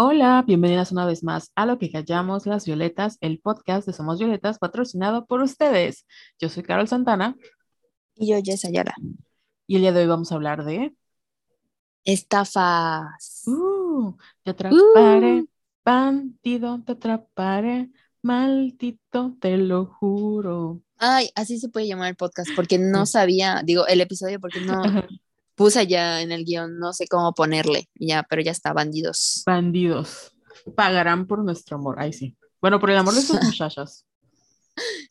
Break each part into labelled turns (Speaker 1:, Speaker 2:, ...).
Speaker 1: Hola, bienvenidas una vez más a Lo que callamos las violetas, el podcast de Somos Violetas patrocinado por ustedes. Yo soy Carol Santana
Speaker 2: Y yo, Jess Ayala.
Speaker 1: y el día de hoy vamos a hablar de
Speaker 2: Estafas.
Speaker 1: uh, Te atraparé,
Speaker 2: Uh.
Speaker 1: bandido, te atraparé, maldito, te lo juro.
Speaker 2: Ay, así se puede llamar el podcast, porque no sabía, digo, el episodio, porque no puse ya en el guion, no sé cómo ponerle, ya, pero ya está, bandidos.
Speaker 1: Bandidos, pagarán por nuestro amor. Ay, sí. Bueno, por el amor de sus muchachas.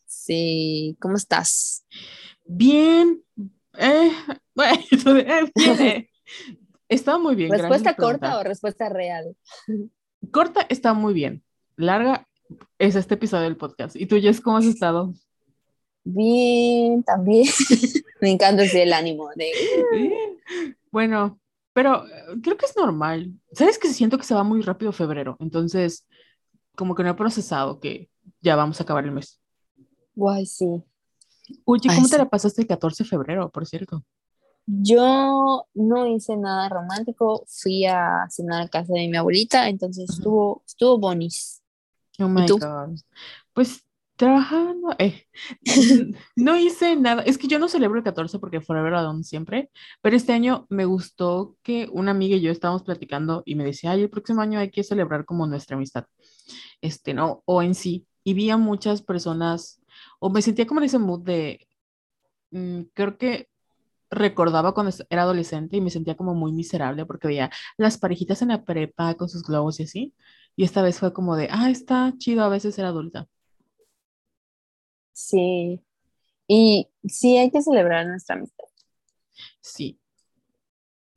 Speaker 2: Sí, ¿cómo estás?
Speaker 1: Bien, eh, bueno, eh, bien, eh. Está muy bien.
Speaker 2: ¿Respuesta corta o respuesta real?
Speaker 1: Corta está muy bien. Larga es este episodio del podcast. ¿Y tú, Jess, cómo has estado?
Speaker 2: Bien, también. Me encanta ese el ánimo de...
Speaker 1: Bueno, pero eh, creo que es normal. ¿Sabes que siento que se va muy rápido febrero? Entonces, como que no he procesado que ya vamos a acabar el mes.
Speaker 2: Guay, sí. Ay,
Speaker 1: ¿cómo te
Speaker 2: sí.
Speaker 1: la pasaste el 14 de febrero, por cierto?
Speaker 2: Yo no hice nada romántico, fui a cenar a casa de mi abuelita, entonces estuvo, estuvo bonis.
Speaker 1: Oh my
Speaker 2: tú?
Speaker 1: God. Pues trabajando, eh, no hice nada. Es que yo no celebro el 14 porque Forever Alone siempre, pero este año me gustó que una amiga y yo estábamos platicando y me decía, ay, el próximo año hay que celebrar como nuestra amistad. Este, no, o en sí. Y vi a muchas personas, o me sentía como en ese mood de, mm, creo que recordaba cuando era adolescente y me sentía como muy miserable porque veía las parejitas en la prepa con sus globos y así. Y esta vez fue como de, ah, está chido a veces ser adulta.
Speaker 2: Sí, y sí hay que celebrar nuestra amistad.
Speaker 1: Sí.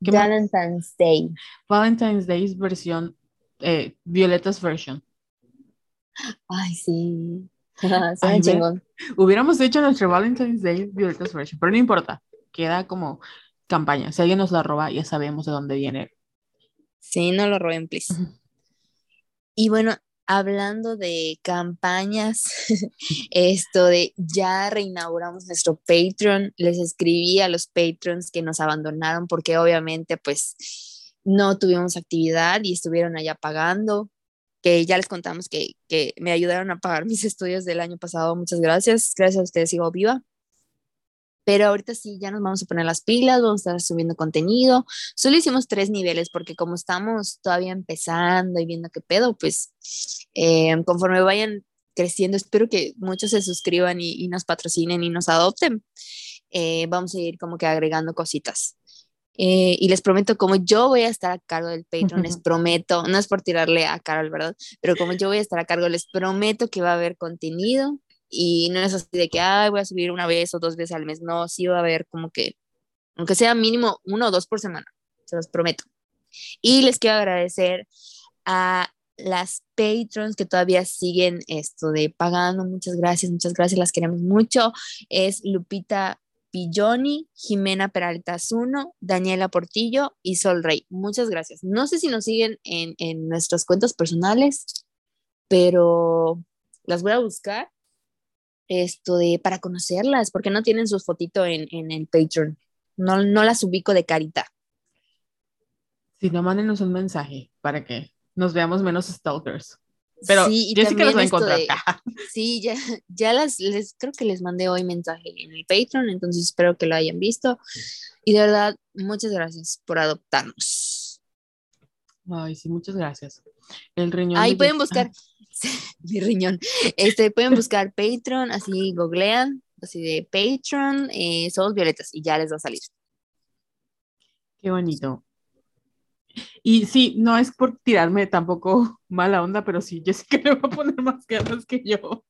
Speaker 2: Valentine's Day.
Speaker 1: Valentine's Day es versión, eh, Violetas version.
Speaker 2: Ay, sí.
Speaker 1: Ay,
Speaker 2: chingón.
Speaker 1: Hubiéramos hecho nuestro Valentine's Day Violetas version, pero no importa, queda como campaña. Si alguien nos la roba, ya sabemos de dónde viene.
Speaker 2: Sí, no lo roben, please. Y bueno, hablando de campañas, esto de ya reinauguramos nuestro Patreon. Les escribí a los patrons que nos abandonaron porque obviamente pues no tuvimos actividad y estuvieron allá pagando, que ya les contamos que, que me ayudaron a pagar mis estudios del año pasado. Muchas gracias. Gracias a ustedes sigo viva. Pero ahorita sí, ya nos vamos a poner las pilas, vamos a estar subiendo contenido. Solo hicimos tres niveles porque como estamos todavía empezando y viendo qué pedo, pues eh, conforme vayan creciendo, espero que muchos se suscriban y, y nos patrocinen y nos adopten. Eh, vamos a ir como que agregando cositas. Eh, y les prometo, como yo voy a estar a cargo del Patreon, les prometo, no es por tirarle a Carol, ¿verdad? Pero como yo voy a estar a cargo, les prometo que va a haber contenido y no es así de que, ay, voy a subir una vez o dos veces al mes. No, sí va a haber como que, aunque sea mínimo uno o dos por semana, se los prometo. Y les quiero agradecer a las patrons que todavía siguen esto de pagando. Muchas gracias, muchas gracias, las queremos mucho. Es Lupita Pilloni, Jimena Peralta Zuno, Daniela Portillo y Sol Rey. Muchas gracias. No sé si nos siguen en, en nuestras cuentas personales, pero las voy a buscar esto de para conocerlas, porque no tienen su fotito en, en el Patreon. No, no las ubico de carita.
Speaker 1: Si no, mándenos un mensaje para que nos veamos menos stalkers. Pero
Speaker 2: sí, y
Speaker 1: Jessica los va a encontrar.
Speaker 2: de- sí, ya, ya las, les, creo que les mandé hoy mensaje en el Patreon, entonces espero que lo hayan visto. Y de verdad, muchas gracias por adoptarnos.
Speaker 1: Ay, sí, muchas gracias. El riñón
Speaker 2: Ahí
Speaker 1: de
Speaker 2: pueden buscar, mi riñón, este, pueden buscar Patreon, así googlean, así de Patreon, eh, somos violetas, y ya les va a salir.
Speaker 1: Qué bonito. Y sí, no es por tirarme tampoco mala onda, pero sí, Jessica le va a poner más ganas que yo.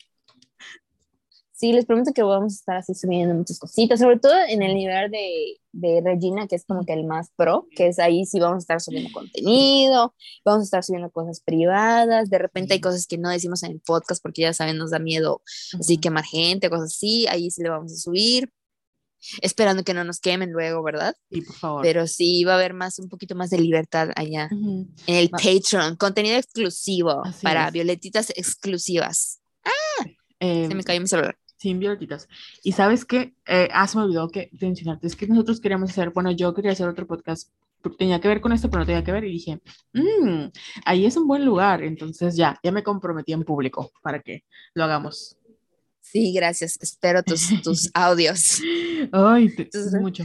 Speaker 2: Sí, les prometo que vamos a estar así subiendo muchas cositas, sobre todo en el nivel de, de Regina, que es como que el más pro, que es ahí sí vamos a estar subiendo contenido, vamos a estar subiendo cosas privadas, de repente hay cosas que no decimos en el podcast porque ya saben, nos da miedo así quemar gente, cosas así, ahí sí le vamos a subir, esperando que no nos quemen luego, ¿verdad?
Speaker 1: Sí, por favor.
Speaker 2: Pero sí va a haber más, un poquito más de libertad allá en el
Speaker 1: Va-
Speaker 2: Patreon, contenido exclusivo
Speaker 1: Así
Speaker 2: para
Speaker 1: es.
Speaker 2: violetitas exclusivas.
Speaker 1: Eh,
Speaker 2: Se me cayó mi celular.
Speaker 1: Sin violetitas. Y sabes qué, eh, ah, se me olvidó que mencionarte, es que nosotros queríamos hacer, bueno, yo quería hacer otro podcast tenía que ver con esto, pero no tenía que ver. Y dije, mmm, ahí es un buen lugar. Entonces ya, ya me comprometí en público para que lo hagamos.
Speaker 2: Sí, gracias. Espero tus, tus audios.
Speaker 1: Ay, te, Entonces, mucho.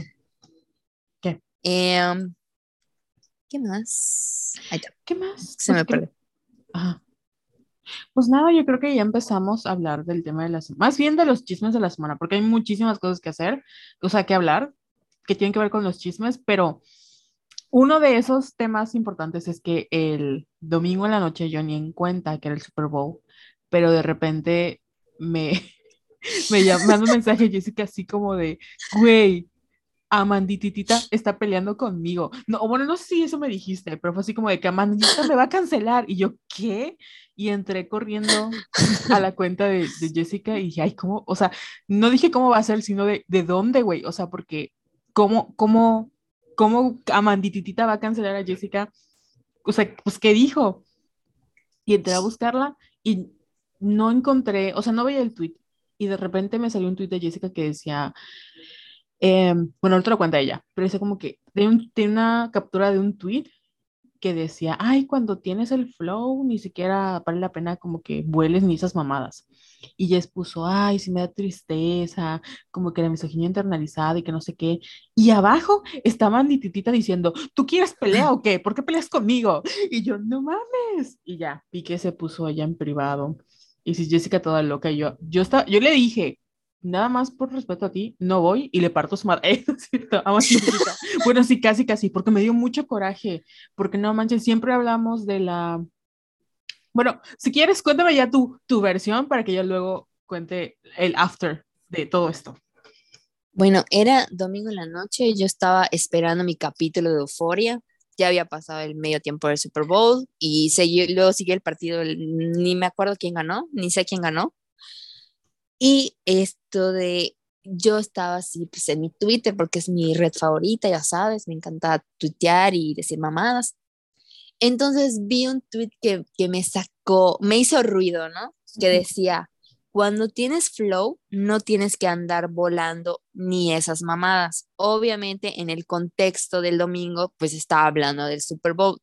Speaker 1: ¿Qué?
Speaker 2: Em, ¿Qué más?
Speaker 1: ¿Qué más?
Speaker 2: Se me perdió.
Speaker 1: Ajá. Pues nada, yo creo que ya empezamos a hablar del tema de la semana, más bien de los chismes de la semana, porque hay muchísimas cosas que hacer, o sea, que hablar, que tienen que ver con los chismes, pero uno de esos temas importantes es que el domingo en la noche yo ni en cuenta que era el Super Bowl, pero de repente me, me, manda un mensaje Jessica así como de, güey, Amandititita está peleando conmigo. No, bueno, no sé si eso me dijiste, pero fue así como de que Amanditita me va a cancelar. Y yo, ¿qué? Y entré corriendo a la cuenta de, Jessica y dije, ay, ¿cómo? O sea, no dije cómo va a ser, sino de, de dónde, güey. O sea, porque, ¿cómo, cómo, cómo Amandititita va a cancelar a Jessica? O sea, pues, ¿qué dijo? Y entré a buscarla y no encontré, o sea, no veía el tweet. Y de repente me salió un tweet de Jessica que decía, eh, bueno, no te lo cuenta ella, pero dice como que tiene, una captura de un tweet que decía, ay, cuando tienes el flow, ni siquiera vale la pena como que vueles ni esas mamadas. Y Jess puso, ay, sí me da tristeza, como que la misoginia internalizada y que no sé qué. Y abajo estaba Nititita diciendo, ¿tú quieres pelea o qué? ¿Por qué peleas conmigo? Y yo, no mames. Y ya, vi que se puso allá en privado. Y si Jessica toda loca, yo, yo, estaba, yo le dije, nada más por respeto a ti, no voy y le parto su madre. bueno, sí, casi, casi, porque me dio mucho coraje, porque no manches, siempre hablamos de la... Bueno, si quieres, cuéntame ya tu, tu versión para que yo luego cuente el after de todo esto.
Speaker 2: Bueno, era domingo en la noche, yo estaba esperando mi capítulo de Euforia, ya había pasado el medio tiempo del Super Bowl y luego siguió el partido, ni me acuerdo quién ganó, ni sé quién ganó, y esto de, yo estaba así pues en mi Twitter porque es mi red favorita, ya sabes, me encanta tuitear y decir mamadas. Entonces vi un tweet que, que me sacó, me hizo ruido, ¿no? Que decía, cuando tienes flow, no tienes que andar volando ni esas mamadas. Obviamente en el contexto del domingo, pues estaba hablando del Super Bowl.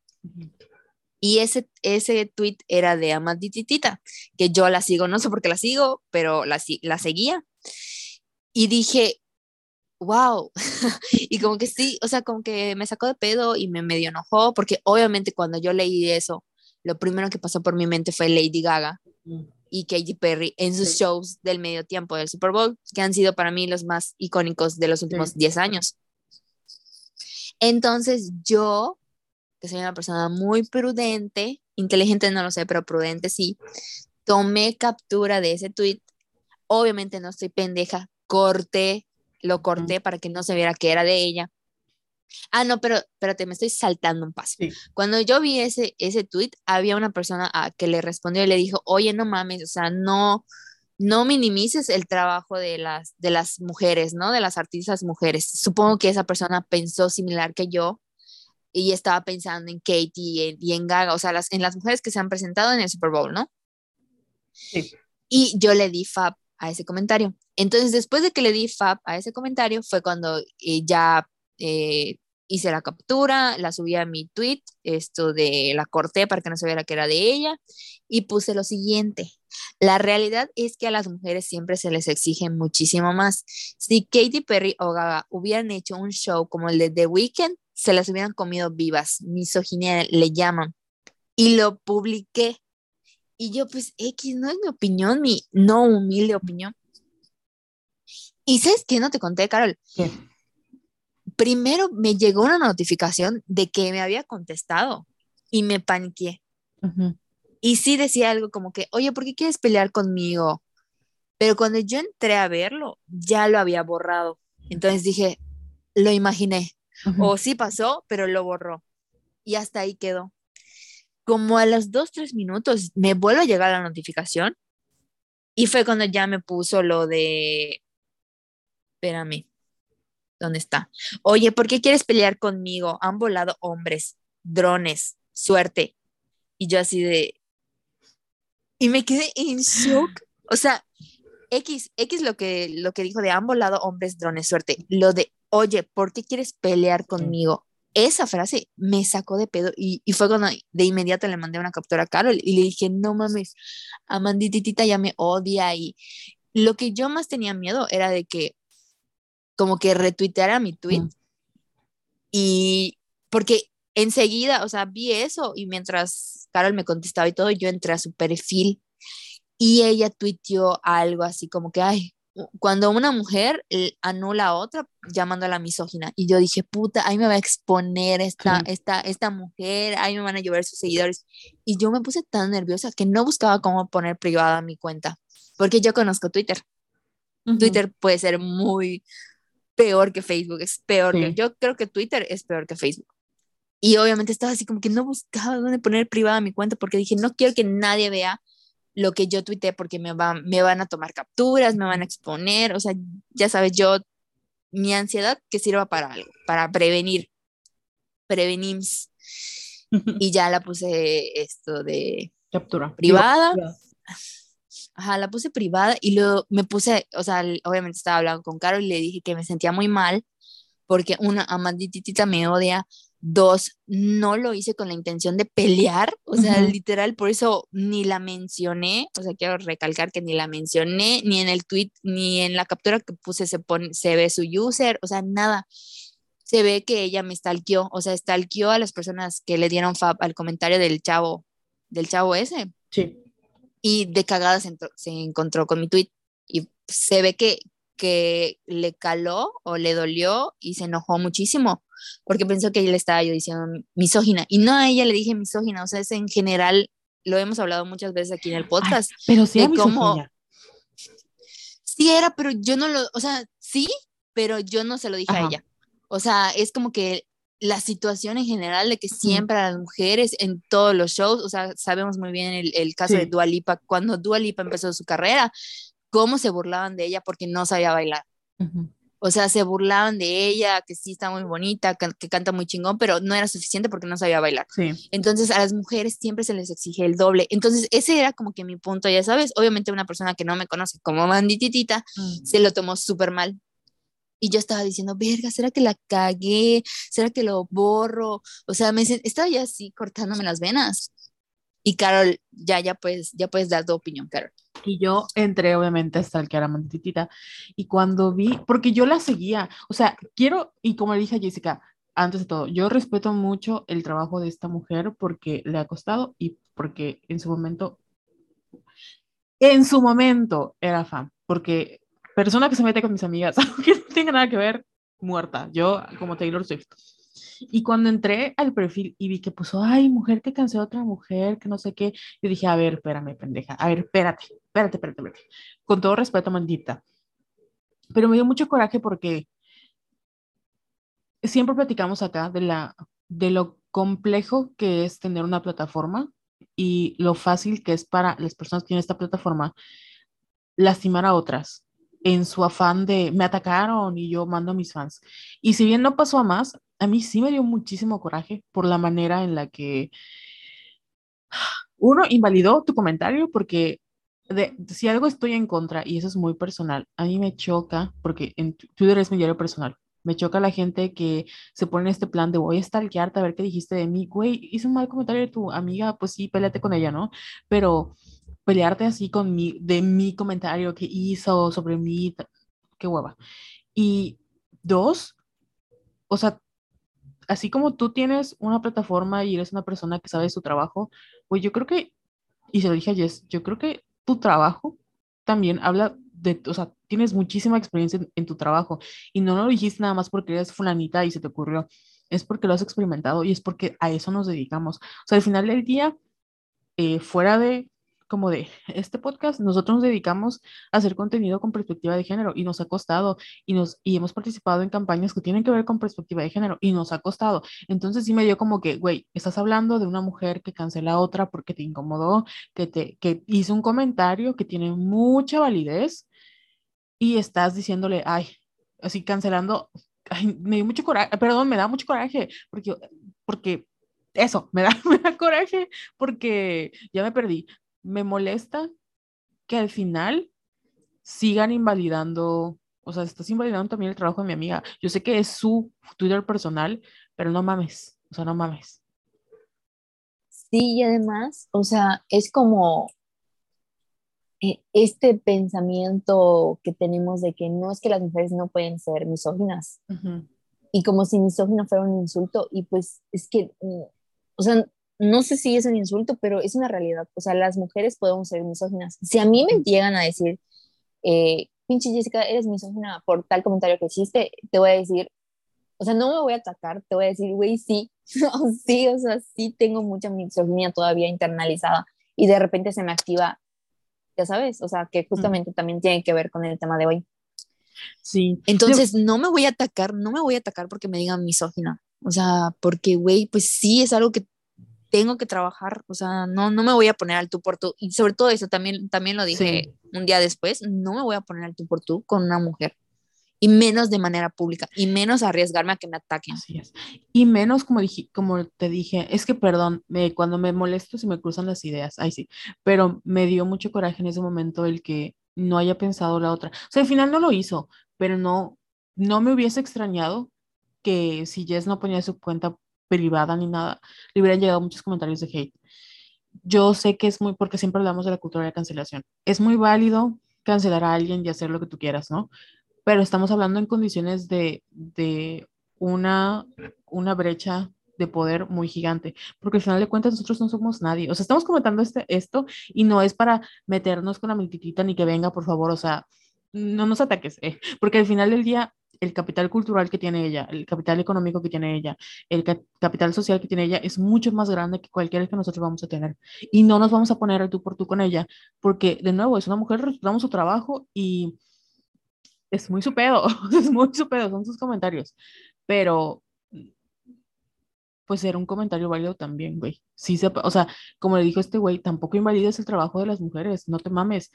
Speaker 2: Y ese, ese tweet era de Amadititita, que yo la sigo, no sé por qué la sigo, pero la, la seguía. Y dije, wow. y como que sí, o sea, como que me sacó de pedo y me medio enojó, porque obviamente cuando yo leí eso, lo primero que pasó por mi mente fue Lady Gaga y Katy Perry en sus shows del medio tiempo del Super Bowl, que han sido para mí los más icónicos de los últimos 10 años. Entonces yo soy una persona muy prudente, inteligente no lo sé, pero prudente sí, tomé captura de ese tweet. Obviamente no estoy pendeja, corté, lo corté para que no se viera que era de ella. Ah, no, pero espérate, me estoy saltando un paso. Cuando yo vi ese, ese tweet, había una persona a que le respondió y le dijo, oye, no mames, o sea, no, no minimices el trabajo de las, de las mujeres, ¿no? De las artistas mujeres. Supongo que esa persona pensó similar que yo y estaba pensando en Katie y en, Gaga, o sea, las, en las mujeres que se han presentado en el Super Bowl, ¿no? Sí. Y yo le di fab a ese comentario. Entonces, después de que le di fab a ese comentario, fue cuando eh, ya eh, hice la captura, la subí a mi tweet, esto de la corté para que no se viera que era de ella, y puse lo siguiente. La realidad es que a las mujeres siempre se les exige muchísimo más. Si Katy Perry o Gaga hubieran hecho un show como el de The Weeknd, se las hubieran comido vivas, misoginia le llaman. Y lo publiqué. Y yo, pues, X, no es mi opinión, mi no humilde opinión. Y sabes qué no te conté, Carol. Primero me llegó una notificación de que me había contestado y me paniqué. Y sí decía algo como que, oye, ¿por qué quieres pelear conmigo? Pero cuando yo entré a verlo, ya lo había borrado. Entonces dije, lo imaginé. O sí pasó, pero lo borró. Y hasta ahí quedó. Como a los dos, tres minutos me vuelve a llegar la notificación. Y fue cuando ya me puso lo de... Espérame. ¿Dónde está? Oye, ¿por qué quieres pelear conmigo? Han volado hombres, drones, suerte. Y yo así de... Y me quedé en shock. O sea, X, X lo que, lo que dijo de han volado hombres, drones, suerte. Lo de oye, ¿por qué quieres pelear conmigo? esa frase me sacó de pedo y, y, fue cuando de inmediato le mandé una captura a Carol y le dije, no mames, Amanditita ya me odia y lo que yo más tenía miedo era de que como que retuiteara mi tweet y porque enseguida, o sea, vi eso y mientras Carol me contestaba y todo, yo entré a su perfil y ella tuiteó algo así como que, ay, cuando una mujer anula a otra llamando a la misógina y yo dije, puta, ahí me va a exponer esta, esta, esta mujer, ahí me van a llover sus seguidores. Y yo me puse tan nerviosa que no buscaba cómo poner privada mi cuenta, porque yo conozco Twitter. Twitter puede ser muy peor que Facebook, es peor que, yo creo que Twitter es peor que Facebook. Y obviamente estaba así como que no buscaba dónde poner privada mi cuenta porque dije, no quiero que nadie vea lo que yo tuiteé porque me, va, me van a tomar capturas, me van a exponer, o sea, ya sabes, yo, mi ansiedad que sirva para algo, para prevenir, prevenir. y ya la puse esto de
Speaker 1: captura
Speaker 2: privada. Ajá, la puse privada y luego me puse, o sea, obviamente estaba hablando con Caro y le dije que me sentía muy mal porque una amanditita me odia, Dos, no lo hice con la intención de pelear, o sea, literal, por eso ni la mencioné, o sea, quiero recalcar que ni la mencioné, ni en el tweet, ni en la captura que puse se, pone, se ve su user, o sea, nada. Se ve que ella me stalkeó, o sea, stalkeó a las personas que le dieron fab al comentario del chavo, del chavo ese.
Speaker 1: Sí.
Speaker 2: Y de cagada se, se encontró con mi tweet y se ve que, que le caló o le dolió y se enojó muchísimo porque pensó que ella le estaba yo diciendo misógina. Y no a ella le dije misógina, o sea, es en general, lo hemos hablado muchas veces aquí en el podcast.
Speaker 1: pero sí era cómo...
Speaker 2: Sí era, pero yo no lo, o sea, sí, pero yo no se lo dije a ella. O sea, es como que la situación en general de que siempre a las mujeres en todos los shows, o sea, sabemos muy bien el, el caso de Dua Lipa, cuando Dua Lipa empezó su carrera, cómo se burlaban de ella porque no sabía bailar. O sea, se burlaban de ella, que sí está muy bonita, que, canta muy chingón, pero no era suficiente porque no sabía bailar. Entonces a las mujeres siempre se les exige el doble. Entonces ese era como que mi punto, ya sabes. Obviamente una persona que no me conoce como bandititita mm. se lo tomó súper mal. Y yo estaba diciendo, verga, ¿será que la cagué? ¿Será que lo borro? O sea, me estaba ya así cortándome las venas. Y Carol, ya, ya puedes, ya puedes dar tu opinión, Carol.
Speaker 1: Y yo entré obviamente hasta el que era Mantitita. Y cuando vi, porque yo la seguía, o sea, quiero, y como le dije a Jessica, antes de todo, yo respeto mucho el trabajo de esta mujer porque le ha costado y porque en su momento, en su momento era fan, porque persona que se mete con mis amigas, aunque no tenga nada que ver, muerta. Yo como Taylor Swift. Y cuando entré al perfil y vi que puso, ay, mujer que canceló a otra mujer, que no sé qué, yo dije, a ver, espérame, pendeja, a ver, espérate, espérate, espérate, espérate. Con todo respeto, maldita. Pero me dio mucho coraje porque siempre platicamos acá de, la, de lo complejo que es tener una plataforma y lo fácil que es para las personas que tienen esta plataforma lastimar a otras en su afán de me atacaron y yo mando a mis fans. Y si bien no pasó a más, a mí sí me dio muchísimo coraje por la manera en la que uno invalidó tu comentario porque de, si algo estoy en contra, y eso es muy personal, a mí me choca, porque en Twitter es mi diario personal, me choca la gente que se pone en este plan de voy a stalkearte a ver qué dijiste de mí, güey, hice un mal comentario de tu amiga, pues sí, peleate con ella, ¿no? Pero pelearte así con mi, de mi comentario que hizo sobre mí, qué hueva. Y dos, o sea, así como tú tienes una plataforma y eres una persona que sabe su trabajo, pues yo creo que, y se lo dije a Jess, yo creo que tu trabajo también habla de, o sea, tienes muchísima experiencia en, tu trabajo y no lo dijiste nada más porque eres fulanita y se te ocurrió, es porque lo has experimentado y es porque a eso nos dedicamos. O sea, al final del día, eh, fuera de como de este podcast, nosotros nos dedicamos a hacer contenido con perspectiva de género y nos ha costado y, nos, y hemos participado en campañas que tienen que ver con perspectiva de género y nos ha costado. Entonces sí me dio como que, güey, estás hablando de una mujer que cancela a otra porque te incomodó, que, te, que hizo un comentario que tiene mucha validez y estás diciéndole, ay, así cancelando, me dio mucho coraje, perdón, me da mucho coraje porque, porque eso, me da, me da coraje porque ya me perdí, me molesta que al final sigan invalidando, o sea, estás invalidando también el trabajo de mi amiga. Yo sé que es su Twitter personal, pero no mames, o sea, no mames.
Speaker 2: Sí, y además, o sea, es como eh, este pensamiento que tenemos de que no es que las mujeres no pueden ser misóginas. Y como si misógino fuera un insulto, y pues es que, o sea, no sé si es un insulto, pero es una realidad. O sea, las mujeres podemos ser misóginas. Si a mí me llegan a decir, eh, pinche Jessica, eres misógina por tal comentario que hiciste, te voy a decir, o sea, no me voy a atacar, te voy a decir, güey, sí, sí, o sea, sí tengo mucha misoginia todavía internalizada y de repente se me activa, ya sabes, o sea, que justamente también tiene que ver con el tema de hoy.
Speaker 1: Sí.
Speaker 2: Entonces, no me voy a atacar, no me voy a atacar porque me digan misógina. O sea, porque, güey, pues sí es algo que tengo que trabajar, o sea, no, no me voy a poner al tú por tú. Y sobre todo eso, también, también lo dije un día después, no me voy a poner al tú por tú con una mujer. Y menos de manera pública, y menos arriesgarme a que me ataquen.
Speaker 1: Así es. Y menos, como, dije, como te dije, es que perdón, me, cuando me molesto se me cruzan las ideas, ay sí, pero me dio mucho coraje en ese momento el que no haya pensado la otra. O sea, al final no lo hizo, pero no, no me hubiese extrañado que si Jess no ponía su cuenta privada ni nada, le hubieran llegado muchos comentarios de hate. Yo sé que es muy, porque siempre hablamos de la cultura de cancelación, es muy válido cancelar a alguien y hacer lo que tú quieras, ¿no? Pero estamos hablando en condiciones de, de una, una brecha de poder muy gigante, porque al final de cuentas nosotros no somos nadie, o sea, estamos comentando este, esto y no es para meternos con la mentitita ni que venga, por favor, o sea, no nos ataques, eh, porque al final del día el capital cultural que tiene ella, el capital económico que tiene ella, el capital social que tiene ella es mucho más grande que cualquier que nosotros vamos a tener. Y no nos vamos a poner tú por tú con ella, porque de nuevo es una mujer, respetamos su trabajo y es muy su pedo, es muy su pedo, son sus comentarios. Pero pues era un comentario válido también, güey. Sí, se, o sea, como le dijo este güey, tampoco invalides el trabajo de las mujeres, no te mames.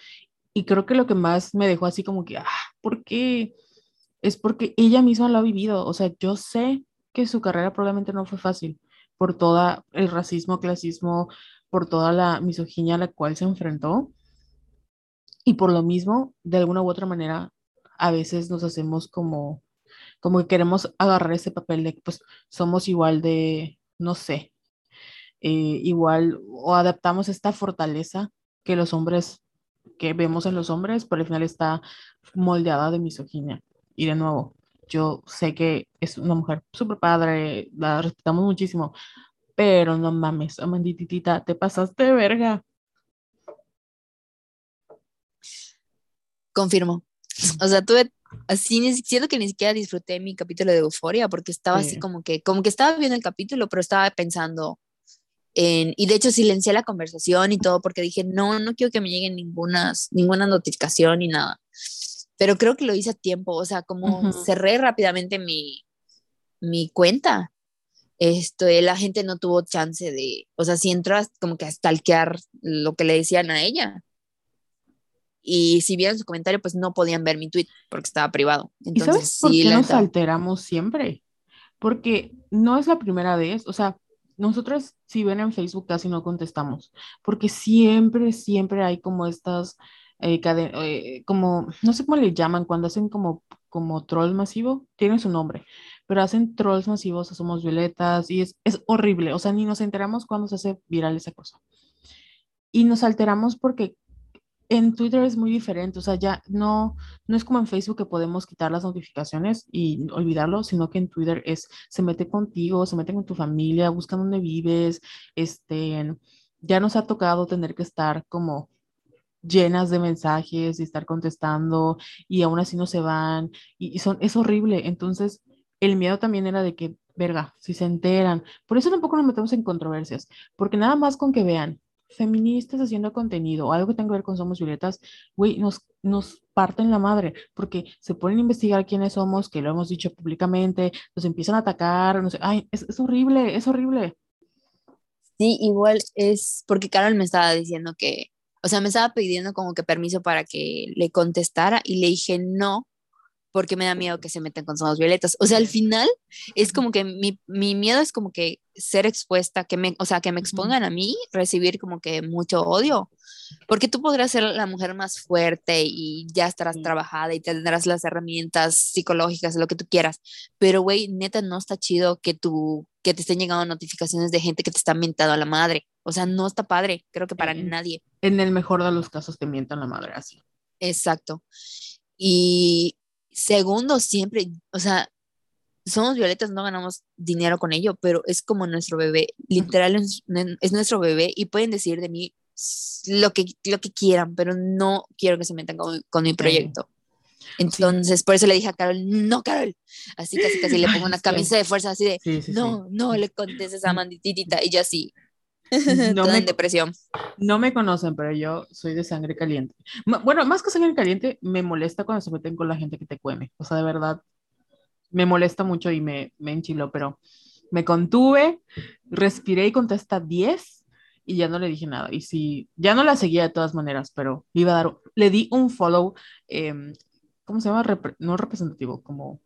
Speaker 1: Y creo que lo que más me dejó así como que, ah, ¿por qué? Es porque ella misma lo ha vivido. O sea, yo sé que su carrera probablemente no fue fácil por todo el racismo, clasismo, por toda la misoginia a la cual se enfrentó. Y por lo mismo, de alguna u otra manera, a veces nos hacemos como, como que queremos agarrar ese papel de pues somos igual de, no sé, eh, igual o adaptamos esta fortaleza que los hombres, que vemos en los hombres, pero al final está moldeada de misoginia. Y de nuevo, yo sé que es una mujer súper padre, la respetamos muchísimo, pero no mames, Amandititita, te pasaste de verga.
Speaker 2: Confirmo. O sea, tuve así, siento que ni siquiera disfruté mi capítulo de Euforia porque estaba así como que, como que estaba viendo el capítulo, pero estaba pensando en, y de hecho silencié la conversación y todo porque dije, no, no quiero que me lleguen ninguna, ninguna notificación ni nada pero creo que lo hice a tiempo, o sea, como cerré rápidamente mi, mi cuenta, esto, la gente no tuvo chance de, o sea, si entró como que a stalkear lo que le decían a ella. Y si vieron su comentario, pues no podían ver mi tweet porque estaba privado.
Speaker 1: Entonces, ¿Y por qué nos alteramos siempre? Porque no es la primera vez, o sea, nosotros si ven en Facebook casi no contestamos, porque siempre, siempre hay como estas eh, eh, como, no sé cómo le llaman, cuando hacen como, como troll masivo, tiene su nombre, pero hacen trolls masivos, somos violetas y es, es horrible, o sea, ni nos enteramos cuando se hace viral esa cosa. Y nos alteramos porque en Twitter es muy diferente, o sea, ya no, no es como en Facebook que podemos quitar las notificaciones y olvidarlo, sino que en Twitter es, se mete contigo, se mete con tu familia, buscan dónde vives, este, ya nos ha tocado tener que estar como llenas de mensajes y estar contestando y aún así no se van y, son, es horrible. Entonces, el miedo también era de que, verga, si se enteran. Por eso tampoco nos metemos en controversias, porque nada más con que vean feministas haciendo contenido o algo que tenga que ver con Somos Violetas, güey, nos, nos parten la madre, porque se ponen a investigar quiénes somos, que lo hemos dicho públicamente, nos empiezan a atacar, no sé, ay, es, es horrible, es horrible.
Speaker 2: Sí, igual es porque Carol me estaba diciendo que o sea, me estaba pidiendo como que permiso para que le contestara y le dije no, porque me da miedo que se metan con somos violetas. O sea, al final es como que mi, mi, miedo es como que ser expuesta, que me, o sea, que me expongan a mí, recibir como que mucho odio, porque tú podrás ser la mujer más fuerte y ya estarás trabajada y tendrás las herramientas psicológicas, lo que tú quieras, pero güey, neta, no está chido que tú, que te estén llegando notificaciones de gente que te está mentando a la madre. O sea, no está padre, creo que para nadie.
Speaker 1: En el mejor de los casos te mientan la madre así.
Speaker 2: Exacto. Y segundo, siempre, o sea, somos violetas, no ganamos dinero con ello, pero es como nuestro bebé, literal es, nuestro bebé y pueden decir de mí lo que, lo que quieran, pero no quiero que se metan con, mi proyecto. Entonces, por eso le dije a Carol, no, Carol. Así casi casi le pongo una camisa de fuerza así de, no, no le contestes a manditita y yo así. No me, en depresión.
Speaker 1: No me conocen, pero yo soy de sangre caliente. Bueno, más que sangre caliente, me molesta cuando se meten con la gente que te cueme. O sea, de verdad, me molesta mucho y me, me enchiló, pero me contuve, respiré y contesta 10 y ya no le dije nada. Y sí, ya no la seguía de todas maneras, pero le iba a dar, le di un follow, em, ¿cómo se llama? no representativo, como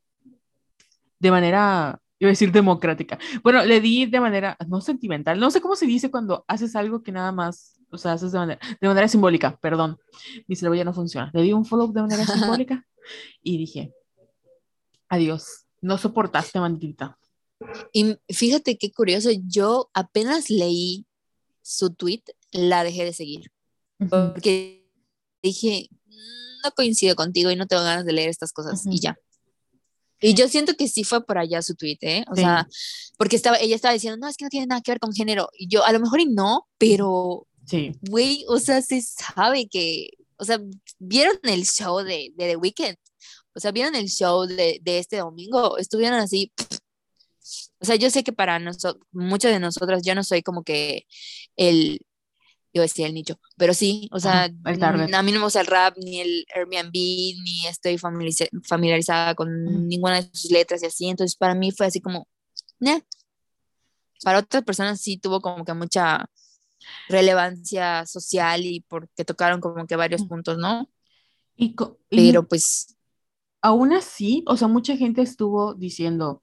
Speaker 1: de manera iba a decir democrática. Bueno, le di de manera, no sentimental, no sé cómo se dice cuando haces algo que nada más, o sea, haces de manera, de manera simbólica, perdón, mi cerebro ya no funciona. Le di un follow de manera simbólica y dije, adiós, no soportaste, maldita.
Speaker 2: Y fíjate qué curioso, yo apenas leí su tweet, la dejé de seguir, porque dije, no coincido contigo y no tengo ganas de leer estas cosas y ya. Y yo siento que sí fue por allá su tweet, ¿eh? O sea, porque estaba, ella estaba diciendo, no, es que no tiene nada que ver con género. Y yo, a lo mejor y no, pero, sí. güey, o sea, se sabe que, o sea, ¿vieron el show de, de The Weeknd? O sea, ¿vieron el show de, de este domingo? Estuvieron así, o sea, yo sé que para nosotros, muchas de nosotras, yo no soy como que el, yo decía el nicho, pero sí, o sea, a mí no me gusta el rap, ni el Airbnb, ni estoy familiarizada con ninguna de sus letras y así, entonces para mí fue así como, para otras personas sí tuvo como que mucha relevancia social y porque tocaron como que varios puntos, ¿no? Y, pero pues...
Speaker 1: Aún así, o sea, mucha gente estuvo diciendo,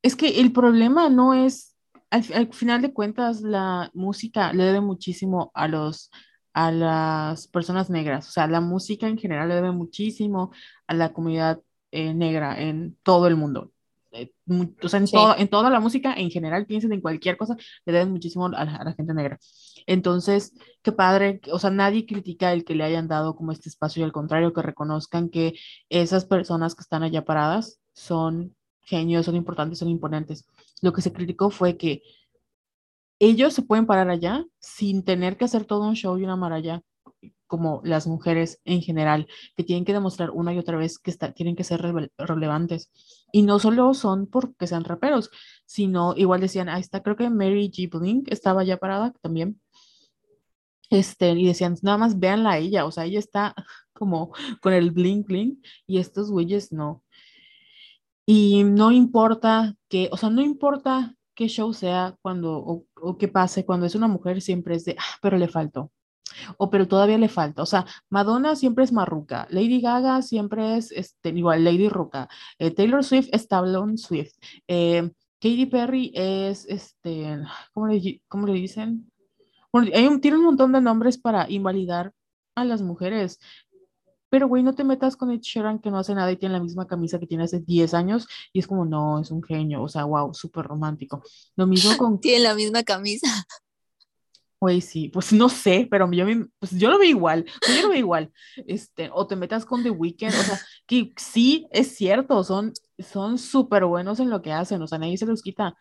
Speaker 1: es que el problema no es al, final de cuentas, la música le debe muchísimo a los a las personas negras, o sea, la música en general le debe muchísimo a la comunidad eh, negra en todo el mundo. Eh, o sea, en, en, toda la música en general, piensen en cualquier cosa, le deben muchísimo a la, gente negra. Entonces, qué padre, o sea, nadie critica el que le hayan dado como este espacio y al contrario, que reconozcan que esas personas que están allá paradas son genios, son importantes, son imponentes. Lo que se criticó fue que ellos se pueden parar allá sin tener que hacer todo un show y una maralla como las mujeres en general, que tienen que demostrar una y otra vez que tienen que ser relevantes. Y no solo son porque sean raperos, sino igual decían, ahí está, creo que Mary G. Blink estaba ya parada también. Este, y decían, nada más véanla a ella, o sea, ella está como con el blink blink y estos güeyes no. Y no importa que, o sea, no importa qué show sea cuando, o, o qué pase, cuando es una mujer siempre es de, ah, pero le faltó. O pero todavía le falta. O sea, Madonna siempre es marruca. Lady Gaga siempre es, este, igual, Lady Ruca. Eh, Taylor Swift es Tablon Swift. Eh, Katy Perry es, este, ¿cómo le, cómo le dicen? Bueno, hay un, tiene un montón de nombres para invalidar a las mujeres. Pero, güey, no te metas con Ed Sheeran que no hace nada y tiene la misma camisa que tiene hace 10 años y es como, no, es un genio, o sea, wow, súper romántico. Lo mismo con...
Speaker 2: Tiene la misma camisa.
Speaker 1: Güey, sí, pues no sé, pero yo, pues yo lo veo igual, yo lo veo igual. Este, o te metas con The Weeknd, o sea, que sí, es cierto, son son súper buenos en lo que hacen, o sea, nadie se los quita,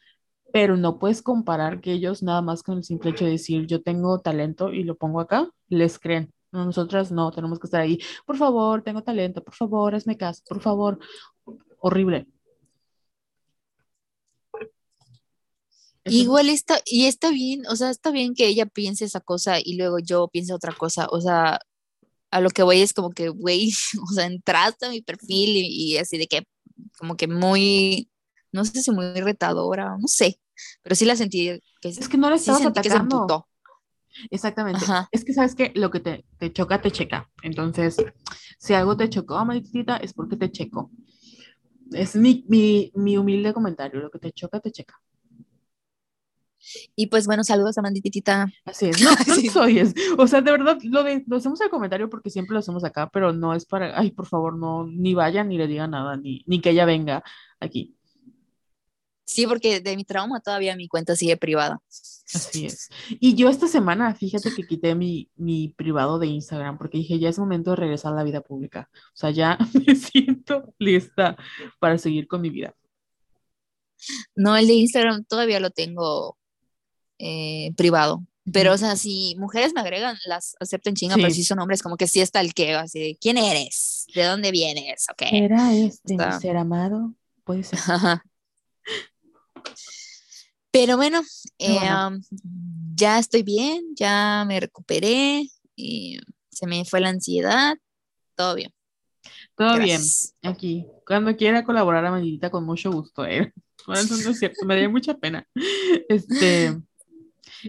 Speaker 1: pero no puedes comparar que ellos nada más con el simple hecho de decir yo tengo talento y lo pongo acá, les creen. Nosotras no, tenemos que estar ahí. Por favor, tengo talento, por favor, hazme caso, por favor. Horrible.
Speaker 2: Igual está, y está bien, o sea, está bien que ella piense esa cosa y luego yo piense otra cosa, o sea, a lo que voy es como que, güey, o sea, entraste a mi perfil y, así de que, como que muy, no sé si muy retadora, no sé, pero sí la sentí
Speaker 1: que es que no le estabas atacando. Exactamente.
Speaker 2: Ajá.
Speaker 1: Es que sabes que lo que te, te choca, te checa. Entonces, si algo te chocó, maldita, es porque te checo. Es mi, mi, mi humilde comentario. Lo que te choca, te checa.
Speaker 2: Y pues bueno, saludos a Mandititita.
Speaker 1: Así es. No, no
Speaker 2: Sí.
Speaker 1: soy es. O sea, de verdad, lo, de, lo hacemos el comentario porque siempre lo hacemos acá, pero no es para. Ay, por favor, no, ni vayan ni le digan nada, ni, ni que ella venga aquí.
Speaker 2: Sí, porque de mi trauma todavía mi cuenta sigue privada.
Speaker 1: Así es. Y yo esta semana, fíjate que quité mi, mi privado de Instagram porque dije, ya es momento de regresar a la vida pública. O sea, ya me siento lista para seguir con mi vida.
Speaker 2: No, el de Instagram todavía lo tengo eh, privado. Pero, o sea, si mujeres me agregan, las acepto en chinga,
Speaker 1: Sí.
Speaker 2: pero si son hombres, como que sí está el que, así de, ¿quién eres? ¿De dónde vienes? Ok.
Speaker 1: ¿Era este
Speaker 2: Está-
Speaker 1: ser amado? Puede ser.
Speaker 2: Ajá. Pero bueno, eh,
Speaker 1: bueno.
Speaker 2: um, ya estoy bien, ya me recuperé, y se me fue la ansiedad, todo bien.
Speaker 1: Todo
Speaker 2: Gracias.
Speaker 1: bien, aquí. Cuando quiera colaborar a Manilita, con mucho gusto, ¿eh? Bueno, eso no es cierto, me daría mucha pena. Este,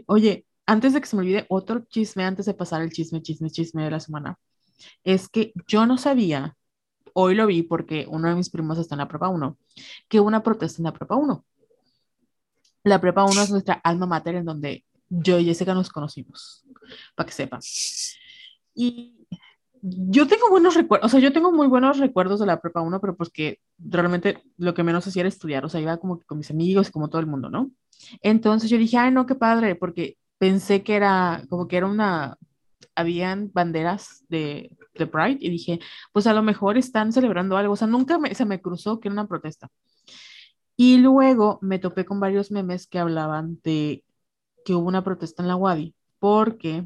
Speaker 1: oye, antes de que se me olvide, otro chisme, antes de pasar el chisme, chisme, chisme de la semana, es que yo no sabía, hoy lo vi porque uno de mis primos está en la prepa 1, que hubo una protesta en la prepa 1. La prepa 1 es nuestra alma mater en donde yo y Jessica nos conocimos, para que sepan. Y yo tengo buenos recuerdos, o sea, yo tengo muy buenos recuerdos de la prepa 1, pero pues que realmente lo que menos hacía era estudiar, o sea, iba como que con mis amigos, como todo el mundo, ¿no? Entonces yo dije, ay, no, qué padre, porque pensé que era como que era una, habían banderas de, de Pride y dije, pues a lo mejor están celebrando algo, o sea, nunca se me cruzó que era una protesta. Y luego me topé con varios memes que hablaban de que hubo una protesta en la Wadi, porque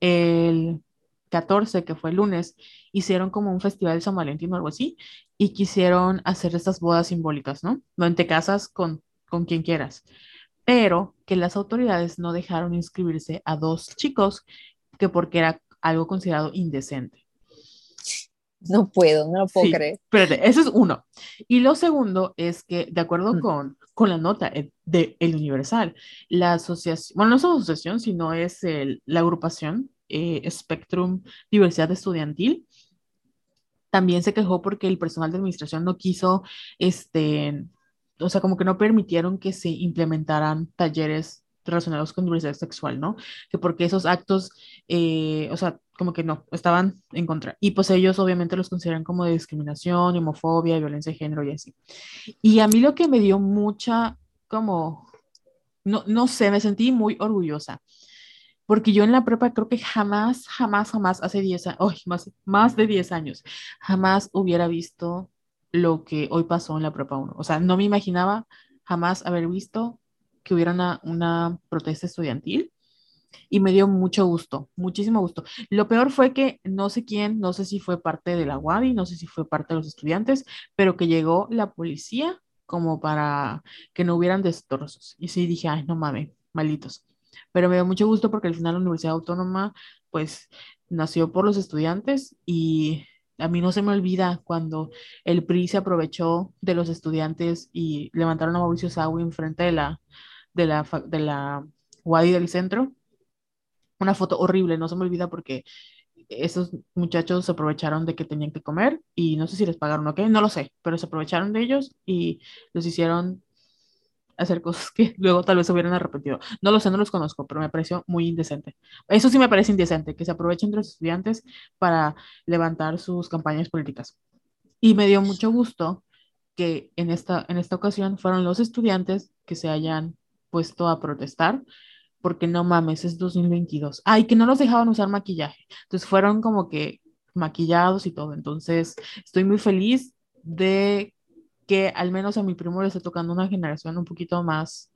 Speaker 1: el 14, que fue el lunes, hicieron como un festival de San Valentín o algo así, y quisieron hacer estas bodas simbólicas, ¿no? No te casas con, con quien quieras, pero que las autoridades no dejaron inscribirse a dos chicos, que porque era algo considerado indecente.
Speaker 2: No puedo, no lo puedo
Speaker 1: Sí.
Speaker 2: creer.
Speaker 1: Espérate, eso es uno. Y lo segundo es que, de acuerdo
Speaker 2: Mm.
Speaker 1: con, con la nota eh, de El Universal, la asociación, bueno, no es asociación, sino es el- la agrupación eh, Spectrum Diversidad Estudiantil, también se quejó porque el personal de administración no quiso, este, o sea, como que no permitieron que se implementaran talleres relacionados con diversidad sexual, ¿no? Que porque esos actos, eh, o sea, como que no, estaban en contra. Y pues ellos obviamente los consideran como de discriminación, homofobia, violencia de género y así. Y a mí lo que me dio mucha, como, no, no sé, me sentí muy orgullosa. Porque yo en la prepa creo que jamás, jamás, jamás, hace 10 años, más, más de 10 años, jamás hubiera visto lo que hoy pasó en la prepa 1. O sea, no me imaginaba jamás haber visto que hubiera una protesta estudiantil y me dio mucho gusto, muchísimo gusto. Lo peor fue que no sé quién, no sé si fue parte de la UADI, no sé si fue parte de los estudiantes, pero que llegó la policía como para que no hubieran destrozos. Y sí dije, ay, no mames, malditos. Pero me dio mucho gusto porque al final la Universidad Autónoma, pues, nació por los estudiantes y a mí no se me olvida cuando el PRI se aprovechó de los estudiantes y levantaron a Mauricio Sawi enfrente de la, de la, de la UADI del centro. Una foto horrible, no se me olvida porque esos muchachos se aprovecharon de que tenían que comer y no sé si les pagaron o qué, no lo sé, pero se aprovecharon de ellos y los hicieron hacer cosas que luego tal vez se hubieran arrepentido. No lo sé, no los conozco, pero me pareció muy indecente. Eso sí me parece indecente, que se aprovechen de los estudiantes para levantar sus campañas políticas. Y me dio mucho gusto que en esta, en esta ocasión fueron los estudiantes que se hayan puesto a protestar, porque no mames, es 2022. Ay, que no los dejaban usar maquillaje. Entonces fueron como que maquillados y todo. Entonces estoy muy feliz de que al menos a mi primo le esté tocando una generación un poquito más,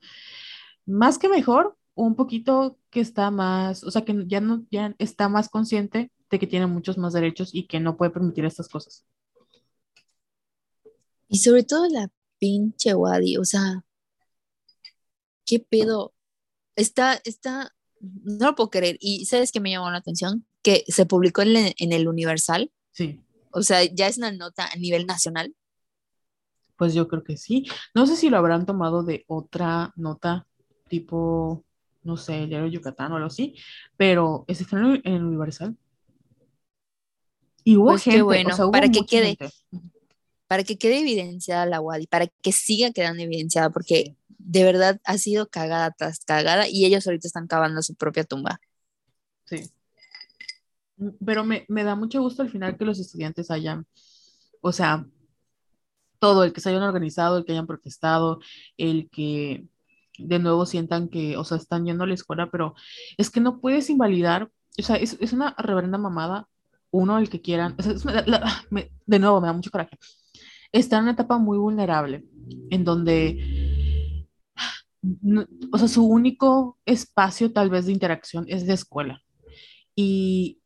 Speaker 1: más que mejor, un poquito que está más, o sea, que ya no, ya está más consciente de que tiene muchos más derechos y que no puede permitir estas cosas.
Speaker 2: Y sobre todo la pinche Wadi, o sea, ¿qué pedo? Está, está, no lo puedo creer. Y ¿sabes qué me llamó la atención? Que se publicó en, el- en el Universal,
Speaker 1: Sí,
Speaker 2: o sea, ya es una nota a nivel nacional.
Speaker 1: pues yo creo que sí. No sé si lo habrán tomado de otra nota tipo no sé, el diario Yucatán o algo así, pero ese fue en el, Universal. Y hubo
Speaker 2: Pues qué
Speaker 1: gente,
Speaker 2: bueno,
Speaker 1: o sea, hubo
Speaker 2: para que quede.
Speaker 1: gente.
Speaker 2: para que quede evidenciada la WADI, para que siga quedando evidenciada, porque de verdad ha sido cagada tras cagada y ellos ahorita están cavando su propia tumba.
Speaker 1: Sí. Mm, Pero me, me da mucho gusto al final que los estudiantes hayan, o sea, todo, el que se hayan organizado, el que hayan protestado, el que de nuevo sientan que, o sea, están yendo a la escuela, pero es que no puedes invalidar, o sea, es, es una reverenda mamada, uno, el que quieran, o sea, de nuevo, me da mucho coraje. Está en una etapa muy vulnerable, en donde, o sea, su único espacio tal vez de interacción es de escuela. Y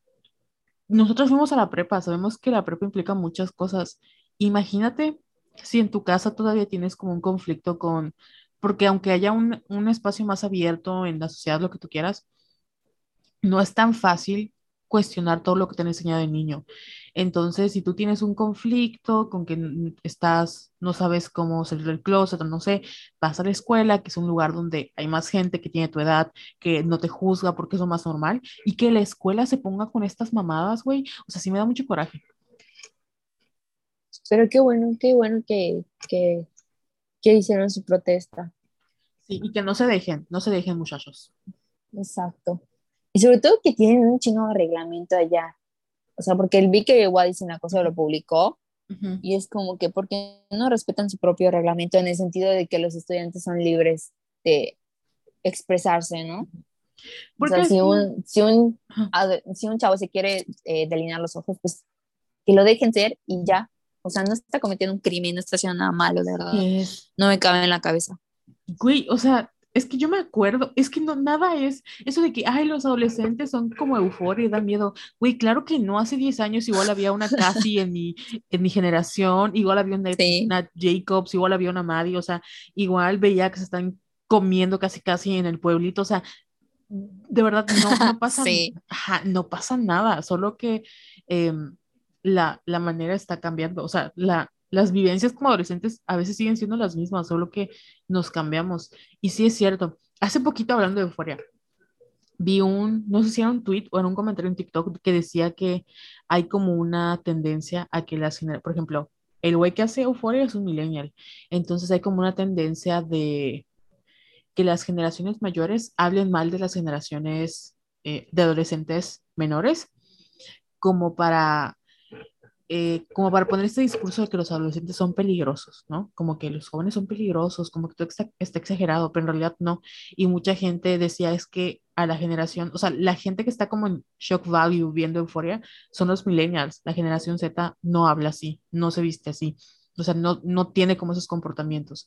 Speaker 1: nosotros fuimos a la prepa, sabemos que la prepa implica muchas cosas. Imagínate si en tu casa todavía tienes como un conflicto con, porque aunque haya un, un espacio más abierto en la sociedad, lo que tú quieras, no es tan fácil cuestionar todo lo que te han enseñado de niño. Entonces, si tú tienes un conflicto con que estás, no sabes cómo salir del closet, o no sé, vas a la escuela, que es un lugar donde hay más gente que tiene tu edad, que no te juzga porque es lo más normal, y que la escuela se ponga con estas mamadas, güey, o sea, sí me da mucho coraje.
Speaker 2: Pero qué bueno, qué bueno que, que, que hicieron su protesta.
Speaker 1: Sí, y que no se dejen, no se dejen, muchachos.
Speaker 2: Exacto. Y sobre todo que tienen un chingo de reglamento allá. O sea, porque el vi que una cosa lo publicó
Speaker 1: Ujú.
Speaker 2: y es como que porque no respetan su propio reglamento en el sentido de que los estudiantes son libres de expresarse, ¿no? O
Speaker 1: Porque
Speaker 2: sea, si un, si un, si un chavo se quiere eh, delinear los ojos, pues que lo dejen ser y ya. O sea, no está cometiendo un crimen, no está haciendo nada malo, de verdad.
Speaker 1: Es,
Speaker 2: No me cabe en la cabeza.
Speaker 1: güey, o sea, es que yo me acuerdo, es que no, nada es eso de que, ay, los adolescentes son como euforia y dan miedo. Güey, claro que no, hace 10 años igual había una Cassie en mi, en mi generación, igual había una,
Speaker 2: Sí.
Speaker 1: una Jacobs, igual había una Maddie, o sea, igual veía que se están comiendo casi casi en el pueblito, o sea, de verdad no, no pasa,
Speaker 2: Sí.
Speaker 1: ajá, no pasa nada, solo que em, la, la manera está cambiando, o sea, la, las vivencias como adolescentes a veces siguen siendo las mismas, solo que nos cambiamos. Y sí es cierto, hace poquito hablando de euforia, vi un, no sé si era un tweet o era un comentario en TikTok que decía que hay como una tendencia a que las, gener- por ejemplo, el güey que hace euforia es un millennial, entonces hay como una tendencia de que las generaciones mayores hablen mal de las generaciones eh, de adolescentes menores, como para, eh, como para poner este discurso de que los adolescentes son peligrosos, ¿no? Como que los jóvenes son peligrosos, como que todo está, exagerado, pero en realidad no. Y mucha gente decía es que a la generación, o sea, la gente que está como en shock value viendo euforia son los millennials. La generación Z no habla así, no se viste así, o sea, no, no tiene como esos comportamientos.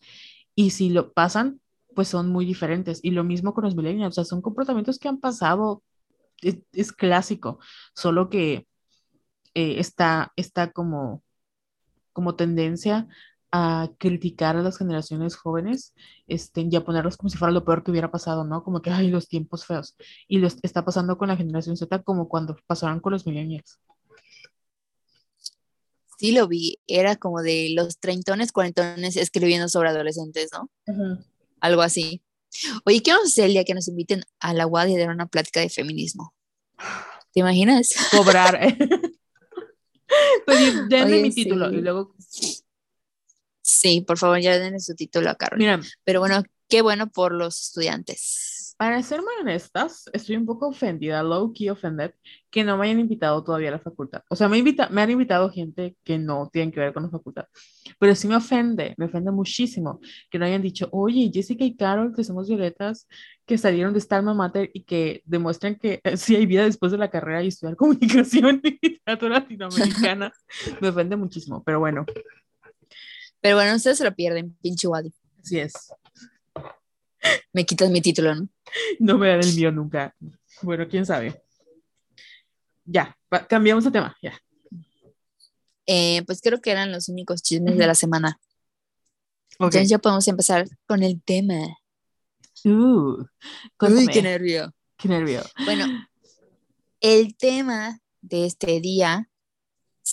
Speaker 1: Y si lo pasan, pues son muy diferentes. Y lo mismo con los millennials, o sea, son comportamientos que han pasado, es, es clásico, solo que eh, está, está como, como tendencia a criticar a las generaciones jóvenes este, y a ponerlos como si fuera lo peor que hubiera pasado, ¿no? Como que, ay, los tiempos feos. Y lo est- está pasando con la generación Z como cuando pasaron con los millennials.
Speaker 2: Sí lo vi, era como de los treintones, cuarentones escribiendo sobre adolescentes, ¿no? Algo así. Oye, ¿qué vamos a hacer el día que nos inviten a la UAD y dar una plática de feminismo? ¿Te imaginas?
Speaker 1: Cobrar. pues denme
Speaker 2: Oye,
Speaker 1: mi título
Speaker 2: sí.
Speaker 1: y luego,
Speaker 2: Sí, por favor, ya denle su título a Carol.
Speaker 1: mira,
Speaker 2: Pero bueno, qué bueno por los estudiantes.
Speaker 1: Para ser muy honestas, estoy un poco ofendida, low key offended, que no me hayan invitado todavía a la facultad. O sea, me, invita, me han invitado gente que no tienen que ver con la facultad. Pero sí me ofende, me ofende muchísimo que no hayan dicho, oye, Jessica y Carol, que somos violetas, que salieron de Star Mater y que demuestran que eh, sí hay vida después de la carrera y estudiar comunicación y literatura latinoamericana. me ofende muchísimo, pero bueno,
Speaker 2: Pero bueno, ustedes se lo pierden, pinche Wadi.
Speaker 1: así es.
Speaker 2: Me quitas mi título, ¿no?
Speaker 1: No me dan el mío nunca. Bueno, quién sabe. Ya, cambiamos de tema, ya.
Speaker 2: Eh, pues creo que eran los únicos chismes de la semana.
Speaker 1: Ok.
Speaker 2: Entonces ya podemos empezar con el tema.
Speaker 1: Uh,
Speaker 2: Uy, qué nervio.
Speaker 1: Qué nervio.
Speaker 2: Bueno, el tema de este día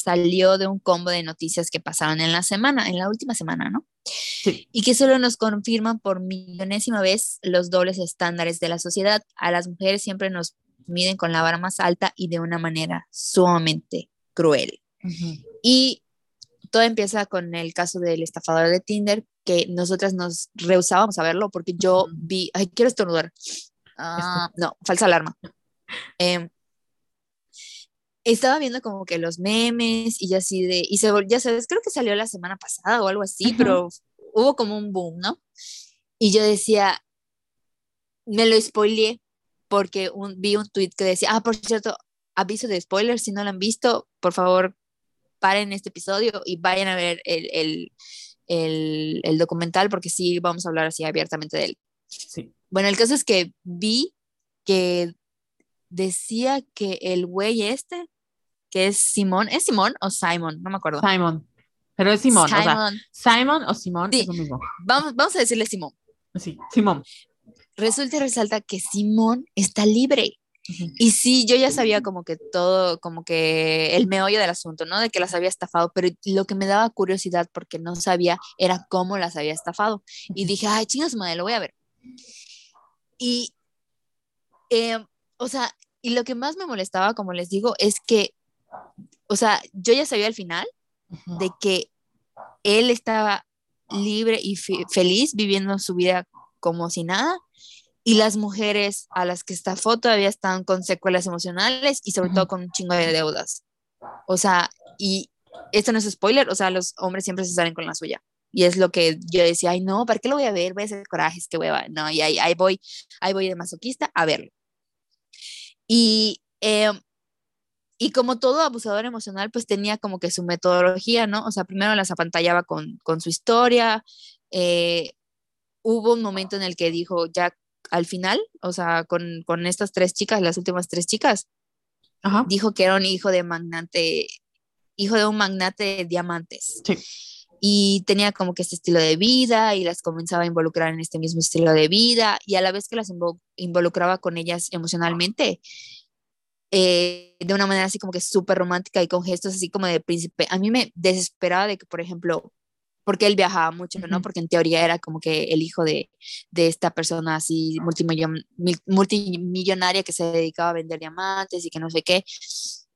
Speaker 2: salió de un combo de noticias que pasaron en la semana, en la última semana, ¿no?
Speaker 1: Sí.
Speaker 2: Y que solo nos confirman por millonésima vez los dobles estándares de la sociedad. A las mujeres siempre nos miden con la vara más alta y de una manera sumamente cruel. Y todo empieza con el caso del estafador de Tinder, que nosotras nos rehusábamos a verlo porque yo vi, ay, quiero estornudar. Ah, no, falsa alarma. Eh, estaba viendo como que los memes y así de, y se, ya sabes, creo que salió la semana pasada o algo así, pero hubo como un boom, ¿no? Y yo decía, me lo spoileé porque vi un tweet que decía, ah, por cierto, aviso de spoilers, si no lo han visto, por favor, paren este episodio y vayan a ver el, el, el, el documental porque sí vamos a hablar así abiertamente de él.
Speaker 1: Sí.
Speaker 2: Bueno, el caso es que vi que decía que el güey este, que es Simón, ¿es Simón o Simon? No me acuerdo.
Speaker 1: Simon. Pero es Simón.
Speaker 2: Simon.
Speaker 1: O sea, Simon o Simón
Speaker 2: Sí.
Speaker 1: es lo mismo.
Speaker 2: Vamos, vamos a decirle Simón.
Speaker 1: Sí, Simón.
Speaker 2: Resulta y resalta que Simón está libre. Y sí, yo ya sabía como que todo, como que el meollo del asunto, ¿no? De que las había estafado, pero lo que me daba curiosidad porque no sabía era cómo las había estafado. Y dije, ay, chingas madre, lo voy a ver. Y, eh, o sea, y lo que más me molestaba, como les digo, es que, o sea, yo ya sabía al final de que él estaba libre y fe- feliz viviendo su vida como si nada y las mujeres a las que estafó todavía están con secuelas emocionales y sobre todo con un chingo de deudas. O sea, y esto no es spoiler, o sea, los hombres siempre se salen con la suya. Y es lo que yo decía, ay, no, ¿para qué lo voy a ver? Voy a hacer corajes, qué hueva. No, y ahí, ahí voy, ahí voy de masoquista a verlo. Y, eh, y como todo abusador emocional, pues tenía como que su metodología, ¿no? O sea, primero las apantallaba con, con su historia. eh, hubo un momento en el que dijo, ya al final, o sea, con, con estas tres chicas, las últimas tres chicas,
Speaker 1: Ajá.
Speaker 2: dijo que era un hijo de magnate, hijo de un magnate de diamantes.
Speaker 1: Sí.
Speaker 2: Y tenía como que este estilo de vida y las comenzaba a involucrar en este mismo estilo de vida y a la vez que las invo- involucraba con ellas emocionalmente, eh, de una manera así como que súper romántica y con gestos así como de príncipe. A mí me desesperaba de que, por ejemplo, porque él viajaba mucho, ¿no? Porque en teoría era como que el hijo de, de esta persona así multimillon- mil- multimillonaria que se dedicaba a vender diamantes y que no sé qué.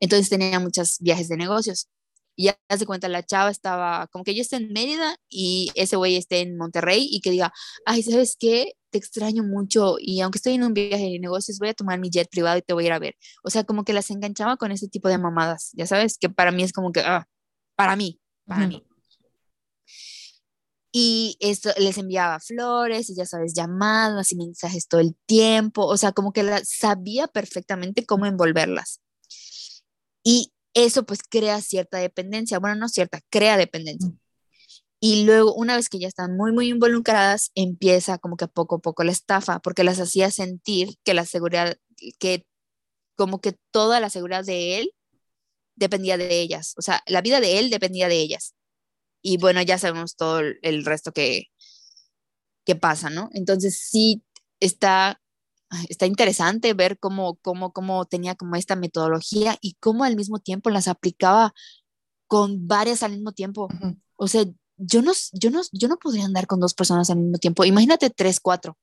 Speaker 2: Entonces tenía muchos viajes de negocios. Y ya se cuenta, la chava estaba como que yo esté en Mérida y ese güey esté en Monterrey y que diga, ay, ¿sabes qué? Te extraño mucho y aunque estoy en un viaje de negocios, voy a tomar mi jet privado y te voy a ir a ver. O sea, como que las enganchaba con ese tipo de mamadas, ya sabes, que para mí es como que, ah, para mí, para mí. Y esto les enviaba flores, y ya sabes, llamadas y mensajes todo el tiempo, o sea, como que la, sabía perfectamente cómo envolverlas. Y eso pues crea cierta dependencia, bueno, no cierta, crea dependencia.
Speaker 1: Mm.
Speaker 2: Y luego, una vez que ya están muy, muy involucradas, empieza como que poco a poco la estafa, porque las hacía sentir que la seguridad, que como que toda la seguridad de él dependía de ellas, o sea, la vida de él dependía de ellas. Y bueno, ya sabemos todo el, resto que, que pasa, ¿no? Entonces sí está, está interesante ver cómo, cómo, cómo tenía como esta metodología y cómo al mismo tiempo las aplicaba con varias al mismo tiempo. O sea, yo no, yo no, yo no podría andar con dos personas al mismo tiempo. Imagínate tres, cuatro.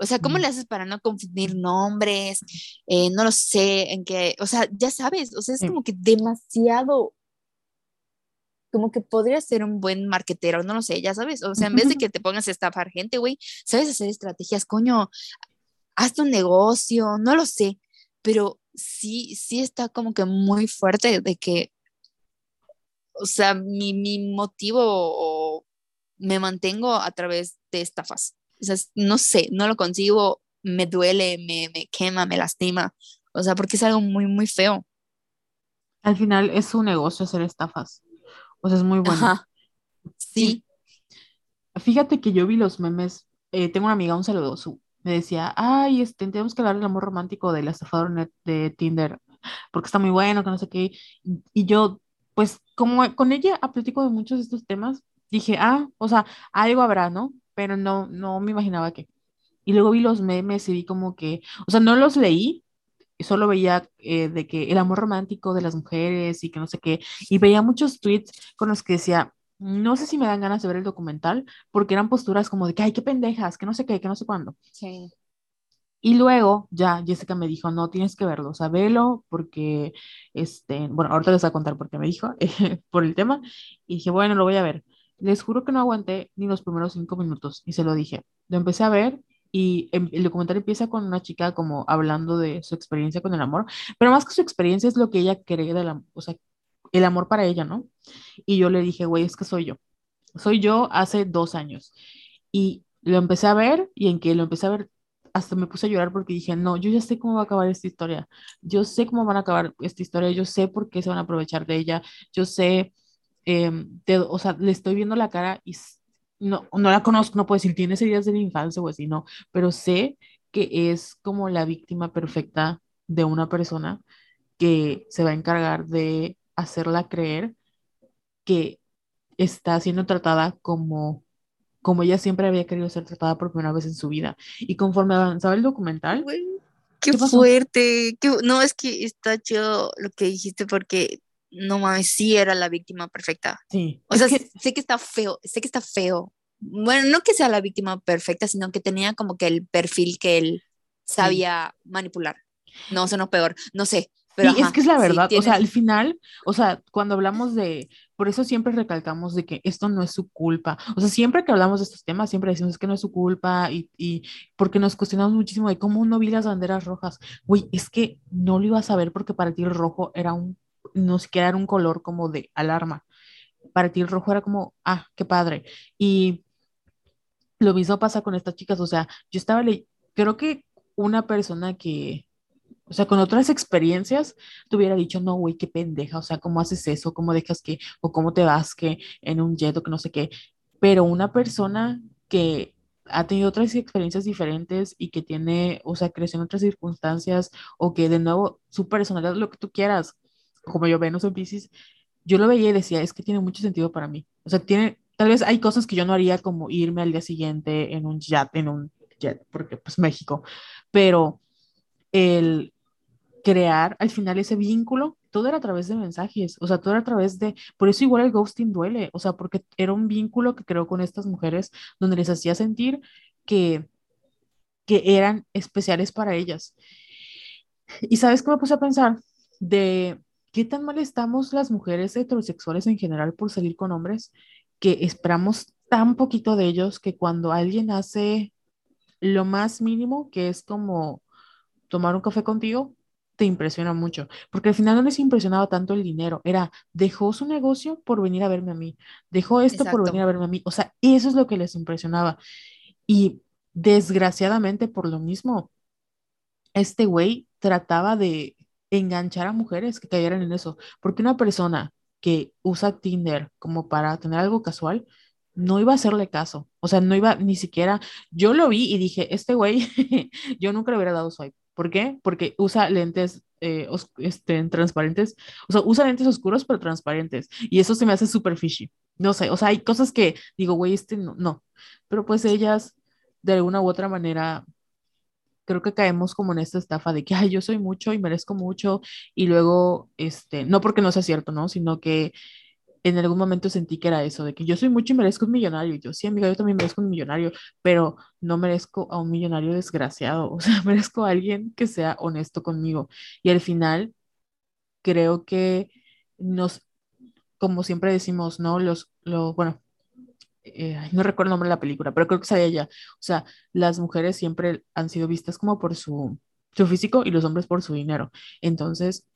Speaker 2: O sea, ¿cómo
Speaker 1: Mm.
Speaker 2: le haces para no confundir nombres? Eh, no lo sé, en qué, o sea, ya sabes, o sea, es como que demasiado, como que podría ser un buen marquetero, no lo sé, ya sabes, o sea, en vez de que te pongas a estafar gente, güey, sabes hacer estrategias, coño, hazte un negocio, no lo sé, pero sí, sí está como que muy fuerte de que, o sea, mi, mi motivo o me mantengo a través de estafas. O sea, no sé, no lo consigo, me duele, me, me quema, me lastima. O sea, porque es algo muy, muy feo.
Speaker 1: Al final es su negocio hacer estafas. O sea, es muy bueno.
Speaker 2: Ajá. Sí.
Speaker 1: Fíjate que yo vi los memes. eh, tengo una amiga, un saludo, su, me decía, ay, este, tenemos que hablar del amor romántico del estafador de Tinder, porque está muy bueno, que no sé qué. Y yo, pues, como con ella platico de muchos de estos temas, dije, ah, o sea, algo habrá, ¿no? Pero no, no me imaginaba que. Y luego vi los memes y vi como que, o sea, no los leí, solo veía eh, de que el amor romántico de las mujeres y que no sé qué, y veía muchos tweets con los que decía, no sé si me dan ganas de ver el documental, porque eran posturas como de que, ay, qué pendejas, que no sé qué, que no sé cuándo.
Speaker 2: Sí.
Speaker 1: Y luego ya Jessica me dijo, no, tienes que verlo, o sea, velo porque, este, bueno, ahorita les voy a contar por qué me dijo, por el tema, y dije, bueno, lo voy a ver. Les juro que no aguanté ni los primeros cinco minutos y se lo dije. Lo empecé a ver y em- el documental empieza con una chica como hablando de su experiencia con el amor, pero más que su experiencia es lo que ella cree del amor, o sea, el amor para ella, ¿no? Y yo le dije, güey, es que soy yo. Soy yo hace dos años. Y lo empecé a ver y en que lo empecé a ver, hasta me puse a llorar porque dije, no, yo ya sé cómo va a acabar esta historia. Yo sé cómo van a acabar esta historia. Yo sé por qué se van a aprovechar de ella. Yo sé, em, de- o sea, le estoy viendo la cara y no, no la conozco, no puedo decir, tiene heridas de la infancia o así, no, pero sé que es como la víctima perfecta de una persona que se va a encargar de hacerla creer que está siendo tratada como, como ella siempre había querido ser tratada por primera vez en su vida. Y conforme avanzaba el documental,
Speaker 2: Güey, qué,
Speaker 1: ¿Qué
Speaker 2: fuerte. qué- no, es que está chido lo que dijiste porque no mames, sí era la víctima perfecta.
Speaker 1: sí,
Speaker 2: O
Speaker 1: es
Speaker 2: sea,
Speaker 1: que-
Speaker 2: sé que está feo, sé que está feo. Bueno, no que sea la víctima perfecta, sino que tenía como que el perfil que él sabía manipular. No, sonó peor, no sé. Pero
Speaker 1: sí, es que es la
Speaker 2: sí,
Speaker 1: verdad, o sea, al final, o sea, cuando hablamos de, por eso siempre recalcamos de que esto no es su culpa, o sea, siempre que hablamos de estos temas, siempre decimos que no es su culpa y, y porque nos cuestionamos muchísimo de cómo no vi las banderas rojas, güey, es que no lo ibas a ver porque para ti el rojo era un, no siquiera era un color como de alarma, para ti el rojo era como, ah, qué padre, y lo mismo pasa con estas chicas, o sea, yo estaba, le creo que una persona que o sea, con otras experiencias, te hubiera dicho, no, güey, qué pendeja, o sea, ¿cómo haces eso? ¿Cómo dejas que, o cómo te vas que en un jet o que no sé qué? Pero una persona que ha tenido otras experiencias diferentes y que tiene, o sea, creció en otras circunstancias, o que de nuevo, su personalidad, lo que tú quieras, como yo Venus en Pisces, yo lo veía y decía, es que tiene mucho sentido para mí. O sea, tiene, tal vez hay cosas que yo no haría como irme al día siguiente en un jet, en un jet, porque pues México, pero el crear al final ese vínculo, todo era a través de mensajes, o sea, todo era a través de, por eso igual el ghosting duele, o sea, porque era un vínculo que creó con estas mujeres donde les hacía sentir que, que eran especiales para ellas. Y sabes qué me puse a pensar de qué tan mal estamos las mujeres heterosexuales en general por salir con hombres, que esperamos tan poquito de ellos que cuando alguien hace lo más mínimo, que es como tomar un café contigo, te impresiona mucho, porque al final no les impresionaba tanto el dinero, era, dejó su negocio por venir a verme a mí, dejó esto por venir a verme a mí, o sea, eso es lo que les impresionaba. Y desgraciadamente por lo mismo, este güey trataba de enganchar a mujeres que cayeran en eso, porque una persona que usa Tinder como para tener algo casual, no iba a hacerle caso, o sea, no iba ni siquiera, yo lo vi y dije, este güey, yo nunca le hubiera dado swipe. ¿Por qué? Porque usa lentes eh, este, transparentes, o sea, usa lentes oscuros pero transparentes, y eso se me hace súper fishy. No sé, o sea, hay cosas que digo, güey, este no, no, pero pues ellas de alguna u otra manera creo que caemos como en esta estafa de que, ay, yo soy mucho y merezco mucho, y luego, este, no porque no sea cierto, ¿no? Sino que en algún momento sentí que era eso, de que yo soy mucho y merezco un millonario. Y yo, sí, amiga, yo también merezco un millonario, pero no merezco a un millonario desgraciado, o sea, merezco a alguien que sea honesto conmigo. Y al final, creo que nos, como siempre decimos, ¿no? Los, lo, bueno, eh, no recuerdo el nombre de la película, pero creo que sabía ya. O sea, las mujeres siempre han sido vistas como por su, su físico y los hombres por su dinero. Entonces,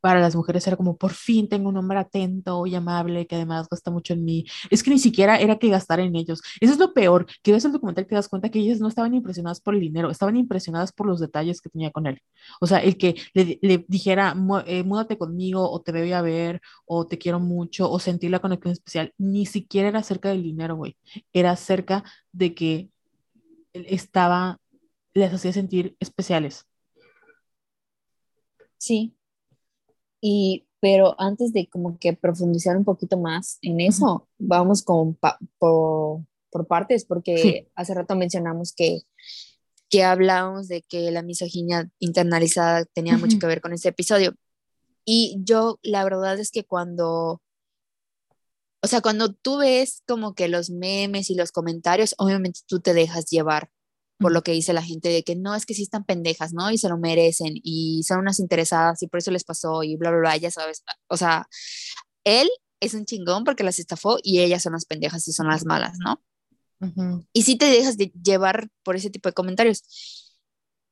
Speaker 1: para las mujeres era como, por fin tengo un hombre atento y amable que además gasta mucho en mí. Es que ni siquiera era que gastara en ellos. Eso es lo peor, que ves el documental te das cuenta que ellas no estaban impresionadas por el dinero, estaban impresionadas por los detalles que tenía con él. O sea, el que le, dijera, "Mu- eh, múdate conmigo o te voy a ver o te quiero mucho o sentir la conexión especial, ni siquiera era acerca del dinero, güey. Era acerca de que estaba, les hacía sentir especiales.
Speaker 2: Sí. Y, pero antes de como que profundizar un poquito más en eso, vamos con por, por partes, porque
Speaker 1: Sí.
Speaker 2: hace rato mencionamos que que hablábamos de que la misoginia internalizada tenía mucho que ver con ese episodio. Y yo, la verdad es que cuando, o sea, cuando tú ves como que los memes y los comentarios, obviamente tú te dejas llevar por lo que dice la gente de que no, es que sí están pendejas, ¿no? Y se lo merecen y son unas interesadas y por eso les pasó y bla, bla, bla, ya sabes. O sea, él es un chingón porque las estafó y ellas son las pendejas y son las malas, ¿no? Y sí te dejas de llevar por ese tipo de comentarios.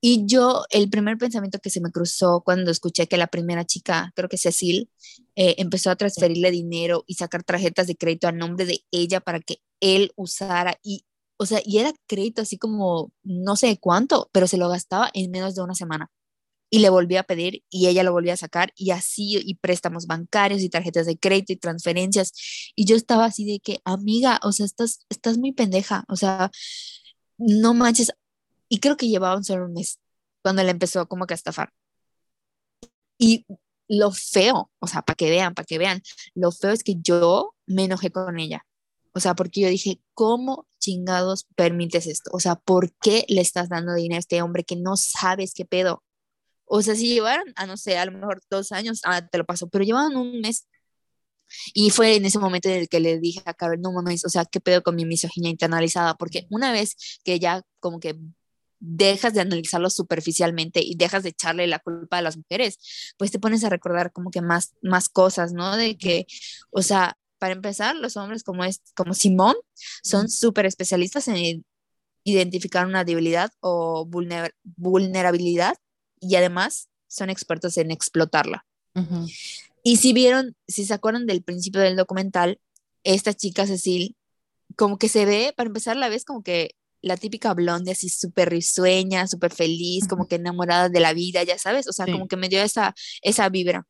Speaker 2: Y yo, el primer pensamiento que se me cruzó cuando escuché que la primera chica, creo que Cecil, eh, empezó a transferirle dinero y sacar tarjetas de crédito a nombre de ella para que él usara y, o sea, y era crédito así como no sé cuánto, pero se lo gastaba en menos de una semana y le volví a pedir y ella lo volvía a sacar y así y préstamos bancarios y tarjetas de crédito y transferencias y yo estaba así de que amiga, o sea, estás estás muy pendeja, o sea, no manches y creo que llevaba un solo un mes cuando le empezó como que a estafar. Y lo feo, o sea, para que vean, para que vean, lo feo es que yo me enojé con ella. O sea, porque yo dije, ¿cómo chingados permites esto? O sea, ¿por qué le estás dando dinero a este hombre que no sabes qué pedo? O sea, si llevaron, a no sé, a lo mejor dos años, ah, te lo paso, pero llevaban un mes. Y fue en ese momento en el que le dije a Carol, no mames, o sea, ¿qué pedo con mi misoginia internalizada? Porque una vez que ya como que dejas de analizarlo superficialmente y dejas de echarle la culpa a las mujeres, pues te pones a recordar como que más, más cosas, ¿no? De que, o sea, para empezar, los hombres como, es, como Simón son súper especialistas en identificar una debilidad o vulnerabilidad y además son expertos en explotarla. Y si vieron, si se acuerdan del principio del documental, esta chica Cecil, como que se ve, para empezar, la vez como que la típica blonde así súper risueña, súper feliz, como que enamorada de la vida, ya sabes, o sea, como que me dio esa, esa vibra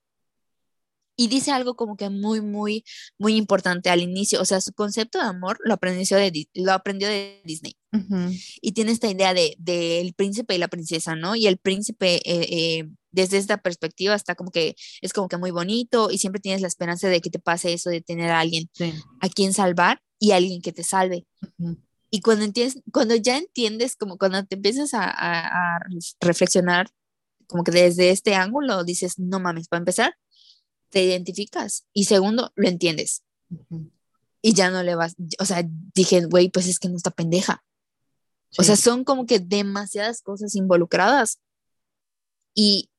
Speaker 2: y dice algo como que muy, muy, muy importante al inicio. O sea, su concepto de amor lo aprendió de, lo aprendió de Disney. Y tiene esta idea del de, príncipe y la princesa, ¿no? Y el príncipe, eh, eh, desde esta perspectiva, está como que es como que muy bonito y siempre tienes la esperanza de que te pase eso de tener a alguien a quien salvar y alguien que te salve. Y cuando, entiendes, cuando ya entiendes, como cuando te empiezas a, a reflexionar, como que desde este ángulo dices, no mames, para empezar, te identificas y segundo, lo entiendes. Y ya no le vas, o sea, dije, güey, pues es que no está pendeja. O sea, son como que demasiadas cosas involucradas. Y,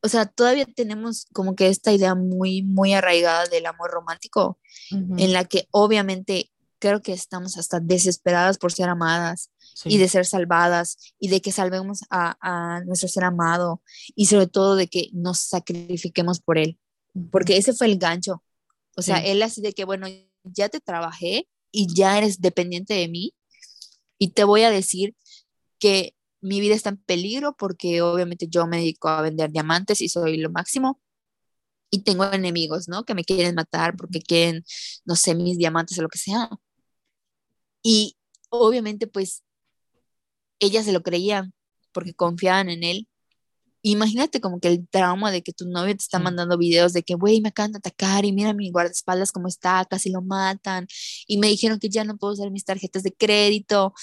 Speaker 2: o sea, todavía tenemos como que esta idea muy, muy arraigada del amor romántico, en la que obviamente creo que estamos hasta desesperadas por ser amadas y de ser salvadas y de que salvemos a, a, nuestro ser amado y sobre todo de que nos sacrifiquemos por él porque ese fue el gancho. O sea, él así de que, bueno, ya te trabajé y ya eres dependiente de mí y te voy a decir que mi vida está en peligro porque obviamente yo me dedico a vender diamantes y soy lo máximo y tengo enemigos, ¿no? Que me quieren matar porque quieren, no sé, mis diamantes o lo que sea. Y obviamente pues ella se lo creía porque confiaban en él imagínate como que el trauma de que tu novio te está mandando videos de que, güey, me acaban de atacar y mira mi guardaespaldas cómo está, casi lo matan y me dijeron que ya no puedo usar mis tarjetas de crédito.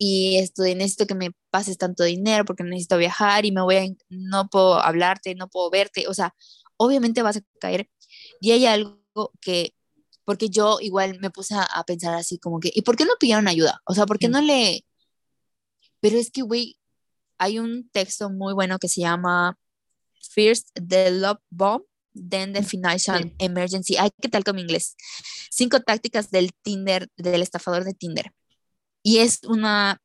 Speaker 2: Y esto, necesito que me pases tanto dinero porque necesito viajar y me voy a, no puedo hablarte, no puedo verte, o sea, obviamente vas a caer. Y hay algo que, porque yo igual me puse a, pensar así como que, ¿y por qué no pidieron ayuda? O sea, ¿por qué no le... Pero es que, güey, hay un texto muy bueno que se llama First the Love Bomb, then the Financial Emergency. Ay, ¿qué tal con mi inglés? Cinco tácticas del Tinder, del estafador de Tinder. Y es una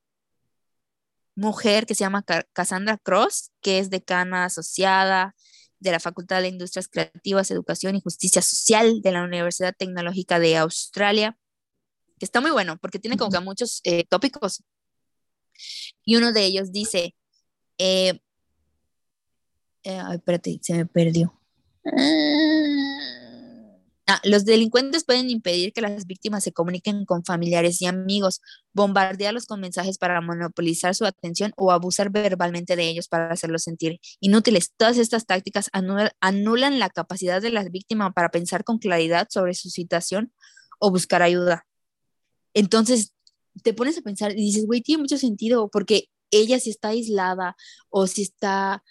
Speaker 2: mujer que se llama Cassandra Cross, que es decana asociada de la Facultad de Industrias Creativas, Educación y Justicia Social de la Universidad Tecnológica de Australia, que está muy bueno porque tiene como que muchos eh, tópicos. Y uno de ellos dice, eh, eh, ay, espérate, se me perdió. Ah, los delincuentes pueden impedir que las víctimas se comuniquen con familiares y amigos, bombardearlos con mensajes para monopolizar su atención o abusar verbalmente de ellos para hacerlos sentir inútiles. Todas estas tácticas anulan la capacidad de las víctimas para pensar con claridad sobre su situación o buscar ayuda. Entonces, te pones a pensar y dices, güey, tiene mucho sentido, porque ella si está aislada o si está,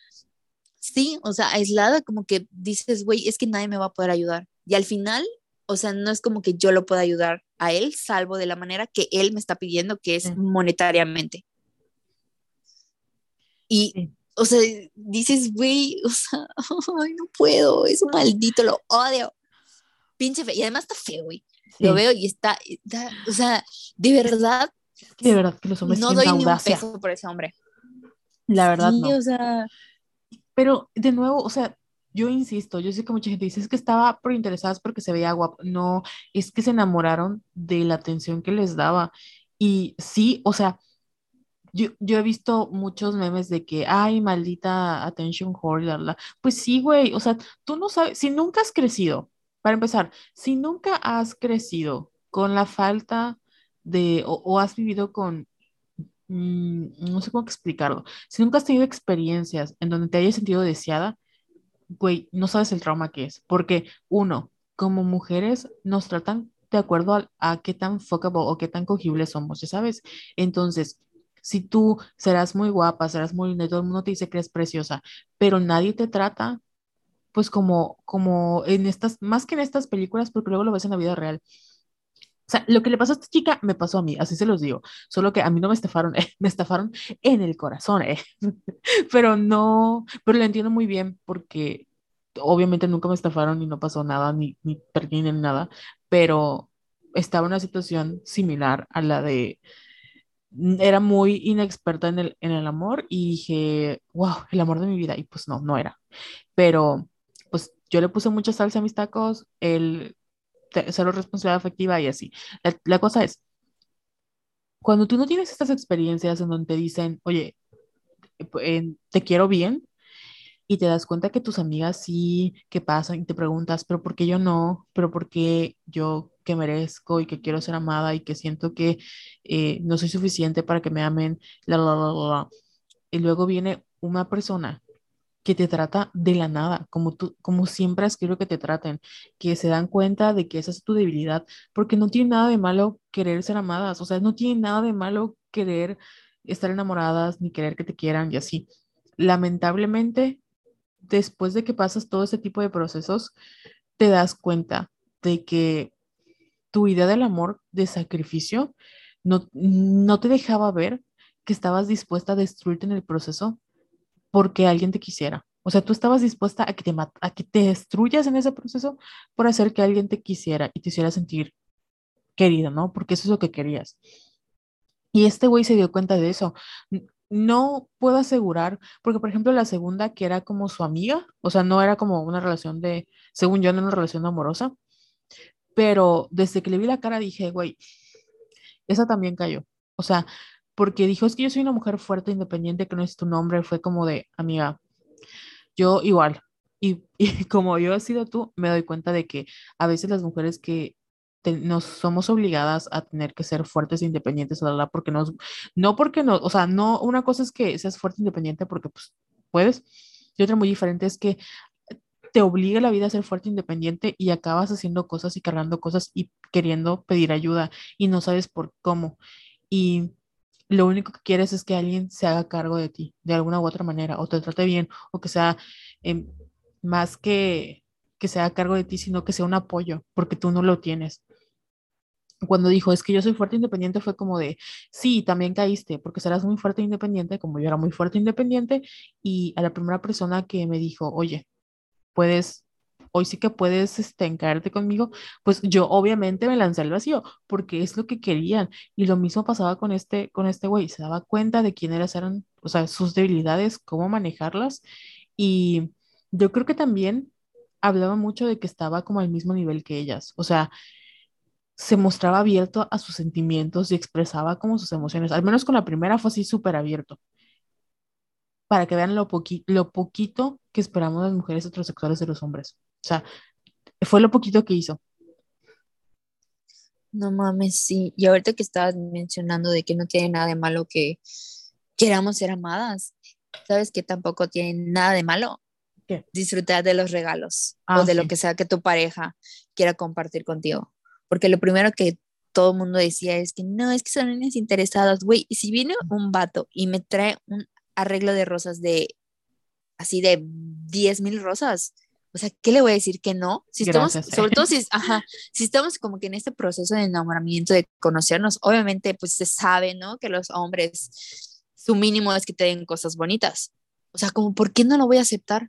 Speaker 2: sí, o sea, aislada, como que dices, güey, es que nadie me va a poder ayudar. Y al final, o sea, no es como que yo lo pueda ayudar a él, salvo de la manera que él me está pidiendo, que es monetariamente. Y, o sea, dices, güey, o sea, ay, no puedo, es un maldito, lo odio. Pinche fe. Y además está feo, güey. Lo veo y está, o sea, de verdad.
Speaker 1: De verdad que los hombres
Speaker 2: no doy ni un peso por ese hombre.
Speaker 1: La verdad, no.
Speaker 2: O sea.
Speaker 1: Pero de nuevo, o sea, yo insisto, yo sé que mucha gente dice es que estaba por interesadas porque se veía guapo. No, es que se enamoraron de la atención que les daba. Y sí, o sea, yo, yo he visto muchos memes de que, ay, maldita attention whore, la, Pues sí, güey, o sea, tú no sabes, si nunca has crecido, para empezar, si nunca has crecido con la falta de, o, has vivido con, mm, no sé cómo explicarlo, si nunca has tenido experiencias en donde te hayas sentido deseada, güey, no sabes el trauma que es, porque uno, como mujeres nos tratan de acuerdo a, a qué tan fuckable o qué tan cogibles somos, ya sabes. Entonces, si tú serás muy guapa, serás muy linda, todo el mundo te dice que eres preciosa, pero nadie te trata pues como, como en estas, más que en estas películas, porque luego lo ves en la vida real. Sea, lo que le pasó a esta chica me pasó a mí, así se los digo. Solo que a mí no me estafaron, me estafaron en el corazón, eh. pero no, pero lo entiendo muy bien porque obviamente nunca me estafaron y no pasó nada, ni, perdí ni nada, pero estaba en una situación similar a la de, era muy inexperta en el, en el amor y dije, wow, el amor de mi vida, y pues no, no era. Pero pues yo le puse mucha salsa a mis tacos, el cero responsabilidad afectiva y así. La, cosa es, cuando tú no tienes estas experiencias en donde te dicen, oye, te quiero bien, y te das cuenta que tus amigas sí, que pasan y te preguntas, pero ¿por qué yo no? ¿Pero por qué yo que merezco y que quiero ser amada y que siento que eh, no soy suficiente para que me amen? La, la, la, la. Y luego viene una persona que te trata de la nada, como tú, como siempre que te traten, que se dan cuenta de que esa es tu debilidad, porque no tiene nada de malo querer ser amadas, o sea, no tiene nada de malo querer estar enamoradas ni querer que te quieran y así. Lamentablemente, después de que pasas todo ese tipo de procesos, te das cuenta de que tu idea del amor de sacrificio no, no te dejaba ver que estabas dispuesta a destruirte en el proceso porque alguien te quisiera. O sea, tú estabas dispuesta a que te, a que te destruyas en ese proceso por hacer que alguien te quisiera y te hiciera sentir querida, ¿no? Porque eso es lo que querías. Y este güey se dio cuenta de eso. No puedo asegurar, porque por ejemplo la segunda, que era como su amiga, o sea, no era como una relación de, según yo, no una relación amorosa, pero desde que le vi la cara dije, güey, esa también cayó. O sea, porque dijo, es que yo soy una mujer fuerte, independiente, que no es tu nombre, fue como de, amiga, yo igual. Y, y como yo he sido tú, me doy cuenta de que a veces las mujeres que nos somos obligadas a tener que ser fuertes e independientes, ¿verdad? porque nos, no porque no, o sea, no, una cosa es que seas fuerte e independiente porque pues puedes, y otra muy diferente es que te obliga la vida a ser fuerte e independiente y acabas haciendo cosas y cargando cosas y queriendo pedir ayuda y no sabes por cómo. Y lo único que quieres es que alguien se haga cargo de ti de alguna u otra manera, o te trate bien, o que sea em, más que que se haga cargo de ti, sino que sea un apoyo, porque tú no lo tienes. Cuando dijo, es que yo soy fuerte e independiente, fue como de, sí, también caíste, porque serás muy fuerte e independiente, como yo era muy fuerte e independiente, y a la primera persona que me dijo, oye, puedes hoy sí que puedes este, conmigo, pues yo obviamente me lancé al vacío, porque es lo que querían. Y lo mismo pasaba con este, con este güey, se daba cuenta de quién eran, o sea, sus debilidades, cómo manejarlas. Y yo creo que también hablaba mucho de que estaba como al mismo nivel que ellas, o sea, se mostraba abierto a sus sentimientos y expresaba como sus emociones, al menos con la primera fue así súper abierto para que vean lo, lo poquito que esperamos las mujeres heterosexuales de los hombres. O sea, fue lo poquito que hizo.
Speaker 2: No mames, sí. Y ahorita que estabas mencionando de que no tiene nada de malo que queramos ser amadas, ¿sabes que tampoco tiene nada de malo?
Speaker 1: ¿Qué?
Speaker 2: Disfrutar de los regalos
Speaker 1: ah,
Speaker 2: o de lo que sea que tu pareja quiera compartir contigo. Porque lo primero que todo el mundo decía es que no, es que son niñas interesadas, güey, si viene un vato y me trae un arreglo de rosas de así de 10 mil rosas, o sea, ¿qué le voy a decir que no? Si estamos, sobre todo si, ajá, si estamos como que en este proceso de enamoramiento, de conocernos, obviamente pues se sabe, ¿no? Que los hombres, su mínimo es que te den cosas bonitas. O sea, como, ¿por qué no lo voy a aceptar?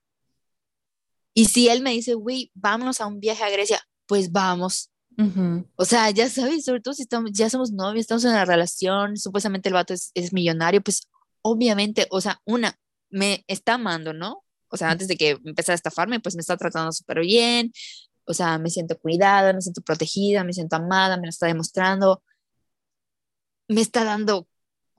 Speaker 2: Y si él me dice, güey, vámonos a un viaje a Grecia, pues vamos. O sea, ya sabes, sobre todo si estamos, ya somos novios, estamos en una relación, supuestamente el vato es, es millonario, pues obviamente, o sea, una, me está amando, ¿no? O sea, antes de que empezara a estafarme, pues me está tratando súper bien, o sea, me siento cuidada, me siento protegida, me siento amada, me lo está demostrando, me está dando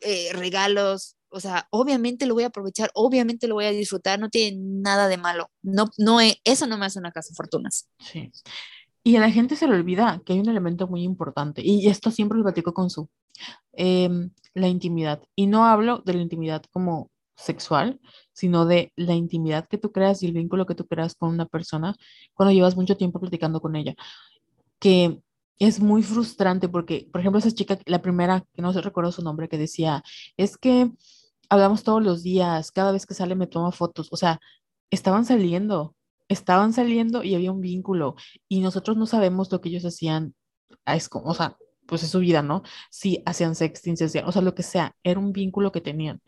Speaker 2: eh, regalos, o sea, obviamente lo voy a aprovechar, obviamente lo voy a disfrutar, no tiene nada de malo, no, no, eso no me hace una casa fortunas.
Speaker 1: Sí. Y a la gente se le olvida que hay un elemento muy importante, y esto siempre lo platico con su, em, la intimidad. Y no hablo de la intimidad como sexual, sino de la intimidad que tú creas y el vínculo que tú creas con una persona cuando llevas mucho tiempo platicando con ella. Que es muy frustrante porque, por ejemplo, esa chica, la primera, que no se recuerdo su nombre, que decía, es que hablamos todos los días, cada vez que sale me toma fotos, o sea, estaban saliendo, estaban saliendo y había un vínculo y nosotros no sabemos lo que ellos hacían, es como, o sea, pues es su vida, ¿no? Si hacían sexting, si o sea, lo que sea, era un vínculo que tenían.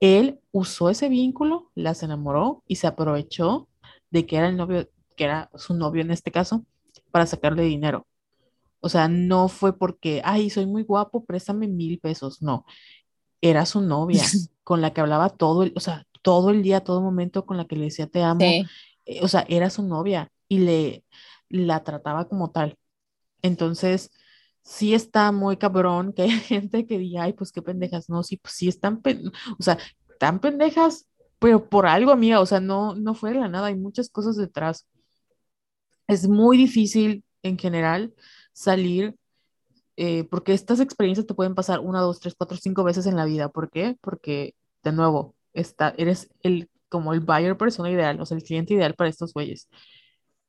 Speaker 1: Él usó ese vínculo, las enamoró y se aprovechó de que era el novio, que era su novio en este caso, para sacarle dinero. O sea, no fue porque, ay, soy muy guapo, préstame mil pesos. No, era su novia con la que hablaba todo el, o sea, todo el día, todo momento con la que le decía te amo. Eh, o sea, era su novia y le la trataba como tal. Entonces, sí está muy cabrón que hay gente que diga, ay, pues qué pendejas, no, sí, pues sí están, o sea, tan pendejas, pero por algo, amiga, o sea, no, no fue de la nada, hay muchas cosas detrás. Es muy difícil en general salir, eh, porque estas experiencias te pueden pasar una, dos, tres, cuatro, cinco veces en la vida. ¿Por qué? Porque, de nuevo, está, eres el como el buyer persona ideal, o sea, el cliente ideal para estos güeyes,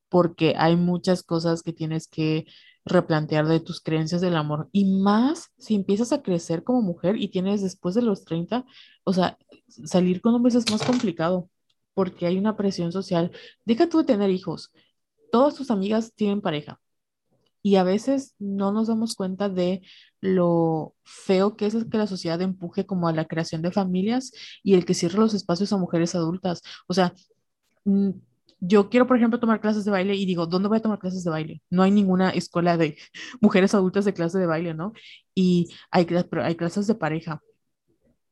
Speaker 1: porque hay muchas cosas que tienes que replantear de tus creencias del amor y más si empiezas a crecer como mujer y tienes después de los 30, o sea, salir con hombres es más complicado porque hay una presión social. Deja tú de tener hijos. Todas tus amigas tienen pareja y a veces no nos damos cuenta de lo feo que es que la sociedad empuje como a la creación de familias y el que cierre los espacios a mujeres adultas. O sea, mm, yo quiero, por ejemplo, tomar clases de baile y digo, ¿dónde voy a tomar clases de baile? No hay ninguna escuela de mujeres adultas de clase de baile, ¿no? Y hay, hay clases de pareja.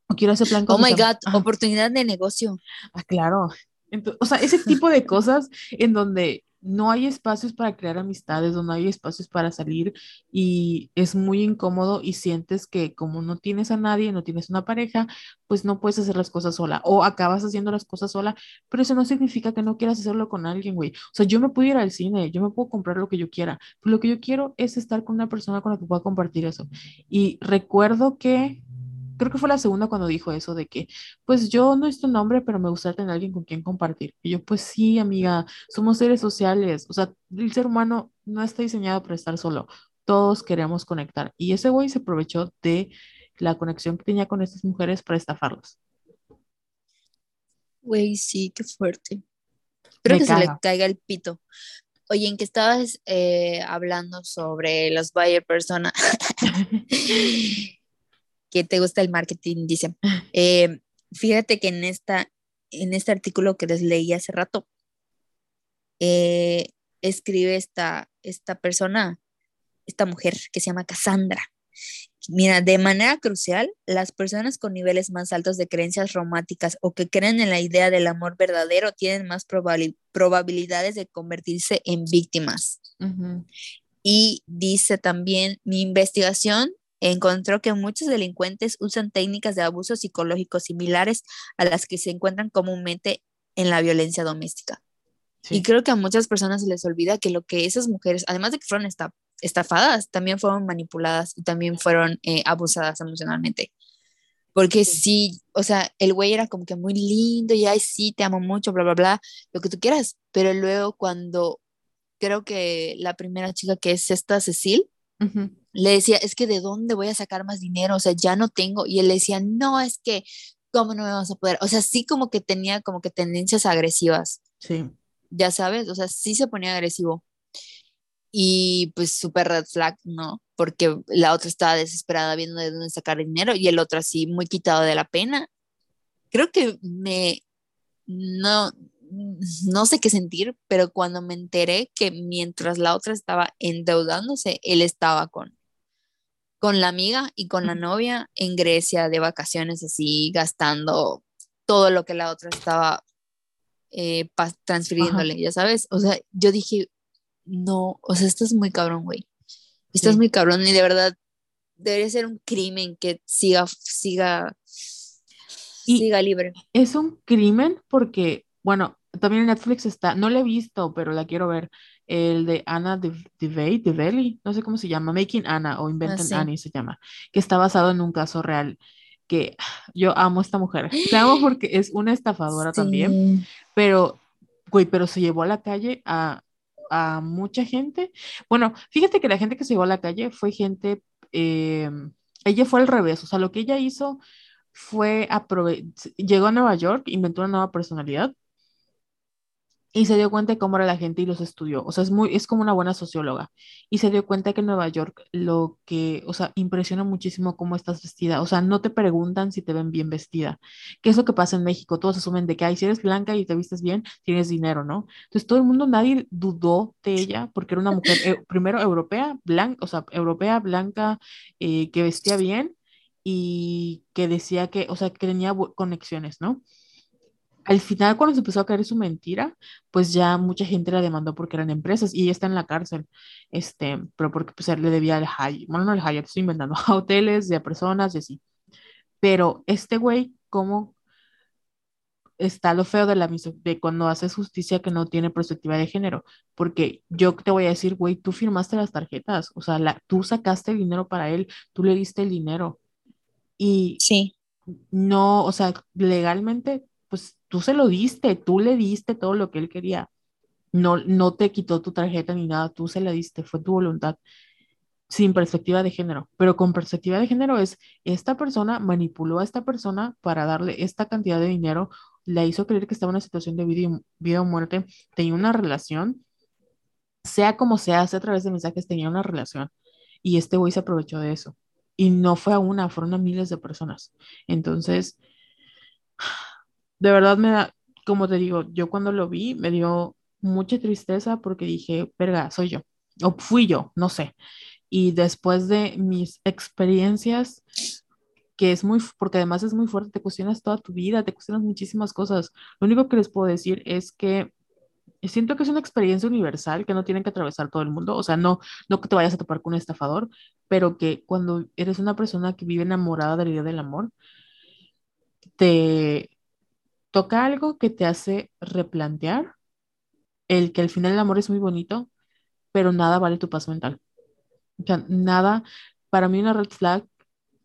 Speaker 1: O quiero hacer plan
Speaker 2: Oh my God, oportunidad de negocio.
Speaker 1: Ah, claro. o sea, ese tipo de cosas en donde no hay espacios para crear amistades, no hay espacios para salir y es muy incómodo y sientes que como no tienes a nadie, no tienes una pareja, pues no puedes hacer las cosas sola o acabas haciendo las cosas sola, pero eso no significa que no quieras hacerlo con alguien, güey. O sea, yo me puedo ir al cine, yo me puedo comprar lo que yo quiera, pero lo que yo quiero es estar con una persona con la que pueda compartir eso. Y recuerdo que creo que fue la segunda cuando dijo eso de que, pues yo no es tu nombre, pero me gustaría tener alguien con quien compartir. Y yo, pues sí, amiga, somos seres sociales. O sea, el ser humano no está diseñado para estar solo. Todos queremos conectar. Y ese güey se aprovechó de la conexión que tenía con estas mujeres para estafarlas.
Speaker 2: Güey, sí, qué fuerte. Espero que se le caiga el pito. Oye, ¿en qué estabas eh, hablando sobre los buyer persona? que te gusta el marketing, dice. Eh, fíjate que en, esta, en este artículo que les leí hace rato, eh, escribe esta, esta persona, esta mujer que se llama Cassandra. Mira, de manera crucial, las personas con niveles más altos de creencias románticas o que creen en la idea del amor verdadero tienen más probabilidades de convertirse en víctimas. Y dice también, mi investigación encontró que muchos delincuentes usan técnicas de abuso psicológico similares a las que se encuentran comúnmente en la violencia doméstica. Y creo que a muchas personas se les olvida que lo que esas mujeres, además de que fueron estafadas, también fueron manipuladas y también fueron eh, abusadas emocionalmente. Porque sí. o sea, el güey era como que muy lindo y ay, sí, te amo mucho, bla, bla, bla, lo que tú quieras. Pero luego cuando creo que la primera chica que es esta Cecil, le decía, es que de dónde voy a sacar más dinero, o sea, ya no tengo. Y él le decía, no, es que, ¿cómo no me vas a poder? O sea, sí como que tenía como que tendencias agresivas.
Speaker 1: Sí.
Speaker 2: Ya sabes, o sea, sí se ponía agresivo. Y pues súper red flag, ¿no? Porque la otra estaba desesperada viendo de dónde sacar dinero y el otro así muy quitado de la pena. Creo que me, no, no sé qué sentir, pero cuando me enteré que mientras la otra estaba endeudándose, él estaba con, con la amiga y con la novia en Grecia de vacaciones, así gastando todo lo que la otra estaba eh, transfiriéndole, ya sabes. O sea, yo dije, no, o sea, esto es muy cabrón, güey. Esto es muy cabrón y de verdad debería ser un crimen que siga, siga, siga libre.
Speaker 1: Es un crimen porque, bueno, también en Netflix está, no la he visto, pero la quiero ver, el de Anna de Valley, no sé cómo se llama, Making Anna o Inventing ah, Annie se llama, que está basado en un caso real, que yo amo a esta mujer, la amo porque es una estafadora también, pero, güey, pero se llevó a la calle a, a mucha gente. Bueno, fíjate que la gente que se llevó a la calle fue gente, eh, ella fue al revés, o sea, lo que ella hizo fue, llegó a Nueva York, inventó una nueva personalidad y se dio cuenta de cómo era la gente y los estudió. O sea, es, muy, es como una buena socióloga. Y se dio cuenta que en Nueva York lo que, o sea, impresiona muchísimo cómo estás vestida. O sea, no te preguntan si te ven bien vestida. ¿Qué es lo que pasa en México? Todos asumen de que, ay, si eres blanca y te vistes bien, tienes dinero, ¿no? Entonces todo el mundo, nadie dudó de ella porque era una mujer, eh, primero europea, blanca, o sea, europea, blanca, eh, que vestía bien y que decía que, o sea, que tenía conexiones, ¿no? Al final, cuando se empezó a caer su mentira, pues ya mucha gente la demandó porque eran empresas y ella está en la cárcel, este, pero porque pues le debía al Hyatt, bueno, no al Hyatt, estoy inventando, a hoteles, de personas y así. Pero este güey, ¿cómo está lo feo de la de cuando haces justicia que no tiene perspectiva de género? Porque yo te voy a decir, güey, tú firmaste las tarjetas, o sea, la, tú sacaste el dinero para él, tú le diste el dinero y
Speaker 2: sí.
Speaker 1: no, o sea, legalmente pues tú se lo diste, tú le diste todo lo que él quería. No, no te quitó tu tarjeta ni nada, tú se la diste, fue tu voluntad, sin perspectiva de género. Pero con perspectiva de género es, esta persona manipuló a esta persona para darle esta cantidad de dinero, la hizo creer que estaba en una situación de vida, vida o muerte, tenía una relación, sea como sea, sea a través de mensajes, tenía una relación. Y este güey se aprovechó de eso. Y no fue a una, fueron a miles de personas. Entonces, de verdad me da, como te digo, yo cuando lo vi me dio mucha tristeza porque dije, verga, soy yo, o fui yo, no sé. Y después de mis experiencias, que es muy, porque además es muy fuerte, te cuestionas toda tu vida, te cuestionas muchísimas cosas. Lo único que les puedo decir es que siento que es una experiencia universal que no tienen que atravesar todo el mundo, o sea, no, no que te vayas a topar con un estafador, pero que cuando eres una persona que vive enamorada de la idea del amor, te, toca algo que te hace replantear el que al final el amor es muy bonito, pero nada vale tu paz mental. O sea, nada, para mí una red flag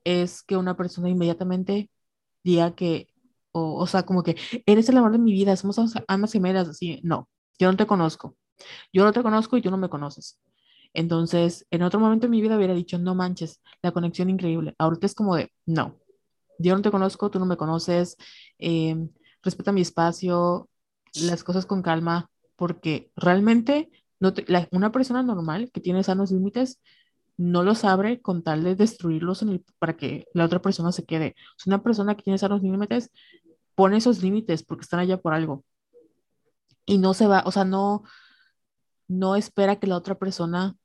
Speaker 1: es que una persona inmediatamente diga que, o, o sea, como que eres el amor de mi vida, somos ambas gemelas, así, no, yo no te conozco, yo no te conozco y tú no me conoces. Entonces, en otro momento de mi vida hubiera dicho, no manches, la conexión increíble. Ahorita es como de, no, yo no te conozco, tú no me conoces, eh, respeta mi espacio, las cosas con calma, porque realmente no una persona normal que tiene sanos límites no los abre con tal de destruirlos para que la otra persona se quede. Una persona que tiene sanos límites pone esos límites porque están allá por algo. Y no se va, o sea, no, no espera que la otra persona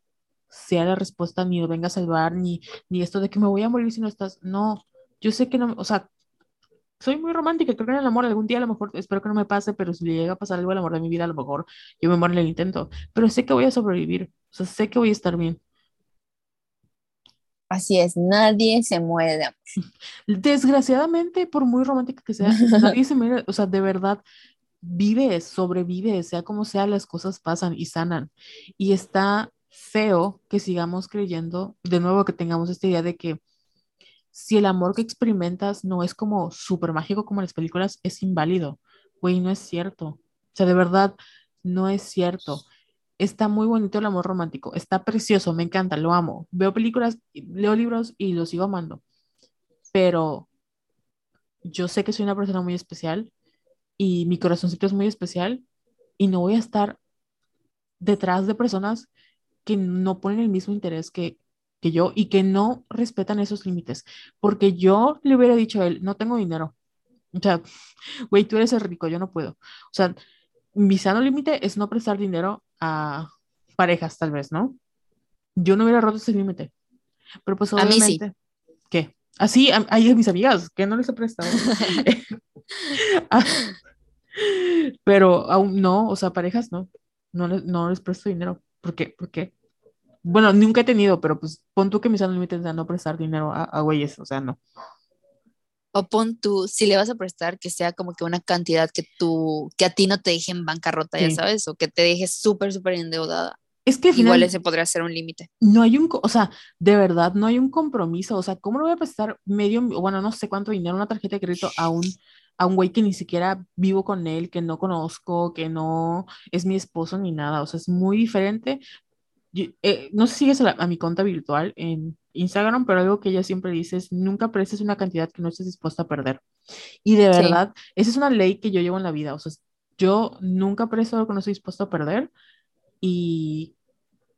Speaker 1: sea la respuesta, ni lo venga a salvar, ni, ni esto de que me voy a morir si no estás. No, yo sé que no, o sea, soy muy romántica, creo que en el amor algún día a lo mejor, espero que no me pase, pero si le llega a pasar algo al amor de mi vida, a lo mejor yo me muero en el intento, pero sé que voy a sobrevivir, o sea, sé que voy a estar bien.
Speaker 2: Así es, nadie se muere de amor.
Speaker 1: Desgraciadamente, por muy romántica que sea, nadie se muere, o sea, de verdad, vive, sobrevive, sea como sea, las cosas pasan y sanan. Y está feo que sigamos creyendo, de nuevo, que tengamos esta idea de que si el amor que experimentas no es como súper mágico como las películas, es inválido. Güey, no es cierto. O sea, de verdad, no es cierto. está muy bonito el amor romántico, está precioso, me encanta, lo amo. Veo películas, leo libros y lo sigo amando. Pero yo sé que soy una persona muy especial y mi corazoncito es muy especial y no voy a estar detrás de personas que no ponen el mismo interés que, que yo y que no respetan esos límites. Porque yo le hubiera dicho a él, no tengo dinero. O sea, güey, tú eres el rico, yo no puedo. O sea, mi sano límite es no prestar dinero a parejas, tal vez, ¿no? Yo no hubiera roto ese límite. Pero pues obviamente...
Speaker 2: A mí
Speaker 1: sí. ¿Qué? Así, ahí a mis amigas, que no les he prestado. Ah, pero aún no, o sea, parejas no. No les, no les presto dinero. ¿Por qué? ¿Por qué? Bueno, nunca he tenido, pero pues pon tú que mis límites de no prestar dinero a, a güeyes, o sea, no.
Speaker 2: O pon tú, si le vas a prestar, que sea como que una cantidad que tú, que a ti no te deje en bancarrota, ya sabes, o que te deje súper, súper endeudada.
Speaker 1: Es que
Speaker 2: igual ese podría ser un límite.
Speaker 1: No hay un, o sea, de verdad, no hay un compromiso. O sea, ¿cómo le voy a prestar medio, bueno, no sé cuánto dinero, una tarjeta de crédito a un, a un güey que ni siquiera vivo con él, que no conozco, que no es mi esposo ni nada? O sea, es muy diferente. Eh, no sé si sigues a, mi cuenta virtual en Instagram, pero algo que ella siempre dice es, nunca prestes una cantidad que no estés dispuesta a perder. Y de verdad, esa es una ley que yo llevo en la vida. O sea, yo nunca presto algo que no estoy dispuesto a perder y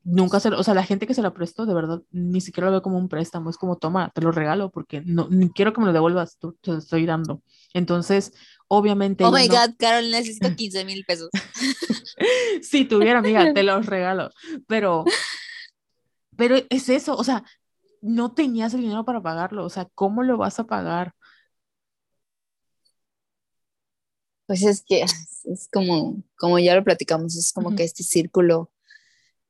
Speaker 1: nunca se o sea, la gente que se la presto, de verdad, ni siquiera lo veo como un préstamo, es como, toma, te lo regalo porque no, ni quiero que me lo devuelvas, tú, te lo estoy dando. Entonces, obviamente...
Speaker 2: Oh my God, Carol, necesito 15 mil pesos.
Speaker 1: si tuviera, amiga, te los regalo, pero, pero es eso, o sea, no tenías el dinero para pagarlo, o sea, ¿cómo lo vas a pagar?
Speaker 2: Pues es que es como, como ya lo platicamos, es como que este círculo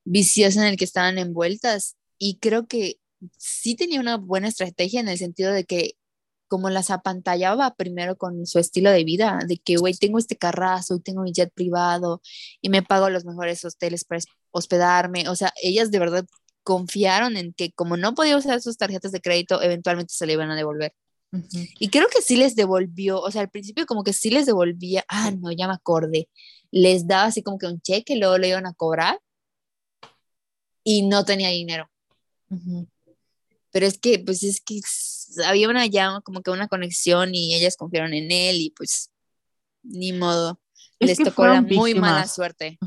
Speaker 2: vicioso en el que estaban envueltas. Y creo que sí tenía una buena estrategia en el sentido de que como las apantallaba primero con su estilo de vida, de que, güey, tengo este carrazo tengo mi jet privado y me pago los mejores hoteles para hospedarme. O sea, ellas de verdad confiaron en que como no podía usar sus tarjetas de crédito, eventualmente se le iban a devolver. Y creo que sí les devolvió, o sea, al principio como que sí les devolvía, ah, no, ya me acordé, les daba así como que un cheque, luego le iban a cobrar y no tenía dinero. Pero es que, pues es que había una ya como que una conexión y ellas confiaron en él y pues ni modo. les tocó la muy mala suerte.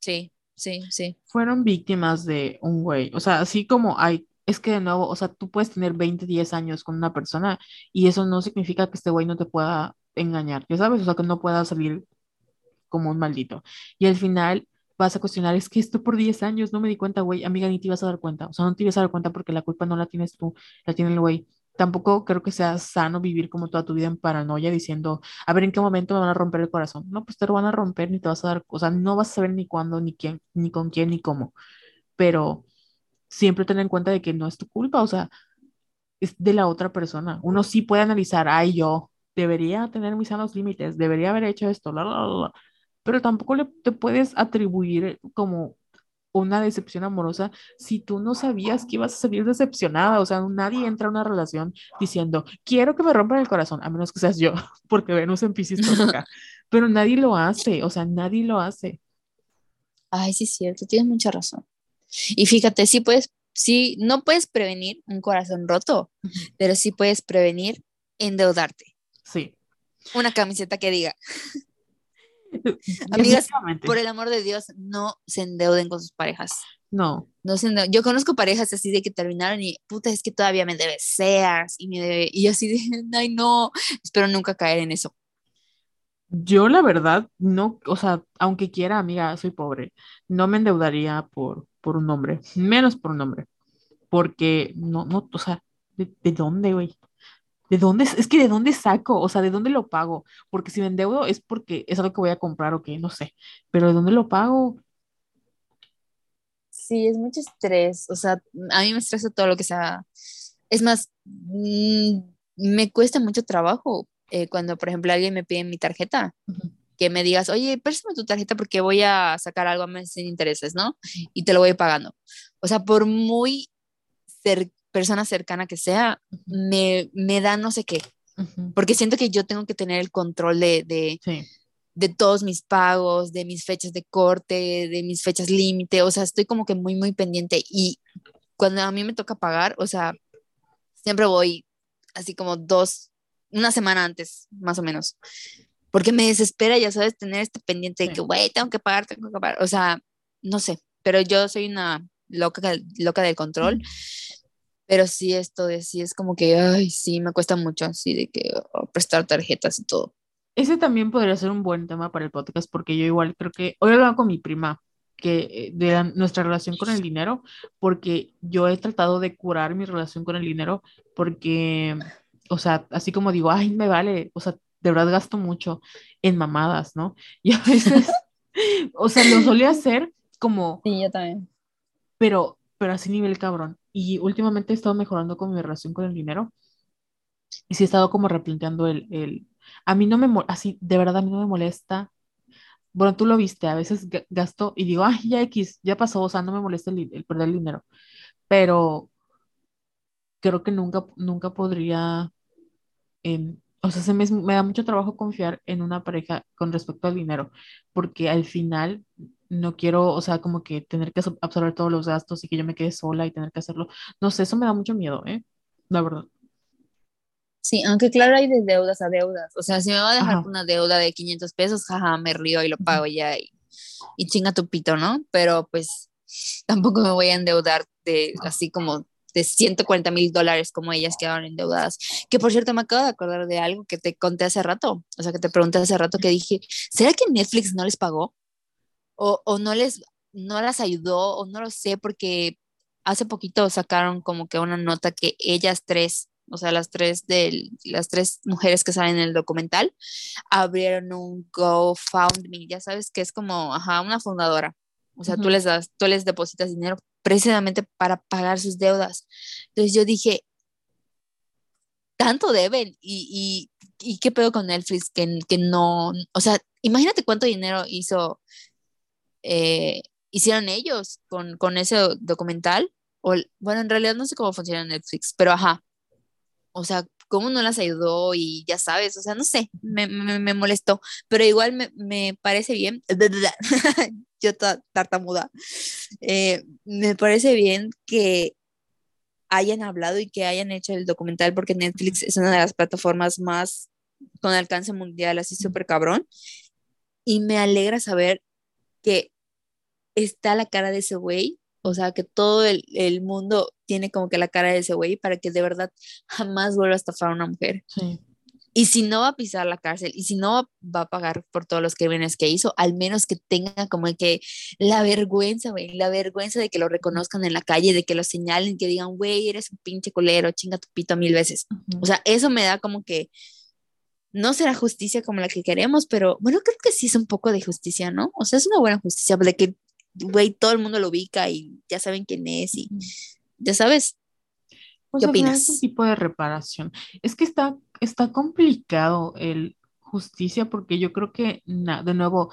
Speaker 2: Sí, sí, sí.
Speaker 1: Fueron víctimas de un güey. O sea, así como hay es que de nuevo, o sea, tú puedes tener 20, 10 años con una persona y eso no significa que este güey no te pueda engañar, ya sabes, o sea, que no pueda salir como un maldito. Y al final vas a cuestionar, es que esto por 10 años no me di cuenta, güey, amiga, ni te ibas a dar cuenta, o sea, no te ibas a dar cuenta porque la culpa no la tienes tú, la tiene el güey. Tampoco creo que sea sano vivir como toda tu vida en paranoia diciendo, a ver en qué momento me van a romper el corazón. No, pues te lo van a romper, ni te vas a dar, o sea, no vas a saber ni cuándo, ni quién, ni con quién, ni cómo. Pero siempre tener en cuenta de que no es tu culpa, o sea, es de la otra persona. Uno sí puede analizar, ay, yo debería tener mis sanos límites, debería haber hecho esto, pero tampoco le, te puedes atribuir como una decepción amorosa si tú no sabías que ibas a salir decepcionada. O sea, nadie entra a una relación diciendo, quiero que me rompan el corazón, a menos que seas yo, porque Venus en Pisces acá. Pero nadie lo hace, o sea, nadie lo hace.
Speaker 2: Ay, sí es cierto, tienes mucha razón. Y fíjate, sí puedes, sí, no puedes prevenir un corazón roto, pero sí puedes prevenir endeudarte.
Speaker 1: Sí.
Speaker 2: Una camiseta que diga. Amigas, por el amor de Dios, no se endeuden con sus parejas.
Speaker 1: No.
Speaker 2: No se Yo conozco parejas así de que terminaron y, puta, es que todavía me debe seas y me debe, y así de, ay, no, espero nunca caer en eso.
Speaker 1: Yo la verdad, no, o sea, aunque quiera, amiga, soy pobre, no me endeudaría por, por un hombre, menos por un hombre, porque no, no, o sea, ¿de, dónde, güey? ¿De dónde? Es que ¿de dónde saco? O sea, ¿de dónde lo pago? Porque si me endeudo es porque es algo que voy a comprar o que no sé, pero ¿de dónde lo pago?
Speaker 2: Sí, es mucho estrés, o sea, a mí me estresa todo lo que sea, es más, mm, me cuesta mucho trabajo eh, cuando, por ejemplo, alguien me pide mi tarjeta, que me digas, oye, préstame tu tarjeta porque voy a sacar algo a mes sin intereses, ¿no? Y te lo voy pagando. O sea, por muy persona cercana que sea, me, me da no sé qué. Porque siento que yo tengo que tener el control de, de, de todos mis pagos, de mis fechas de corte, de mis fechas límite, o sea, estoy como que muy, muy pendiente. Y cuando a mí me toca pagar, o sea, siempre voy así como dos, una semana antes, más o menos, porque me desespera, ya sabes, tener este pendiente de que, güey, tengo que pagar, tengo que pagar, o sea, no sé, pero yo soy una loca, loca del control. Pero sí, esto de sí es como que, ay, sí, me cuesta mucho así de que oh, prestar tarjetas y todo.
Speaker 1: Ese también podría ser un buen tema para el podcast porque yo igual creo que, hoy hablaba con mi prima que eh, de nuestra relación con el dinero, porque yo he tratado de curar mi relación con el dinero porque, o sea, así como digo, ay, me vale, o sea, de verdad gasto mucho en mamadas, ¿no? Y a veces, o sea, lo solía hacer como...
Speaker 2: Sí, yo también.
Speaker 1: Pero, pero así nivel cabrón. Y últimamente he estado mejorando con mi relación con el dinero. Y sí he estado como replanteando el, el, a mí no me, así, de verdad a mí no me molesta. Bueno, tú lo viste, a veces gasto y digo, ay, ya X, ya pasó, o sea, no me molesta el, perder el dinero. Pero creo que nunca, nunca podría, o sea, se me, me da mucho trabajo confiar en una pareja con respecto al dinero, porque al final no quiero, o sea, como que tener que absorber todos los gastos y que yo me quede sola y tener que hacerlo. No sé, eso me da mucho miedo, ¿eh? La verdad.
Speaker 2: Sí, aunque claro hay de deudas a deudas. O sea, si me va a dejar una deuda de 500 pesos, jaja, me río y lo pago ya y, y chinga tu pito, ¿no? Pero pues tampoco me voy a endeudar de así como de 140 mil dólares como ellas quedaron endeudadas. Que por cierto, me acabo de acordar de algo que te conté hace rato. O sea, que te pregunté hace rato que dije, ¿será que Netflix no les pagó? O, o no les, no las ayudó, o no lo sé, porque hace poquito sacaron como que una nota que ellas tres o sea, las tres, de, las tres mujeres que salen en el documental, abrieron un GoFundMe, ya sabes que es como, ajá, una fundadora. O sea, tú les das, tú les depositas dinero precisamente para pagar sus deudas. Entonces yo dije, tanto deben y, y, y qué pedo con Netflix que, que no, o sea, imagínate cuánto dinero hizo, eh, hicieron ellos con, con ese documental. O, bueno, en realidad no sé cómo funciona Netflix, pero ajá, o sea, cómo no las ayudó y ya sabes, o sea, no sé, me, me, molestó, pero igual me, me parece bien, yo tartamuda, eh, me parece bien que hayan hablado y que hayan hecho el documental porque Netflix es una de las plataformas más con alcance mundial, así súper cabrón, y me alegra saber que está la cara de ese güey o sea, que todo el, el, mundo tiene como que la cara de ese güey para que de verdad jamás vuelva a estafar a una mujer. Sí. Y si no va a pisar la cárcel y si no va a pagar por todos los crímenes que hizo, al menos que tenga como que la vergüenza, güey, la vergüenza de que lo reconozcan en la calle, de que lo señalen, que digan, güey, eres un pinche colero, chinga tu pito mil veces. O sea, eso me da como que no será justicia como la que queremos, pero bueno, creo que sí es un poco de justicia, ¿no? O sea, es una buena justicia de que güey, todo el mundo lo ubica y ya saben quién es y ya sabes.
Speaker 1: Pues ¿Qué opinas? Es un tipo de reparación. Es que está, está complicado el justicia porque yo creo que, de nuevo,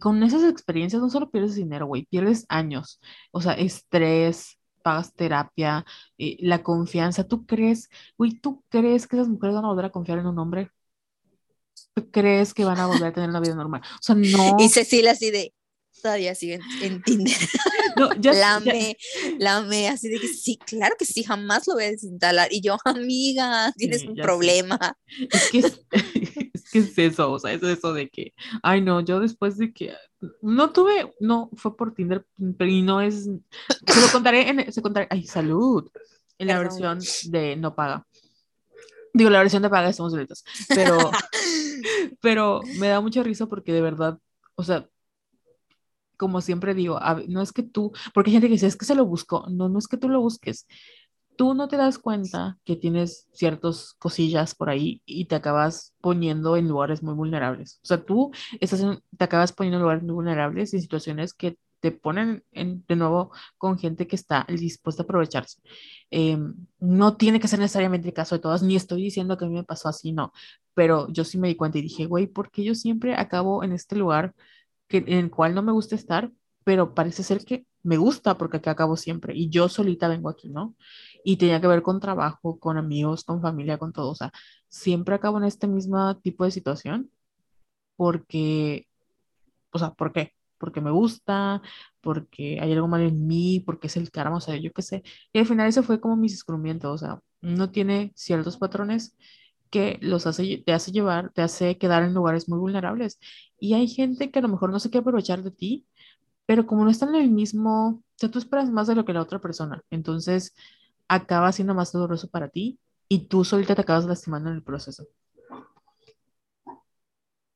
Speaker 1: con esas experiencias no solo pierdes dinero, güey, pierdes años. O sea, estrés, pagas terapia, eh, la confianza. ¿Tú crees, güey, tú crees que esas mujeres van a volver a confiar en un hombre? ¿Tú crees que van a volver a tener una vida normal? O sea, no.
Speaker 2: Y Cecilia así de, todavía sigue en, Tinder. No, la amé, la amé, así de que sí, claro que sí, jamás lo voy a desinstalar. Y yo, amiga, tienes un problema.
Speaker 1: Es que que es eso, o sea, es eso de que, ay no, yo después de que no tuve, no, fue por Tinder, pero y no es, se lo contaré, en, se contaré, ay, salud, en la versión de no paga. Digo, la versión de paga estamos solitos, pero, pero me da mucha risa porque de verdad, o sea, como siempre digo, no es que tú, porque hay gente que dice, es que se lo buscó, no, no es que tú lo busques, tú no te das cuenta que tienes ciertas cosillas por ahí y te acabas poniendo en lugares muy vulnerables. O sea, tú estás te acabas poniendo en lugares muy vulnerables en situaciones que te ponen de nuevo con gente que está dispuesta a aprovecharse. Em, no tiene que ser necesariamente el caso de todas, ni estoy diciendo que a mí me pasó así, no, pero yo sí me di cuenta y dije, güey, ¿por qué yo siempre acabo en este lugar? que, en el cual no me gusta estar, pero parece ser que me gusta porque aquí acabo siempre y yo solita vengo aquí, ¿no? Y tenía que ver con trabajo, con amigos, con familia, con todo, o sea, siempre acabo en este mismo tipo de situación porque, o sea, ¿por qué? Porque me gusta, porque hay algo mal en mí, porque es el karma, o sea, yo qué sé. Y al final ese fue como mi descubrimiento, o sea, no tiene ciertos patrones que los hace, te hace llevar, te hace quedar en lugares muy vulnerables. Y hay gente que a lo mejor no se quiere aprovechar de ti, pero como no están en el mismo, o sea, tú esperas más de lo que la otra persona, entonces acaba siendo más doloroso para ti y tú solita te acabas lastimando en el proceso.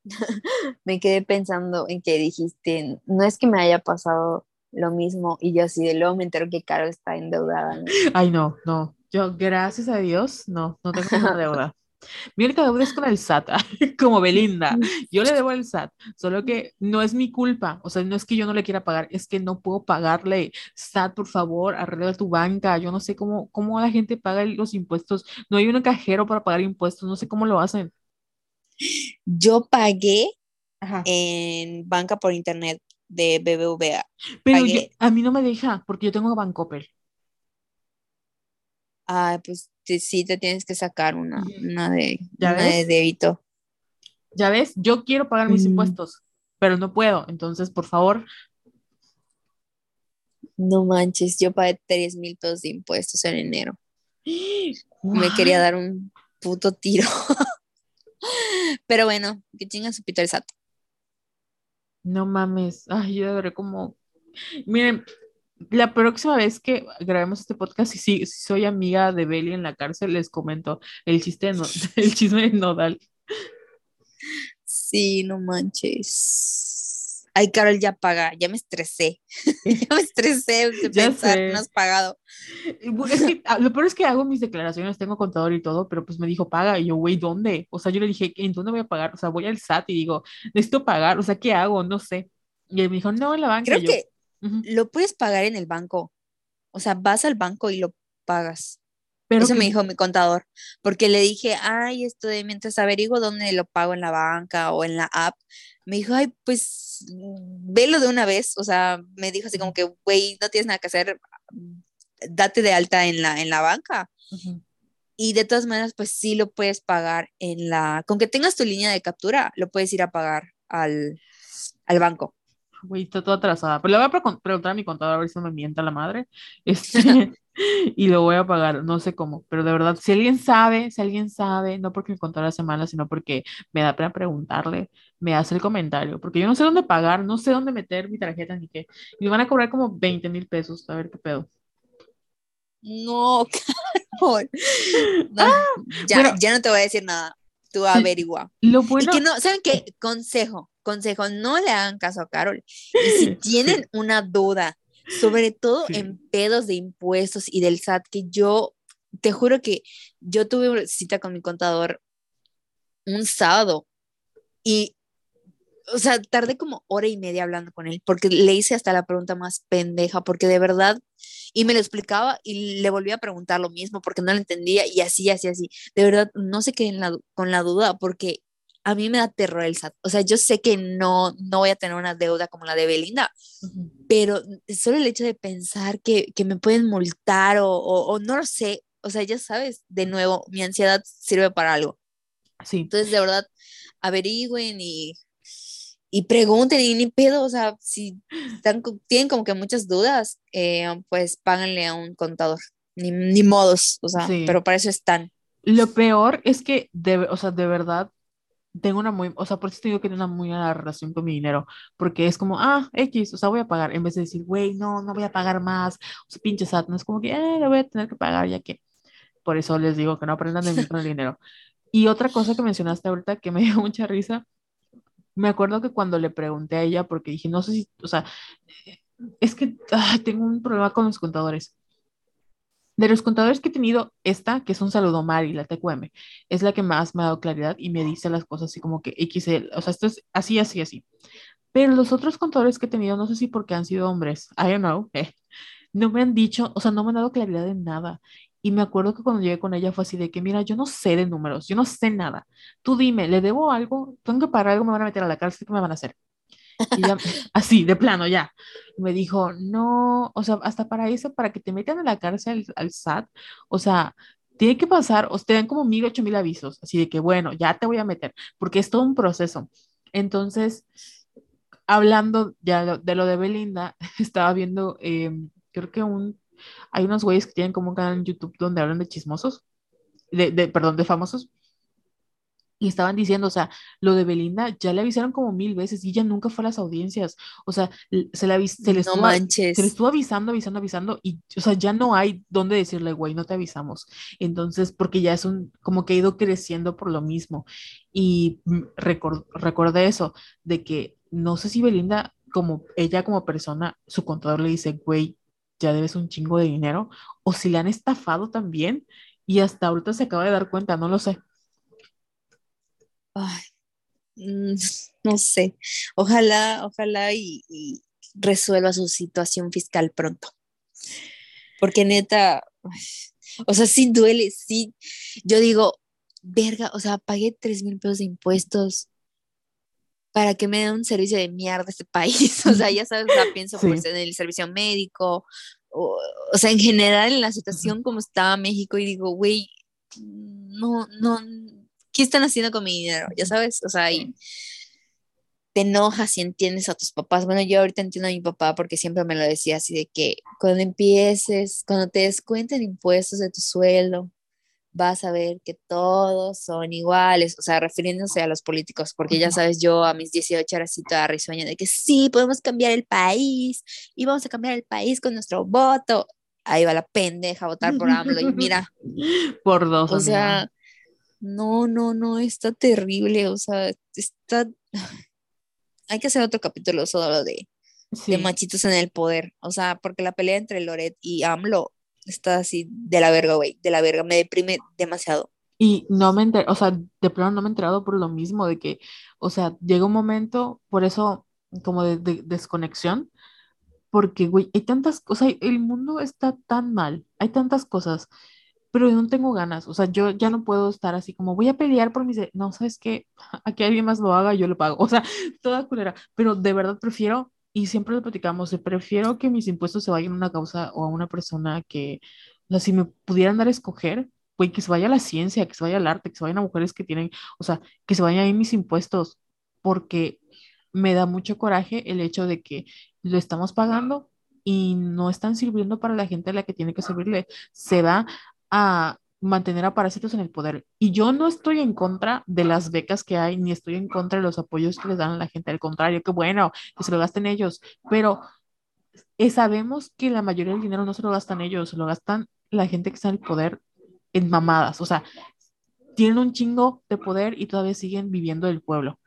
Speaker 2: me quedé pensando en que dijiste, no es que me haya pasado lo mismo y yo así de luego me entero que Carol está endeudada.
Speaker 1: Ay, no, no, yo gracias a Dios, no, no tengo una deuda. Mi única deuda es con el SAT, como Belinda. Yo le debo el SAT, solo que no es mi culpa. O sea, no es que yo no le quiera pagar, es que no puedo pagarle. SAT, por favor, arregla tu banca. Yo no sé cómo, cómo la gente paga los impuestos. No hay un cajero para pagar impuestos, no sé cómo lo hacen.
Speaker 2: Yo pagué en banca por internet de BBVA.
Speaker 1: Pero a mí no me deja porque yo tengo Bancoppel.
Speaker 2: Ah, pues sí te tienes que sacar una, una, de, de débito.
Speaker 1: Ya ves, yo quiero pagar mis impuestos, pero no puedo. Entonces, por favor.
Speaker 2: No manches, yo pagué 3 mil pesos de impuestos en enero. Me quería dar un puto tiro. pero bueno, que chinga su Peter Sat.
Speaker 1: No mames. Ay, yo deberé como. Miren, la próxima vez que grabemos este podcast, si, si soy amiga de Belly en la cárcel, les comento el, chiste no, el chisme de Nodal.
Speaker 2: Sí, no manches. Ay, Carol, ya paga, ya me estresé. ya me estresé de pensar, no has pagado.
Speaker 1: Es que, ah, lo peor es que hago mis declaraciones, tengo contador y todo, pero pues me dijo, paga. Y yo, güey, ¿dónde? O sea, yo le dije, ¿en dónde voy a pagar? O sea, voy al SAT y digo, necesito pagar, o sea, ¿qué hago? No sé. Y él me dijo, no, en la banca.
Speaker 2: Creo que lo puedes pagar en el banco. O sea, vas al banco y lo pagas. Pero Eso me dijo mi contador, porque le dije, ay, esto de mientras averiguo dónde lo pago en la banca o en la app, me dijo, ay, pues velo de una vez. O sea, me dijo así como que, güey, no tienes nada que hacer, date de alta en la, en la banca. Y de todas maneras, pues sí lo puedes pagar en la, con que tengas tu línea de captura, lo puedes ir a pagar al, al banco
Speaker 1: güey, está toda atrasada. Pero le voy a preguntar a mi contador a ver si no me mienta la madre. Este, y lo voy a pagar, no sé cómo, pero de verdad, si alguien sabe, si alguien sabe, no porque me contó la semana, sino porque me da pena preguntarle, me hace el comentario, porque yo no sé dónde pagar, no sé dónde meter mi tarjeta ni qué. Y me van a cobrar como 20 mil pesos, a ver qué pedo.
Speaker 2: No, Carol. Ah, ya, ya no te voy a decir nada. Tú averigua.
Speaker 1: Lo bueno.
Speaker 2: Y que no, ¿saben qué? Consejo consejo, no le hagan caso a Carol. Y si tienen una duda, sobre todo en pedos de impuestos y del SAT, que yo te juro que yo tuve una cita con mi contador un sábado y, o sea, tardé como hora y media hablando con él porque le hice hasta la pregunta más pendeja, porque de verdad, y me lo explicaba y le volví a preguntar lo mismo porque no lo entendía y así, así, así. De verdad, no se queden con la duda porque a mí me da terror el SAT. O sea, yo sé que no, no voy a tener una deuda como la de Belinda, pero solo el hecho de pensar que, que me pueden multar o, o, no lo sé, o sea, ya sabes, de nuevo, mi ansiedad sirve para algo.
Speaker 1: Sí.
Speaker 2: Entonces, de verdad, averigüen y, y pregunten y ni pedo, o sea, si están, tienen como que muchas dudas, eh, pues páganle a un contador, ni, ni modos, o sea, pero para eso están.
Speaker 1: Lo peor es que, de, o sea, de verdad, tengo una muy, o sea, por eso te digo que tengo una muy mala relación con mi dinero, porque es como, ah, X, o sea, voy a pagar, en vez de decir, güey, no, no voy a pagar más, o sea, pinche SAT, no es como que, eh, lo voy a tener que pagar, ya que, por eso les digo que no aprendan de mí con el dinero. Y otra cosa que mencionaste ahorita que me dio mucha risa, me acuerdo que cuando le pregunté a ella, porque dije, no sé si, o sea, es que tengo un problema con los contadores. De los contadores que he tenido, esta, que es un saludo Mari, la TQM, es la que más me ha dado claridad y me dice las cosas así como que XL, o sea, esto es así, así, así. Pero los otros contadores que he tenido, no sé si porque han sido hombres, I don't know, eh, no me han dicho, o sea, no me han dado claridad en nada. Y me acuerdo que cuando llegué con ella fue así de que, mira, yo no sé de números, yo no sé nada. Tú dime, ¿le debo algo? ¿Tengo que pagar algo? ¿Me van a meter a la cárcel? ¿Qué me van a hacer? Y así, de plano, ya. me dijo, no, o sea, hasta para eso, para que te metan a la cárcel al, SAT, o sea, tiene que pasar, o te dan como mil, ocho mil avisos, así de que, bueno, ya te voy a meter, porque es todo un proceso. Entonces, hablando ya de lo de Belinda, estaba viendo, em, creo que un, hay unos güeyes que tienen como un canal en YouTube donde hablan de chismosos, de, de, perdón, de famosos, y estaban diciendo, o sea, lo de Belinda ya le avisaron como mil veces y ella nunca fue a las audiencias. O sea, se le, se le, estuvo, se le estuvo avisando, avisando, avisando y, o sea, ya no hay dónde decirle, güey, no te avisamos. Entonces, porque ya es un, como que ha ido creciendo por lo mismo. Y recordé eso, de que no sé si Belinda, como ella como persona, su contador le dice, güey, ya debes un chingo de dinero, o si le han estafado también y hasta ahorita se acaba de dar cuenta, no lo sé.
Speaker 2: Ay, mm, no sé. Ojalá, ojalá y, resuelva su situación fiscal pronto. Porque neta, o sea, sí duele, sí. Yo digo, verga, o sea, pagué 3 mil pesos de impuestos para que me den un servicio de mierda este país. O sea, ya sabes, o pienso pues, en el servicio médico, o, o, sea, en general en la situación como estaba México y digo, güey, no, no, ¿qué están haciendo con mi dinero? Ya sabes, o sea, y te enojas y entiendes a tus papás. Bueno, yo ahorita entiendo a mi papá porque siempre me lo decía así de que cuando empieces, cuando te descuenten impuestos de tu sueldo, vas a ver que todos son iguales, o sea, refiriéndose a los políticos, porque ya sabes, yo a mis 18 era así toda risueña de que sí, podemos cambiar el país y vamos a cambiar el país con nuestro voto. Ahí va la pendeja a votar por AMLO y mira.
Speaker 1: Por dos.
Speaker 2: O sea, no, no, no, está terrible, o sea, está... Hay que hacer otro capítulo solo de, de machitos en el poder, o sea, porque la pelea entre Loret y AMLO está así de la verga, güey, de la verga, me deprime demasiado.
Speaker 1: Y no me enteré, o sea, de pronto no me he enterado por lo mismo, de que, o sea, llega un momento, por eso, como de, de desconexión, porque, güey, hay tantas cosas, el mundo está tan mal, hay tantas cosas pero yo no tengo ganas, o sea, yo ya no puedo estar así como voy a pelear por mis, no, sabes qué, aquí alguien más lo haga, yo lo pago, o sea, toda culera, pero de verdad prefiero, y siempre lo platicamos, prefiero que mis impuestos se vayan a una causa o a una persona que, o sea, si me pudieran dar a escoger, güey, que se vaya a la ciencia, que se vaya al arte, que se vayan a mujeres que tienen, o sea, que se vayan ahí mis impuestos, porque me da mucho coraje el hecho de que lo estamos pagando y no están sirviendo para la gente a la que tiene que servirle. Se va a mantener a parásitos en el poder. Y yo no estoy en contra de las becas que hay, ni estoy en contra de los apoyos que les dan a la gente. Al contrario, que bueno, que se lo gasten ellos. Pero eh, sabemos que la mayoría del dinero no se lo gastan ellos, se lo gastan la gente que está en el poder en mamadas. O sea, tienen un chingo de poder y todavía siguen viviendo del pueblo.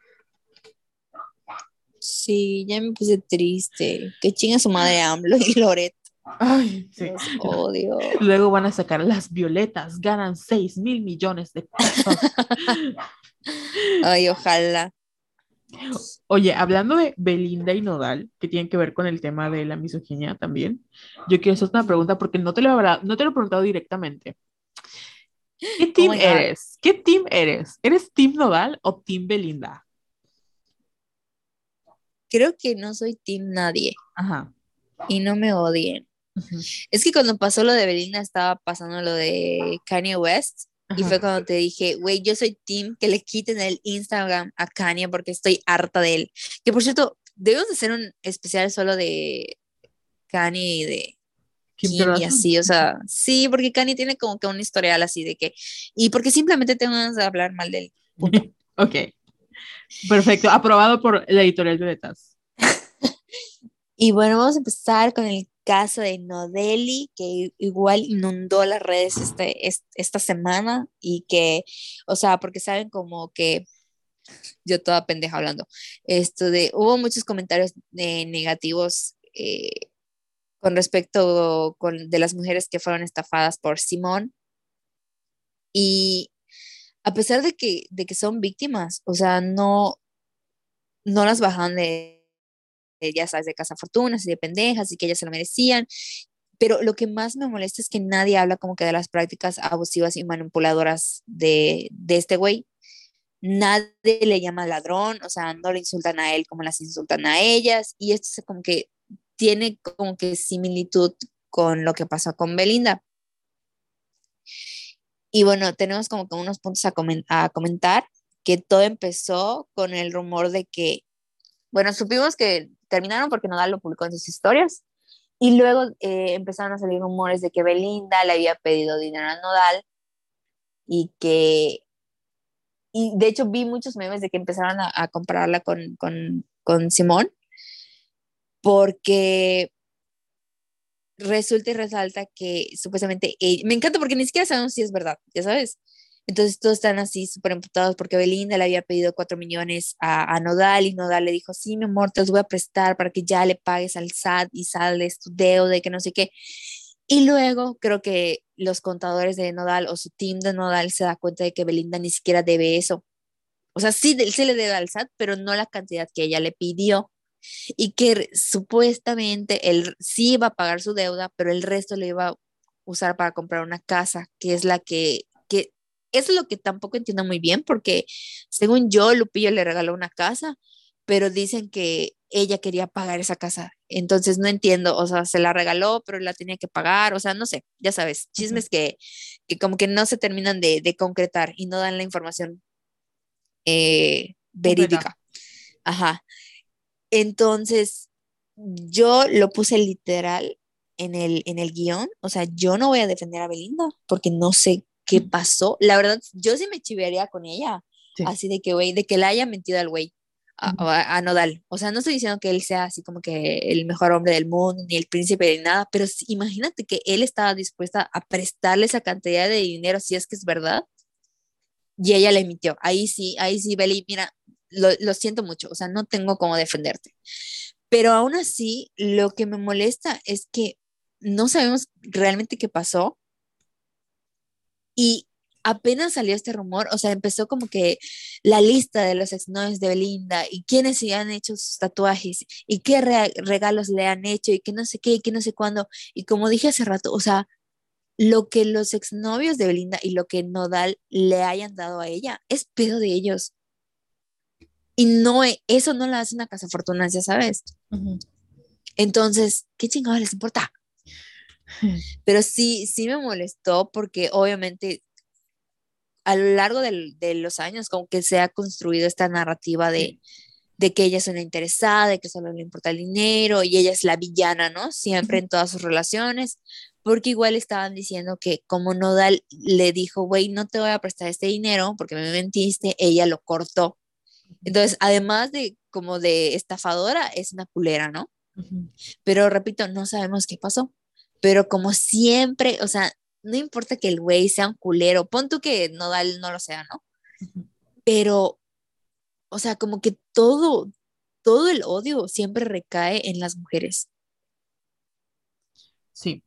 Speaker 2: Sí, ya me puse triste. Que chinga su madre AMLO y Loret.
Speaker 1: Ay, sí.
Speaker 2: odio.
Speaker 1: Luego van a sacar las violetas, ganan 6 mil millones de pesos.
Speaker 2: Ay, ojalá.
Speaker 1: Oye, hablando de Belinda y Nodal, que tienen que ver con el tema de la misoginia también, yo quiero hacer una pregunta porque no te lo, no te lo he preguntado directamente. ¿Qué oh team eres? ¿Qué team eres? ¿Eres team Nodal o team Belinda?
Speaker 2: Creo que no soy team nadie.
Speaker 1: Ajá.
Speaker 2: Y no me odien. Es que cuando pasó lo de Belinda estaba pasando lo de Kanye West y fue cuando te dije, güey, yo soy team que le quiten el Instagram a Kanye porque estoy harta de él. Que por cierto, debemos de hacer un especial solo de Kanye y de Kim, y así, o sea, sí, porque Kanye tiene como que un historial así de que, y porque simplemente tengo ganas de hablar mal de él.
Speaker 1: ok. Perfecto, aprobado por la editorial Violetas.
Speaker 2: y bueno, vamos a empezar con el caso de Nodeli, que igual inundó las redes este, esta semana y que, o sea, porque saben como que yo toda pendeja hablando, esto de, hubo muchos comentarios negativos eh, con respecto con, de las mujeres que fueron estafadas por Simón. Y a pesar de que, de que son víctimas, o sea, no, no las bajan de ya sabes, de casa fortunas y de pendejas y que ellas se lo merecían. Pero lo que más me molesta es que nadie habla como que de las prácticas abusivas y manipuladoras de, de este güey. Nadie le llama ladrón, o sea, no le insultan a él como las insultan a ellas. Y esto es como que tiene como que similitud con lo que pasó con Belinda. Y bueno, tenemos como que unos puntos a, a comentar que todo empezó con el rumor de que, bueno, supimos que terminaron porque Nodal lo publicó en sus historias y luego eh, empezaron a salir rumores de que Belinda le había pedido dinero a Nodal y que, y de hecho vi muchos memes de que empezaron a, a compararla con, con, con Simón porque resulta y resalta que supuestamente, me encanta porque ni siquiera sabemos si es verdad, ya sabes. Entonces todos están así súper emputados porque Belinda le había pedido cuatro millones a, a, Nodal y Nodal le dijo, sí, mi amor, te los voy a prestar para que ya le pagues al SAT y sales tu deuda y que no sé qué. Y luego creo que los contadores de Nodal o su team de Nodal se da cuenta de que Belinda ni siquiera debe eso. O sea, sí, sí le debe al SAT, pero no la cantidad que ella le pidió y que supuestamente él sí iba a pagar su deuda, pero el resto le iba a usar para comprar una casa, que es la que, que eso es lo que tampoco entiendo muy bien, porque según yo, Lupillo le regaló una casa, pero dicen que ella quería pagar esa casa. Entonces no entiendo, o sea, se la regaló, pero la tenía que pagar, o sea, no sé, ya sabes, chismes que, que como que no se terminan de, de concretar y no dan la información eh, verídica. Ajá. Entonces, yo lo puse literal en el, en el guion, o sea, yo no voy a defender a Belinda porque no sé qué pasó. La verdad, yo sí me chivearía con ella, sí. así de que, güey, de que le haya mentido al güey. A, a, a, Nodal. O sea, no estoy diciendo que él sea así como que el mejor hombre del mundo, ni el príncipe ni nada, pero imagínate que él estaba dispuesta a prestarle esa cantidad de dinero, si es que es verdad, y ella le emitió. Ahí sí, ahí sí, Beli, mira, lo, lo siento mucho, o sea, no tengo cómo defenderte. Pero aún así, lo que me molesta es que no sabemos realmente qué pasó. Y apenas salió este rumor, o sea, empezó como que la lista de los exnovios de Belinda y quiénes se han hecho sus tatuajes y qué re regalos le han hecho y que no sé qué y que no sé cuándo. Y como dije hace rato, o sea, lo que los exnovios de Belinda y lo que Nodal le hayan dado a ella es pedo de ellos. Y no, eso no la hace una casa fortuna, ya sabes. Uh -huh. Entonces, ¿qué chingados les importa? Pero sí, sí me molestó porque obviamente a lo largo de, de, los años como que se ha construido esta narrativa de, de, que ella es una interesada, de que solo le importa el dinero y ella es la villana, ¿no? Siempre en todas sus relaciones, porque igual estaban diciendo que como Nodal le dijo, güey, no te voy a prestar este dinero porque me mentiste, ella lo cortó. Entonces, además de como de estafadora, es una culera, ¿no? Uh -huh. Pero repito, no sabemos qué pasó. Pero como siempre, o sea, no importa que el güey sea un culero, pon tú que Nodal no lo sea, ¿no? Uh -huh. Pero, o sea, como que todo, todo el odio siempre recae en las mujeres.
Speaker 1: Sí.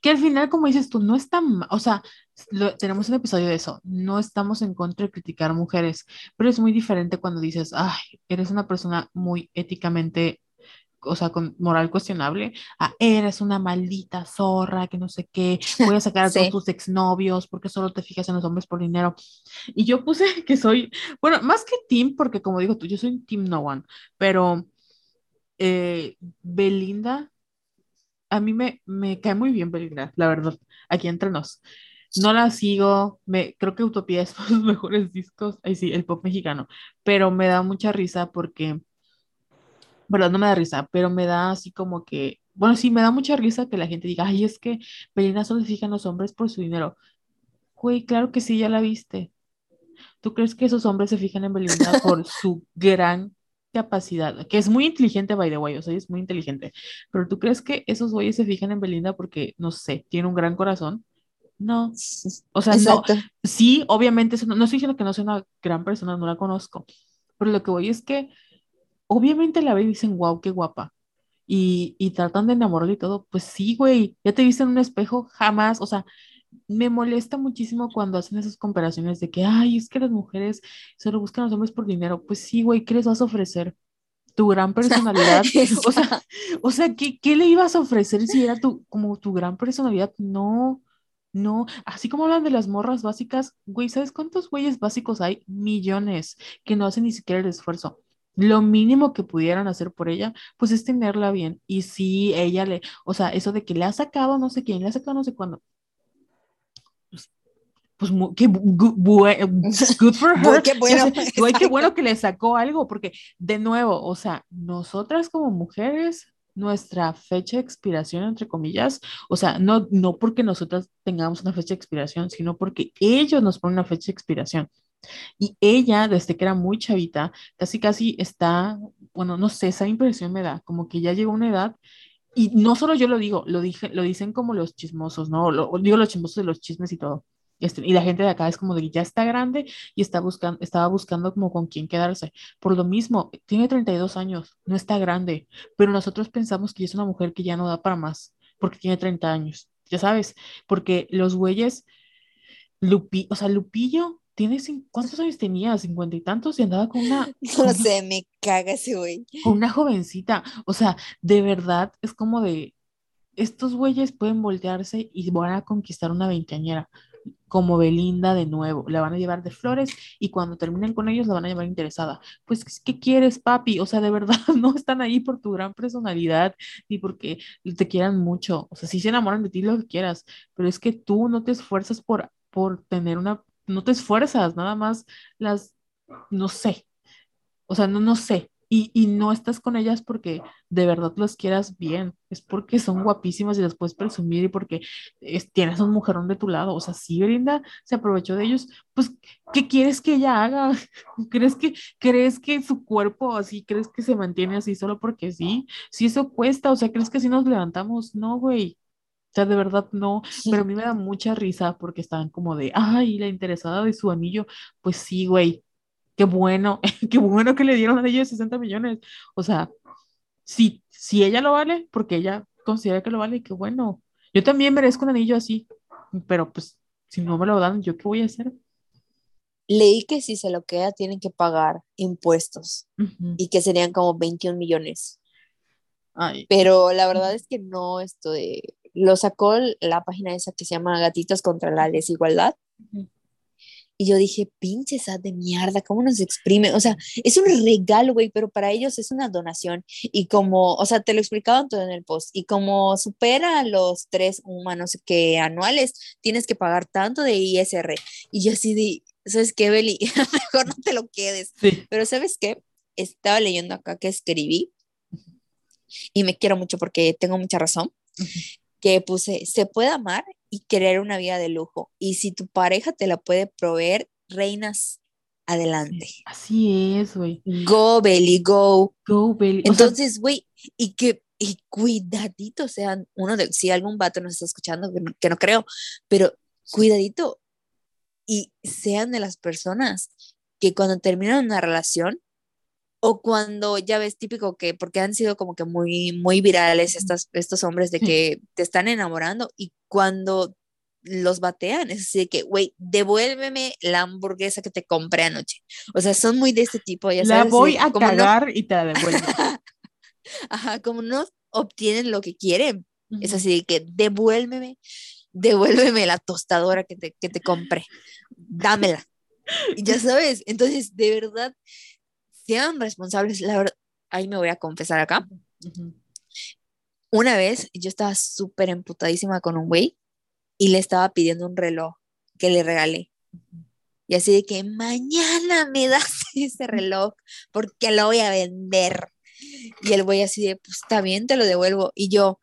Speaker 1: Que al final, como dices tú, no es tan, o sea, lo, tenemos un episodio de eso, no estamos en contra de criticar mujeres, pero es muy diferente cuando dices, ay, eres una persona muy éticamente, o sea, con moral cuestionable, ah, eres una maldita zorra, que no sé qué, voy a sacar a sí. todos tus exnovios porque solo te fijas en los hombres por dinero. Y yo puse que soy, bueno, más que team, porque como digo tú, yo soy team no one, pero eh, Belinda a mí me, me cae muy bien Belinda, la verdad, aquí entre nos. No la sigo, me, creo que Utopía es uno de los mejores discos, ahí sí, el pop mexicano, pero me da mucha risa porque, verdad, no me da risa, pero me da así como que, bueno, sí, me da mucha risa que la gente diga, ay, es que Belinda solo se fija en los hombres por su dinero. Güey, claro que sí, ya la viste. ¿Tú crees que esos hombres se fijan en Belinda por su gran capacidad, que es muy inteligente, by the way, o sea, es muy inteligente, pero ¿tú crees que esos güeyes se fijan en Belinda porque, no sé, tiene un gran corazón? No, o sea, Exacto. no, sí, obviamente, no, no estoy diciendo que no sea una gran persona, no la conozco, pero lo que voy es que, obviamente la ven y dicen, wow, qué guapa, y, y tratan de enamorarle y todo, pues sí, güey, ya te viste en un espejo, jamás, o sea, me molesta muchísimo cuando hacen esas comparaciones de que, ay, es que las mujeres solo buscan a los hombres por dinero. Pues sí, güey, ¿qué les vas a ofrecer? Tu gran personalidad. o sea, o sea ¿qué, ¿qué, le ibas a ofrecer si era tu, como tu gran personalidad? No, no. Así como hablan de las morras básicas, güey, ¿sabes cuántos güeyes básicos hay? Millones que no hacen ni siquiera el esfuerzo. Lo mínimo que pudieran hacer por ella, pues es tenerla bien. Y si ella le, o sea, eso de que le ha sacado no sé quién, le ha sacado no sé cuándo, pues qué good for her.
Speaker 2: qué bueno.
Speaker 1: Qué bueno que le sacó algo, porque de nuevo, o sea, nosotras como mujeres, nuestra fecha de expiración, entre comillas, o sea, no, no porque nosotras tengamos una fecha de expiración, sino porque ellos nos ponen una fecha de expiración. Y ella, desde que era muy chavita, casi casi está, bueno, no sé, esa impresión me da, como que ya llegó una edad, y no solo yo lo digo, lo, dije, lo dicen como los chismosos, ¿no? Lo, digo los chismosos de los chismes y todo. Este, y la gente de acá es como de que ya está grande y está buscando, estaba buscando como con quién quedarse. Por lo mismo, tiene 32 años, no está grande, pero nosotros pensamos que es una mujer que ya no da para más, porque tiene 30 años, ya sabes, porque los güeyes, Lupi, o sea, Lupillo tiene, ¿cuántos años tenía? ¿Cincuenta y tantos? Y andaba con una...
Speaker 2: No sé, me caga ese güey.
Speaker 1: Con una jovencita, o sea, de verdad es como de, estos güeyes pueden voltearse y van a conquistar una veinteañera como Belinda de nuevo. La van a llevar de flores y cuando terminen con ellos la van a llevar interesada. Pues, ¿qué quieres, papi? O sea, de verdad no están ahí por tu gran personalidad ni porque te quieran mucho. O sea, sí se enamoran de ti lo que quieras, pero es que tú no te esfuerzas por, por tener una, no te esfuerzas, nada más las, no sé. O sea, no, no sé, y, no estás con ellas porque de verdad las quieras bien, es porque son guapísimas y las puedes presumir y porque tienes un mujerón de tu lado. O sea, si Brinda se aprovechó de ellos, pues, ¿qué quieres que ella haga? ¿Crees que, ¿Crees que su cuerpo así, crees que se mantiene así solo porque sí? Si eso cuesta, o sea, ¿crees que así nos levantamos? No, güey. O sea, de verdad no, pero a mí me da mucha risa porque estaban como de, ay, la interesada de su anillo. Pues sí, güey, qué bueno, qué bueno que le dieron a ellos 60 millones. O sea, si, si ella lo vale, porque ella considera que lo vale, qué bueno. Yo también merezco un anillo así, pero pues si no me lo dan, ¿yo qué voy a hacer?
Speaker 2: Leí que si se lo queda tienen que pagar impuestos y que serían como 21 millones. Pero la verdad es que no, esto de... Lo sacó la página esa que se llama Gatitos contra la Desigualdad. Y yo dije, pinche sad de mierda, ¿cómo nos exprime? O sea, es un regalo, güey, pero para ellos es una donación. Y como, o sea, te lo explicaban todo en el post. Y como supera los tres humanos que anuales, tienes que pagar tanto de ISR. Y yo así de, ¿sabes qué, Beli? Mejor no te lo quedes. Pero ¿sabes qué? Estaba leyendo acá que escribí y me quiero mucho porque tengo mucha razón. Que puse, se puede amar y querer una vida de lujo. Y si tu pareja te la puede proveer, reinas, adelante.
Speaker 1: Así es, güey.
Speaker 2: Go, Belly, go.
Speaker 1: Go, Belly.
Speaker 2: Entonces, güey, y que y cuidadito sean uno de, si algún vato nos está escuchando, que no, creo, pero cuidadito y sean de las personas que cuando terminan una relación o cuando ya ves típico que, porque han sido como que muy, muy virales estas, estos hombres de que te están enamorando y cuando los batean, es así de que, güey, devuélveme la hamburguesa que te compré anoche. O sea, son muy de este tipo, ya
Speaker 1: La voy a cagar y te la devuelvo.
Speaker 2: Ajá, como no obtienen lo que quieren, es así de que devuélveme, devuélveme la tostadora que te, que te compré, dámela. Y ya sabes, entonces, de verdad, sean responsables, la verdad, ahí me voy a confesar acá. Una vez yo estaba súper emputadísima con un güey y le estaba pidiendo un reloj que le regalé. Y así de que mañana me das ese reloj porque lo voy a vender. Y el güey así de, pues está bien, te lo devuelvo. Y yo,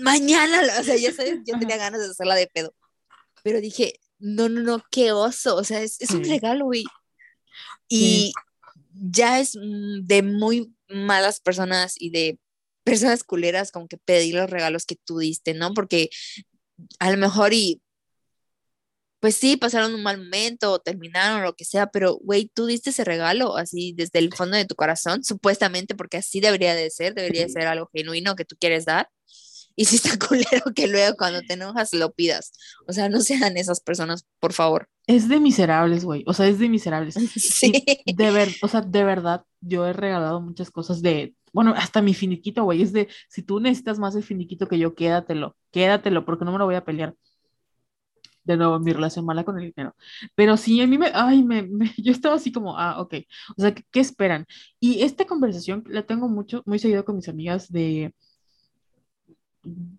Speaker 2: mañana, o sea, ya sabes, yo tenía ganas de hacerla de pedo. Pero dije, no, no, no, qué oso, o sea, es, un regalo, güey. Y ya es mm, de muy malas personas y de personas culeras como que pedir los regalos que tú diste, ¿no? Porque a lo mejor y pues sí, pasaron un mal momento o terminaron o lo que sea, pero güey, tú diste ese regalo así desde el fondo de tu corazón, supuestamente, porque así debería de ser, debería de ser algo genuino que tú quieres dar. Y si está culero que luego cuando te enojas lo pidas. O sea, no sean esas personas, por favor.
Speaker 1: Es de miserables, güey. O sea, es de miserables. Sí. de ver, o sea, de verdad, yo he regalado muchas cosas de, bueno, hasta mi finiquito, güey. Es de, si tú necesitas más el finiquito que yo, quédatelo, quédatelo, porque no me lo voy a pelear. De nuevo, mi relación mala con el dinero. Pero sí, a mí me, ay, me, yo estaba así como, ah, ok. O sea, ¿qué, ¿qué, esperan? Y esta conversación la tengo mucho, muy seguido con mis amigas de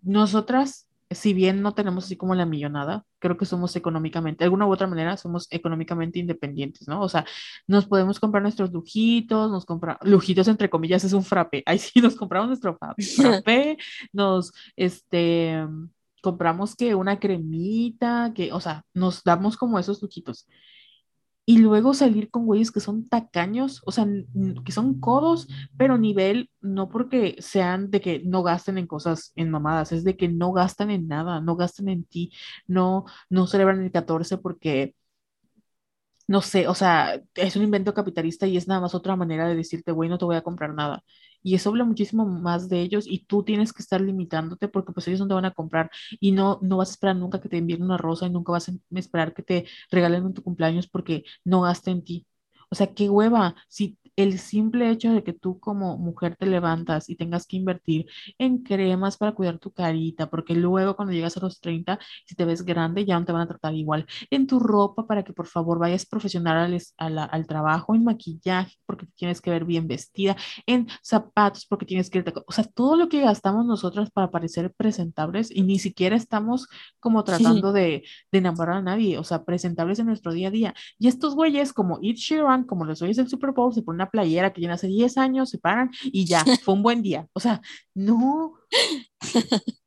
Speaker 1: nosotras si bien no tenemos así como la millonada, creo que somos económicamente, de alguna u otra manera, somos económicamente independientes, ¿no? O sea, nos podemos comprar nuestros lujitos, nos compramos, lujitos entre comillas, es un frappe, ahí sí nos compramos nuestro frappe, nos, este, compramos que una cremita, que, o sea, nos damos como esos lujitos y luego salir con güeyes que son tacaños, o sea, que son codos, pero nivel, no porque sean de que no gasten en cosas, en mamadas, es de que no gastan en nada, no gastan en ti, no, no celebran el 14 porque no sé, o sea, es un invento capitalista y es nada más otra manera de decirte, güey, no te voy a comprar nada. Y eso habla muchísimo más de ellos y tú tienes que estar limitándote porque pues ellos no te van a comprar y no, no vas a esperar nunca que te envíen una rosa y nunca vas a esperar que te regalen en tu cumpleaños porque no gasten en ti. O sea, qué hueva. Si el simple hecho de que tú como mujer te levantas y tengas que invertir en cremas para cuidar tu carita, porque luego cuando llegas a los 30, si te ves grande, ya no te van a tratar igual, en tu ropa para que por favor vayas profesional al, al trabajo, en maquillaje, porque tienes que ver bien vestida, en zapatos, porque tienes que ir, o sea, todo lo que gastamos nosotras para parecer presentables y ni siquiera estamos como tratando de, de enamorar a nadie, o sea, presentables en nuestro día a día. Y estos güeyes como Ed Sheeran, como los güeyes del Super Bowl, se ponen playera que tiene hace 10 años, se paran y ya, fue un buen día. O sea, no.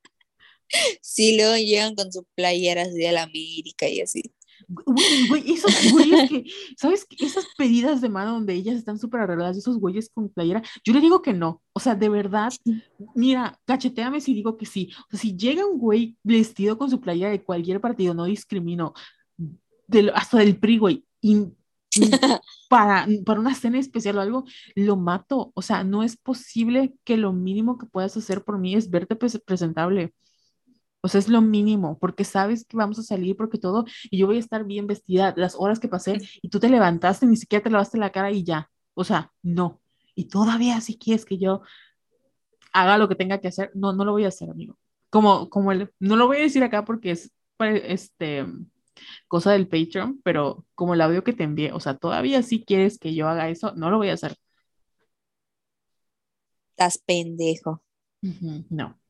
Speaker 2: Sí, luego llegan con sus playeras de la América y así.
Speaker 1: Güey, esos güeyes que, ¿sabes? Esas pedidas de mano donde ellas están súper arregladas, esos güeyes con playera, yo le digo que no. O sea, de verdad, mira, cacheteame si digo que sí. O sea, si llega un güey vestido con su playera de cualquier partido, no discrimino, hasta del PRI, güey, y para, para una cena especial o algo, lo mato. O sea, no es posible que lo mínimo que puedas hacer por mí es verte presentable. O sea, es lo mínimo, porque sabes que vamos a salir, porque todo, y yo voy a estar bien vestida las horas que pasé, y tú te levantaste, ni siquiera te lavaste la cara y ya. O sea, no. Y todavía si quieres que yo haga lo que tenga que hacer, no, no lo voy a hacer, amigo. Como, como el, no lo voy a decir acá porque es, este, cosa del Patreon, pero como el audio que te envié, o sea, todavía si quieres que yo haga eso, no lo voy a hacer.
Speaker 2: Estás pendejo.
Speaker 1: no.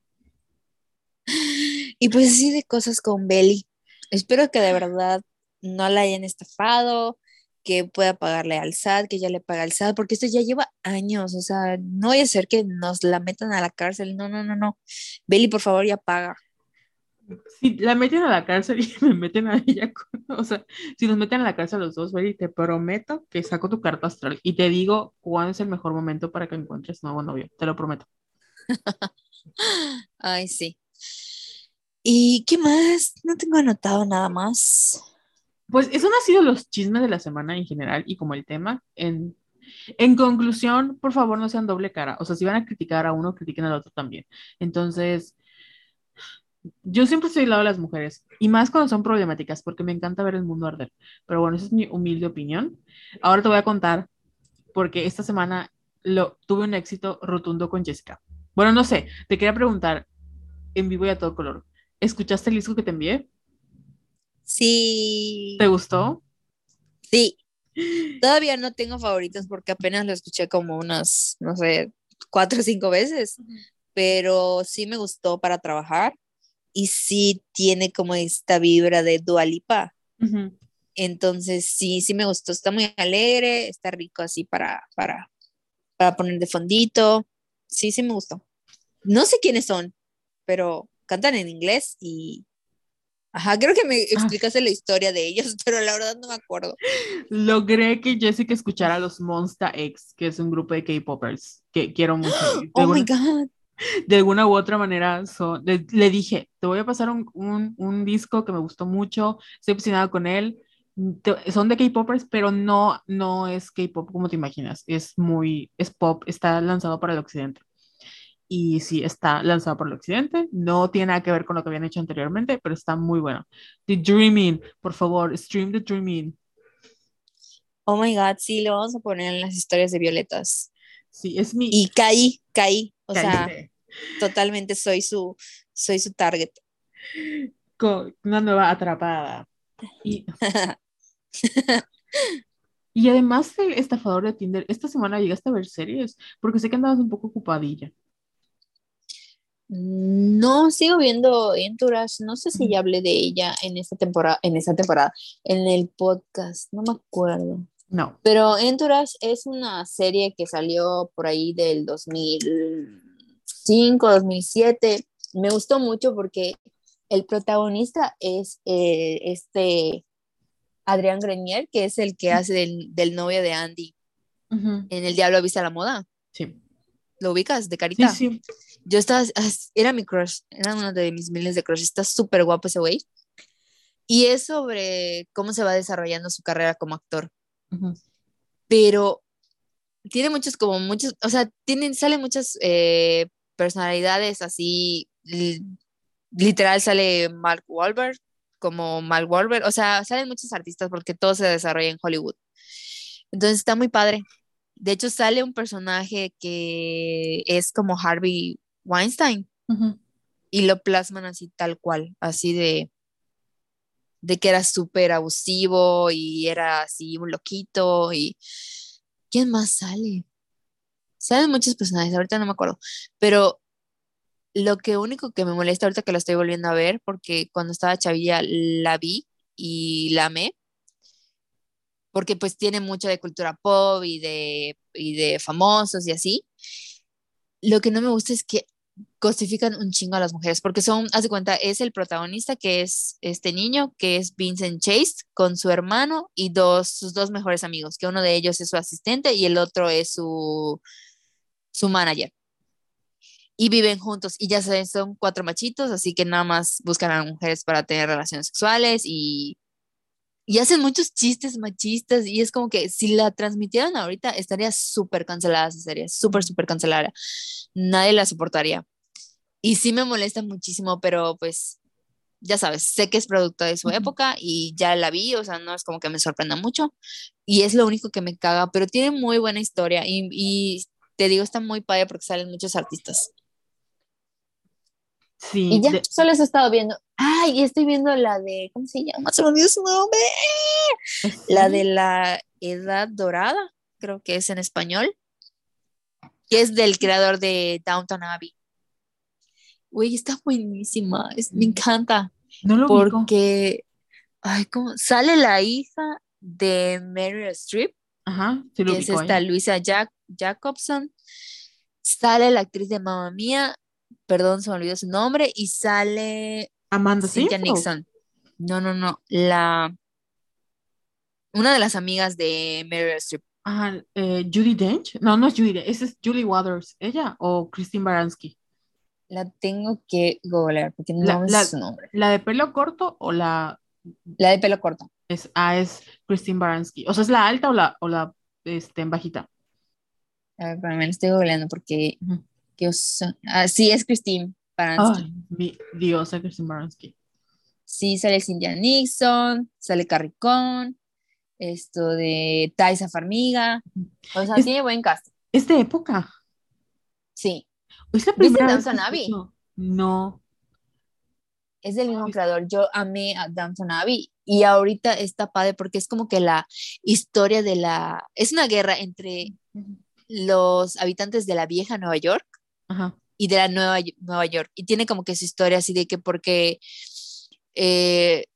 Speaker 2: Y pues así de cosas con Belly. Espero que de verdad no la hayan estafado, que pueda pagarle al SAT, que ya le paga al SAT, porque esto ya lleva años, o sea, no voy a ser que nos la metan a la cárcel, no, no, no, no. Belly, por favor, ya paga
Speaker 1: si la meten a la cárcel y me meten a ella, o sea, si nos meten a la cárcel los dos, te prometo que saco tu carta astral y te digo cuándo es el mejor momento para que encuentres nuevo novio, te lo prometo.
Speaker 2: Ay, sí. ¿Y qué más? No tengo anotado nada más.
Speaker 1: Pues eso no ha sido los chismes de la semana en general y como el tema. En, en conclusión, por favor, no sean doble cara. O sea, si van a criticar a uno, critiquen al otro también. Entonces, yo siempre estoy al lado de las mujeres, y más cuando son problemáticas, porque me encanta ver el mundo arder. Pero bueno, esa es mi humilde opinión. Ahora te voy a contar, porque esta semana lo, tuve un éxito rotundo con Jessica. Bueno, no sé, te quería preguntar, en vivo y a todo color, ¿escuchaste el disco que te envié?
Speaker 2: Sí.
Speaker 1: ¿Te gustó?
Speaker 2: Sí. Todavía no tengo favoritos porque apenas lo escuché como unas, no sé, cuatro o cinco veces, pero sí me gustó para trabajar y sí tiene como esta vibra de Dualipa. Entonces sí, sí me gustó, está muy alegre, está rico así para, para, para poner de fondito. Sí, sí me gustó. No sé quiénes son, pero cantan en inglés y... Ajá, creo que me ah. explicaste la historia de ellos, pero la verdad no me acuerdo.
Speaker 1: Logré que Jessica escuchara a los Monster X, que es un grupo de K-Popers que quiero mucho.
Speaker 2: Oh my God
Speaker 1: de alguna u otra manera le, dije, te voy a pasar un, un, disco que me gustó mucho, estoy obsesionada con él. son de K-popers, pero no, no es K-pop como te imaginas. Es muy, es pop, está lanzado para el occidente. Y sí, está lanzado para el occidente. No tiene nada que ver con lo que habían hecho anteriormente, pero está muy bueno. The Dreaming, por favor, stream The Dreaming.
Speaker 2: Oh my god, sí, lo vamos a poner en las historias de Violetas.
Speaker 1: Sí, es mi.
Speaker 2: Y caí, caí. O sea, totalmente soy su, soy su target.
Speaker 1: Con una nueva atrapada. Y, y además el estafador de Tinder, esta semana llegaste a ver series, porque sé que andabas un poco ocupadilla.
Speaker 2: No, sigo viendo Entourage. No sé si ya hablé de ella en esta temporada, en esta temporada, en el podcast. No me acuerdo.
Speaker 1: No.
Speaker 2: Pero Entourage es una serie que salió por ahí del 2005, 2007. Me gustó mucho porque el protagonista es eh, este Adrián Grenier, que es el que hace del, novio de Andy en El Diablo Avisa la Moda.
Speaker 1: Sí.
Speaker 2: ¿Lo ubicas? De carita.
Speaker 1: Sí, sí.
Speaker 2: Yo estaba, era mi crush, era uno de mis miles de crush. Está súper guapo ese güey. Y es sobre cómo se va desarrollando su carrera como actor. Pero tiene muchos, como muchos, o sea, tienen, salen muchas eh, personalidades así. Literal sale Mark Wahlberg, como Mark Wahlberg. O sea, salen muchos artistas porque todo se desarrolla en Hollywood. Entonces está muy padre. De hecho, sale un personaje que es como Harvey Weinstein y lo plasman así tal cual, así de, de que era súper abusivo y era así un loquito y ¿quién más sale? Salen muchos personajes, ahorita no me acuerdo, pero lo que único que me molesta ahorita que lo estoy volviendo a ver, porque cuando estaba chavilla la vi y la amé, porque pues tiene mucho de cultura pop y de, y de famosos y así. Lo que no me gusta es que cosifican un chingo a las mujeres, porque son, haz de cuenta, es el protagonista que es este niño, que es Vincent Chase, con su hermano y dos, sus dos mejores amigos, que uno de ellos es su asistente y el otro es su, su manager. Y viven juntos y ya saben, son cuatro machitos, así que nada más buscan a mujeres para tener relaciones sexuales y, y hacen muchos chistes machistas y es como que si la transmitieran ahorita estaría súper cancelada esa serie, súper, súper cancelada nadie la soportaría. Y sí me molesta muchísimo, pero pues ya sabes, sé que es producto de su época y ya la vi, o sea, no es como que me sorprenda mucho y es lo único que me caga, pero tiene muy buena historia y, te digo, está muy padre porque salen muchos artistas.
Speaker 1: Sí.
Speaker 2: Y ya, solo he estado viendo. Ay, y estoy viendo la de, ¿cómo se llama? Se me olvidó su nombre. La de la Edad Dorada, creo que es en español que es del creador de Downton Abbey. Güey, está buenísima, me encanta.
Speaker 1: No lo
Speaker 2: Porque, ay, ¿cómo? Sale la hija de Meryl Streep,
Speaker 1: Ajá, sí
Speaker 2: que es esta Luisa Jack Jacobson. Sale la actriz de Mamma Mía, perdón, se me olvidó su nombre, y sale
Speaker 1: Amanda
Speaker 2: Cynthia Nixon. No, no, no, la una de las amigas de Meryl Streep.
Speaker 1: Ajá, eh, Judy Dench. No, no es Judy esa es Julie Waters. ¿Ella o Christine Baranski?
Speaker 2: La tengo que googlear porque no
Speaker 1: la,
Speaker 2: su nombre.
Speaker 1: ¿La de pelo corto o la...?
Speaker 2: La de pelo corto.
Speaker 1: Es, ah, es Christine Baranski. O sea, ¿es la alta o la, o la este, en bajita?
Speaker 2: A ver, para mí estoy googleando porque... ah, sí, es Christine Baranski.
Speaker 1: Mi diosa Christine Baranski.
Speaker 2: Sí, sale Cynthia Nixon, sale Carricón, esto de Taisa Farmiga. O sea, tiene buen cast.
Speaker 1: ¿Es de época?
Speaker 2: Sí.
Speaker 1: ¿Es la primera
Speaker 2: Downton Abbey?
Speaker 1: No.
Speaker 2: Es del mismo creador. Yo amé a Downton Abbey y ahorita está padre porque es como que la historia de la... Es una guerra entre los habitantes de la vieja Nueva York y de la nueva Nueva York. Y tiene como que su historia así de que porque... Eh,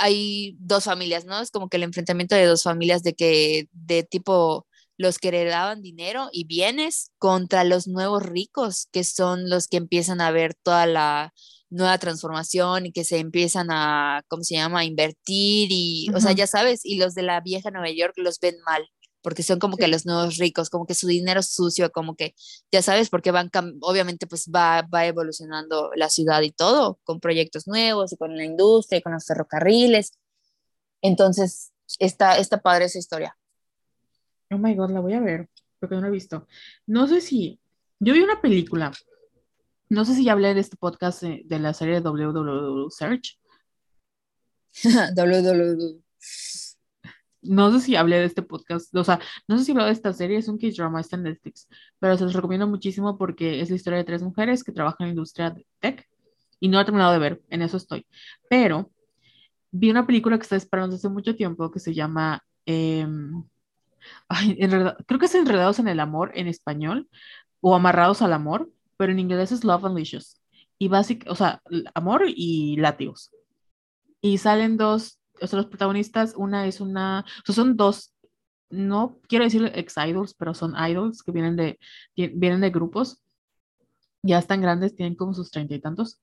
Speaker 2: hay dos familias, ¿no? Es como que el enfrentamiento de dos familias de que, de tipo, los que heredaban dinero y bienes contra los nuevos ricos, que son los que empiezan a ver toda la nueva transformación y que se empiezan a, ¿cómo se llama?, a invertir y, o sea, ya sabes, y los de la vieja Nueva York los ven mal porque son como que los nuevos ricos, como que su dinero es sucio, como que, ya sabes, porque van, obviamente pues va, va evolucionando la ciudad y todo, con proyectos nuevos y con la industria y con los ferrocarriles. Entonces, está, está padre esa historia.
Speaker 1: Oh my God, la voy a ver, porque no la he visto. No sé si, yo vi una película, no sé si ya hablé de este podcast de, de la serie WWW Search.
Speaker 2: WWW
Speaker 1: no sé si hablé de este podcast, o sea, no sé si hablé de esta serie, es un case drama, está en Netflix, pero se los recomiendo muchísimo porque es la historia de tres mujeres que trabajan en la industria de tech y no he terminado de ver, en eso estoy. Pero vi una película que está esperando hace mucho tiempo que se llama, em, creo que es Enredados en el Amor en español o Amarrados al Amor, pero en inglés es Love Unleashes. Y básicamente, o sea, amor y látigos. Y salen dos, o sea, los protagonistas, una es una, o sea, son dos, no quiero decir ex-idols, pero son idols que vienen de, vienen de grupos, ya están grandes, tienen como sus treinta y tantos.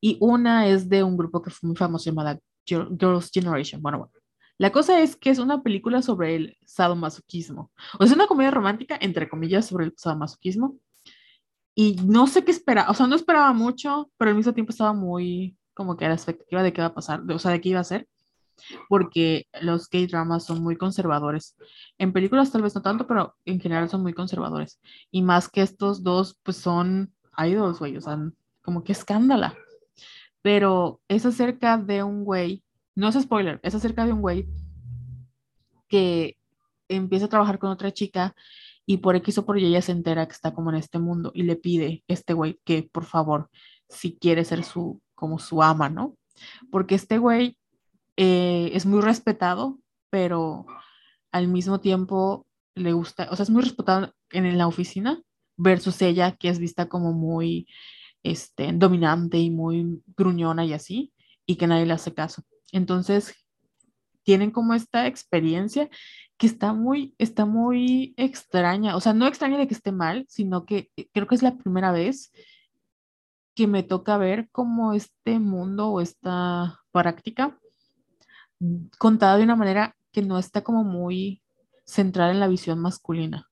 Speaker 1: Y una es de un grupo que fue muy famoso llamada Girls' Generation. Bueno, bueno. La cosa es que es una película sobre el sadomasoquismo. O es una comedia romántica, entre comillas, sobre el sadomasoquismo. Y no sé qué esperaba, o sea, no esperaba mucho, pero al mismo tiempo estaba muy como que a la expectativa de qué va a pasar, o sea, de qué iba a ser, porque los gay dramas son muy conservadores. En películas tal vez no tanto, pero en general son muy conservadores. Y más que estos dos, pues son idols, güey, o sea, como que escándala. Pero es acerca de un güey, no es spoiler, es acerca de un güey que empieza a trabajar con otra chica y por X o por Y ella se entera que está como en este mundo y le pide este güey que por favor, si quiere ser su, como su ama, ¿no? Porque este güey eh, es muy respetado, pero al mismo tiempo le gusta, o sea, es muy respetado en, la oficina versus ella que es vista como muy este, dominante y muy gruñona y así, y que nadie le hace caso. Entonces, tienen como esta experiencia que está muy, está muy extraña, o sea, no extraña de que esté mal, sino que eh, creo que es la primera vez que me toca ver como este mundo o esta práctica contada de una manera que no está como muy centrada en la visión masculina.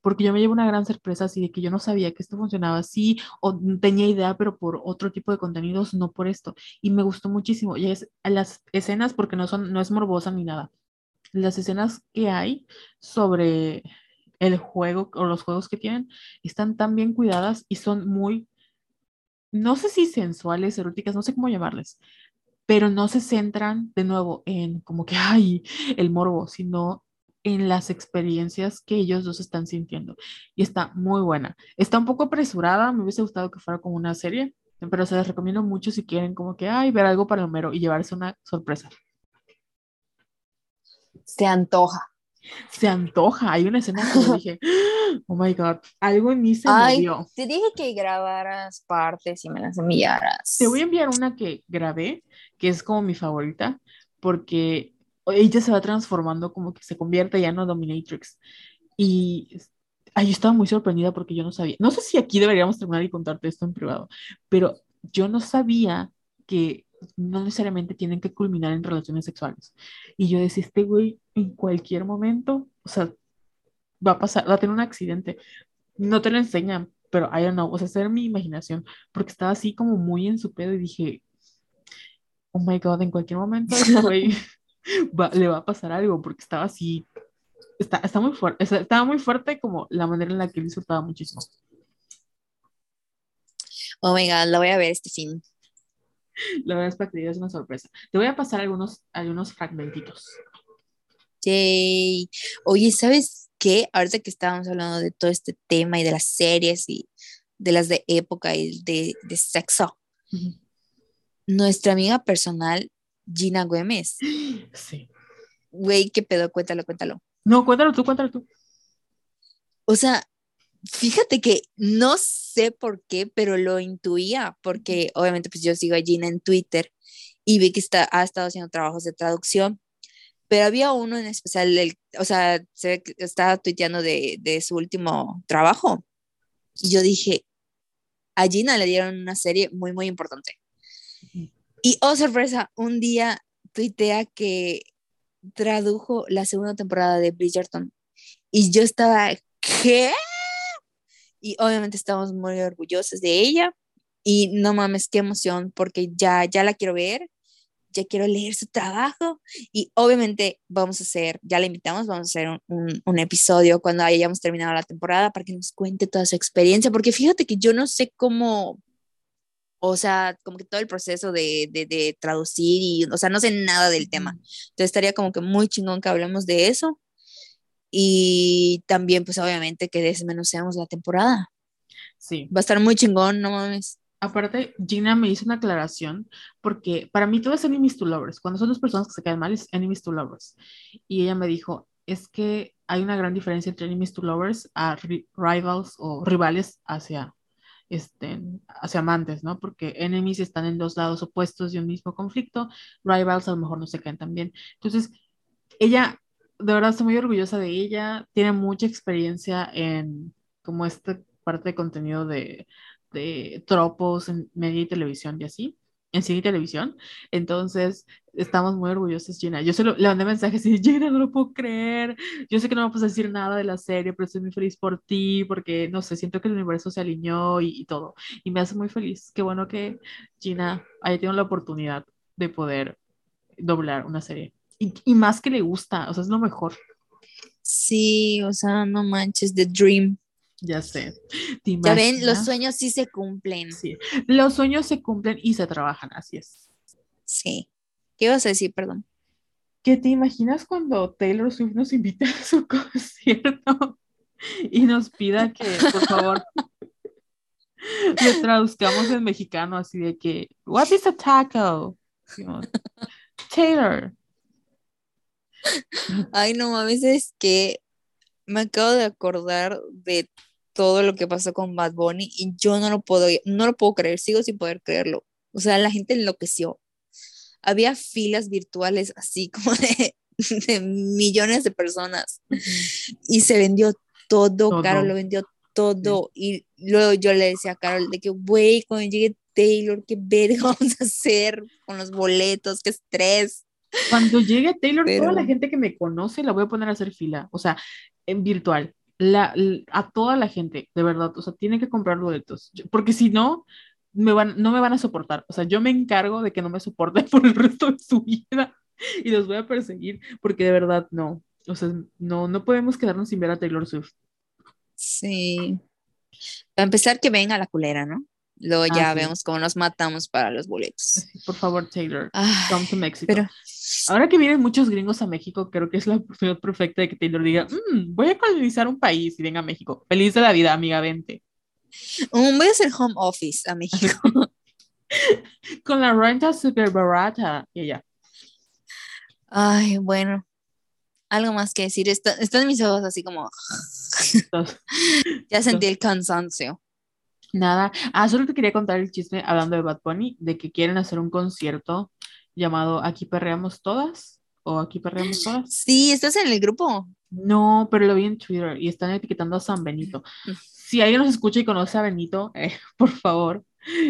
Speaker 1: Porque yo me llevo una gran sorpresa así de que yo no sabía que esto funcionaba así o tenía idea, pero por otro tipo de contenidos, no por esto. Y me gustó muchísimo. Y es las escenas, porque no, son, no es morbosa ni nada, las escenas que hay sobre el juego o los juegos que tienen están tan bien cuidadas y son muy, no sé si sensuales, eróticas, no sé cómo llamarles, pero no se centran de nuevo en como que, hay el morbo, sino en las experiencias que ellos dos están sintiendo. Y está muy buena. Está un poco apresurada, me hubiese gustado que fuera como una serie, pero se les recomiendo mucho si quieren como que, ay, ver algo para el mero y llevarse una sorpresa.
Speaker 2: Se antoja.
Speaker 1: Se antoja. Hay una escena que dije, oh my god, algo en mí se Ay,
Speaker 2: Te dije que grabaras partes y me las enviaras.
Speaker 1: Te voy a enviar una que grabé, que es como mi favorita, porque ella se va transformando como que se convierte ya en una dominatrix. Y ay, yo estaba muy sorprendida porque yo no sabía. No sé si aquí deberíamos terminar y contarte esto en privado, pero yo no sabía que no necesariamente tienen que culminar en relaciones sexuales. Y yo decía, este güey en cualquier momento, o sea, va a pasar, va a tener un accidente. No te lo enseñan, pero I don't know, o sea, esa era mi imaginación, porque estaba así como muy en su pedo y dije, oh my god, en cualquier momento este güey le va a pasar algo, porque estaba así, está, está muy fuerte, estaba muy fuerte como la manera en la que él disfrutaba muchísimo.
Speaker 2: Oh my god, la voy a ver este fin.
Speaker 1: La verdad es para que es una sorpresa. Te voy a pasar algunos, algunos fragmentitos.
Speaker 2: Yay. Oye, ¿sabes qué? Ahorita que estábamos hablando de todo este tema y de las series y de las de época y de, de sexo, nuestra amiga personal, Gina Güemes.
Speaker 1: Sí.
Speaker 2: Güey, ¿qué pedo? Cuéntalo, cuéntalo.
Speaker 1: No, cuéntalo tú, cuéntalo tú.
Speaker 2: O sea, fíjate que no sé por qué, pero lo intuía, porque obviamente pues yo sigo a Gina en Twitter y vi que está, ha estado haciendo trabajos de traducción, pero había uno en especial, el, o sea, se estaba tuiteando de, de su último trabajo. Y yo dije, a Gina le dieron una serie muy, muy importante. Y, oh, sorpresa, un día tuitea que tradujo la segunda temporada de Bridgerton. Y yo estaba, ¿qué? y obviamente estamos muy orgullosos de ella y no mames, qué emoción porque ya, ya la quiero ver, ya quiero leer su trabajo y obviamente vamos a hacer, ya la invitamos, vamos a hacer un, un, episodio cuando hayamos terminado la temporada para que nos cuente toda su experiencia, porque fíjate que yo no sé cómo, o sea, como que todo el proceso de, de, de traducir y, o sea, no sé nada del tema. Entonces estaría como que muy chingón que hablemos de eso y también, pues obviamente que desmenuceamos la temporada.
Speaker 1: Sí.
Speaker 2: Va a estar muy chingón, no mames.
Speaker 1: Aparte, Gina me hizo una aclaración, porque para mí todo es enemies to lovers. Cuando son dos personas que se caen mal, es enemies to lovers. Y ella me dijo, es que hay una gran diferencia entre enemies to lovers a rivals o rivales hacia estén hacia amantes, ¿no? Porque enemies están en dos lados opuestos de un mismo conflicto, rivals a lo mejor no se caen tan bien. Entonces, ella, de verdad, estoy muy orgullosa de ella, tiene mucha experiencia en como esta parte de contenido de, de tropos en media y televisión y así en cine y televisión. Entonces, estamos muy orgullosos, Gina. Yo solo le mandé mensajes y Gina, no lo puedo creer. Yo sé que no me puedes decir nada de la serie, pero estoy muy feliz por ti, porque, no sé, siento que el universo se alineó y, y todo. Y me hace muy feliz. Qué bueno que Gina haya tenido la oportunidad de poder doblar una serie. Y, y más que le gusta, o sea, es lo mejor.
Speaker 2: Sí, o sea, no manches, The Dream.
Speaker 1: Ya sé.
Speaker 2: Ya ven, los sueños sí se cumplen.
Speaker 1: Sí, los sueños se cumplen y se trabajan, así es.
Speaker 2: Sí. ¿Qué ibas a decir, perdón?
Speaker 1: ¿Qué te imaginas cuando Taylor Swift nos invita a su concierto y nos pida que, por favor, le traduzcamos en mexicano así de que, what is a taco? Taylor.
Speaker 2: Ay, no mames, es que me acabo de acordar de todo lo que pasó con Bad Bunny y yo no lo puedo, no lo puedo creer, sigo sin poder creerlo. O sea, la gente enloqueció. Había filas virtuales así como de, millones de personas y se vendió todo, Carol lo vendió todo. Y luego yo le decía a Carol de que, güey, cuando llegue Taylor, qué verga vamos a hacer con los boletos, qué estrés.
Speaker 1: Cuando llegue Taylor, toda la gente que me conoce la voy a poner a hacer fila, o sea, en virtual la, a toda la gente, de verdad, o sea, tienen que comprar boletos, porque si no, me van, no me van a soportar, o sea, yo me encargo de que no me soporten por el resto de su vida y los voy a perseguir, porque de verdad no, o sea, no, no podemos quedarnos sin ver a Taylor Swift.
Speaker 2: Sí. Para empezar, que venga la culera, ¿no? Luego ya ah, vemos cómo nos matamos para los boletos.
Speaker 1: Por favor, Taylor, come to Mexico. Pero, Ahora que vienen muchos gringos a México, creo que es la oportunidad perfecta de que Taylor diga, mm, voy a colonizar un país y venga a México. Feliz de la vida, amiga, vente.
Speaker 2: Um, voy a hacer home office a México.
Speaker 1: Con la renta super barata y ya.
Speaker 2: Ay, bueno. Algo más que decir. están mis ojos así como... ya sentí el cansancio.
Speaker 1: Nada. Ah, solo te quería contar el chisme hablando de Bad Bunny, de que quieren hacer un concierto llamado Aquí perreamos todas o Aquí perreamos todas.
Speaker 2: Sí, ¿estás en el grupo?
Speaker 1: No, pero lo vi en Twitter y están etiquetando a San Benito. Mm. Si alguien nos escucha y conoce a Benito, eh, por favor,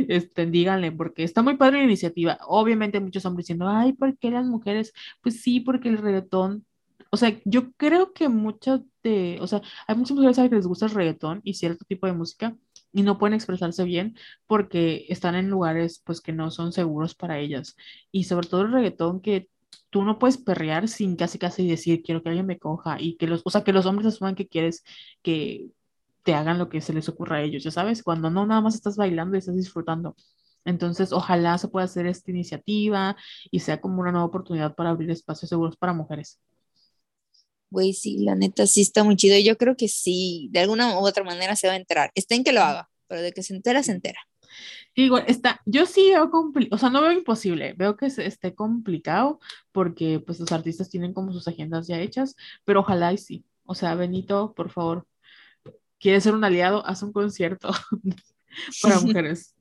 Speaker 1: este, díganle, porque está muy padre la iniciativa. Obviamente muchos hombres diciendo, ay, ¿por qué las mujeres? Pues sí, porque el reggaetón, o sea, yo creo que muchas de, o sea, hay muchas mujeres que les gusta el reggaetón y cierto tipo de música, y no pueden expresarse bien porque están en lugares pues que no son seguros para ellas. Y sobre todo el reggaetón que tú no puedes perrear sin casi casi decir quiero que alguien me coja y que los, o sea, que los hombres asuman que quieres que te hagan lo que se les ocurra a ellos, ya sabes, cuando no nada más estás bailando y estás disfrutando. Entonces, ojalá se pueda hacer esta iniciativa y sea como una nueva oportunidad para abrir espacios seguros para mujeres.
Speaker 2: Güey, sí, la neta sí está muy chido. Yo creo que sí, de alguna u otra manera se va a enterar. Está en que lo haga, pero de que se entera, se entera.
Speaker 1: Digo, está, yo sí veo complicado, o sea, no veo imposible, veo que esté complicado porque pues los artistas tienen como sus agendas ya hechas, pero ojalá y sí. O sea, Benito, por favor, ¿quieres ser un aliado? Haz un concierto para mujeres.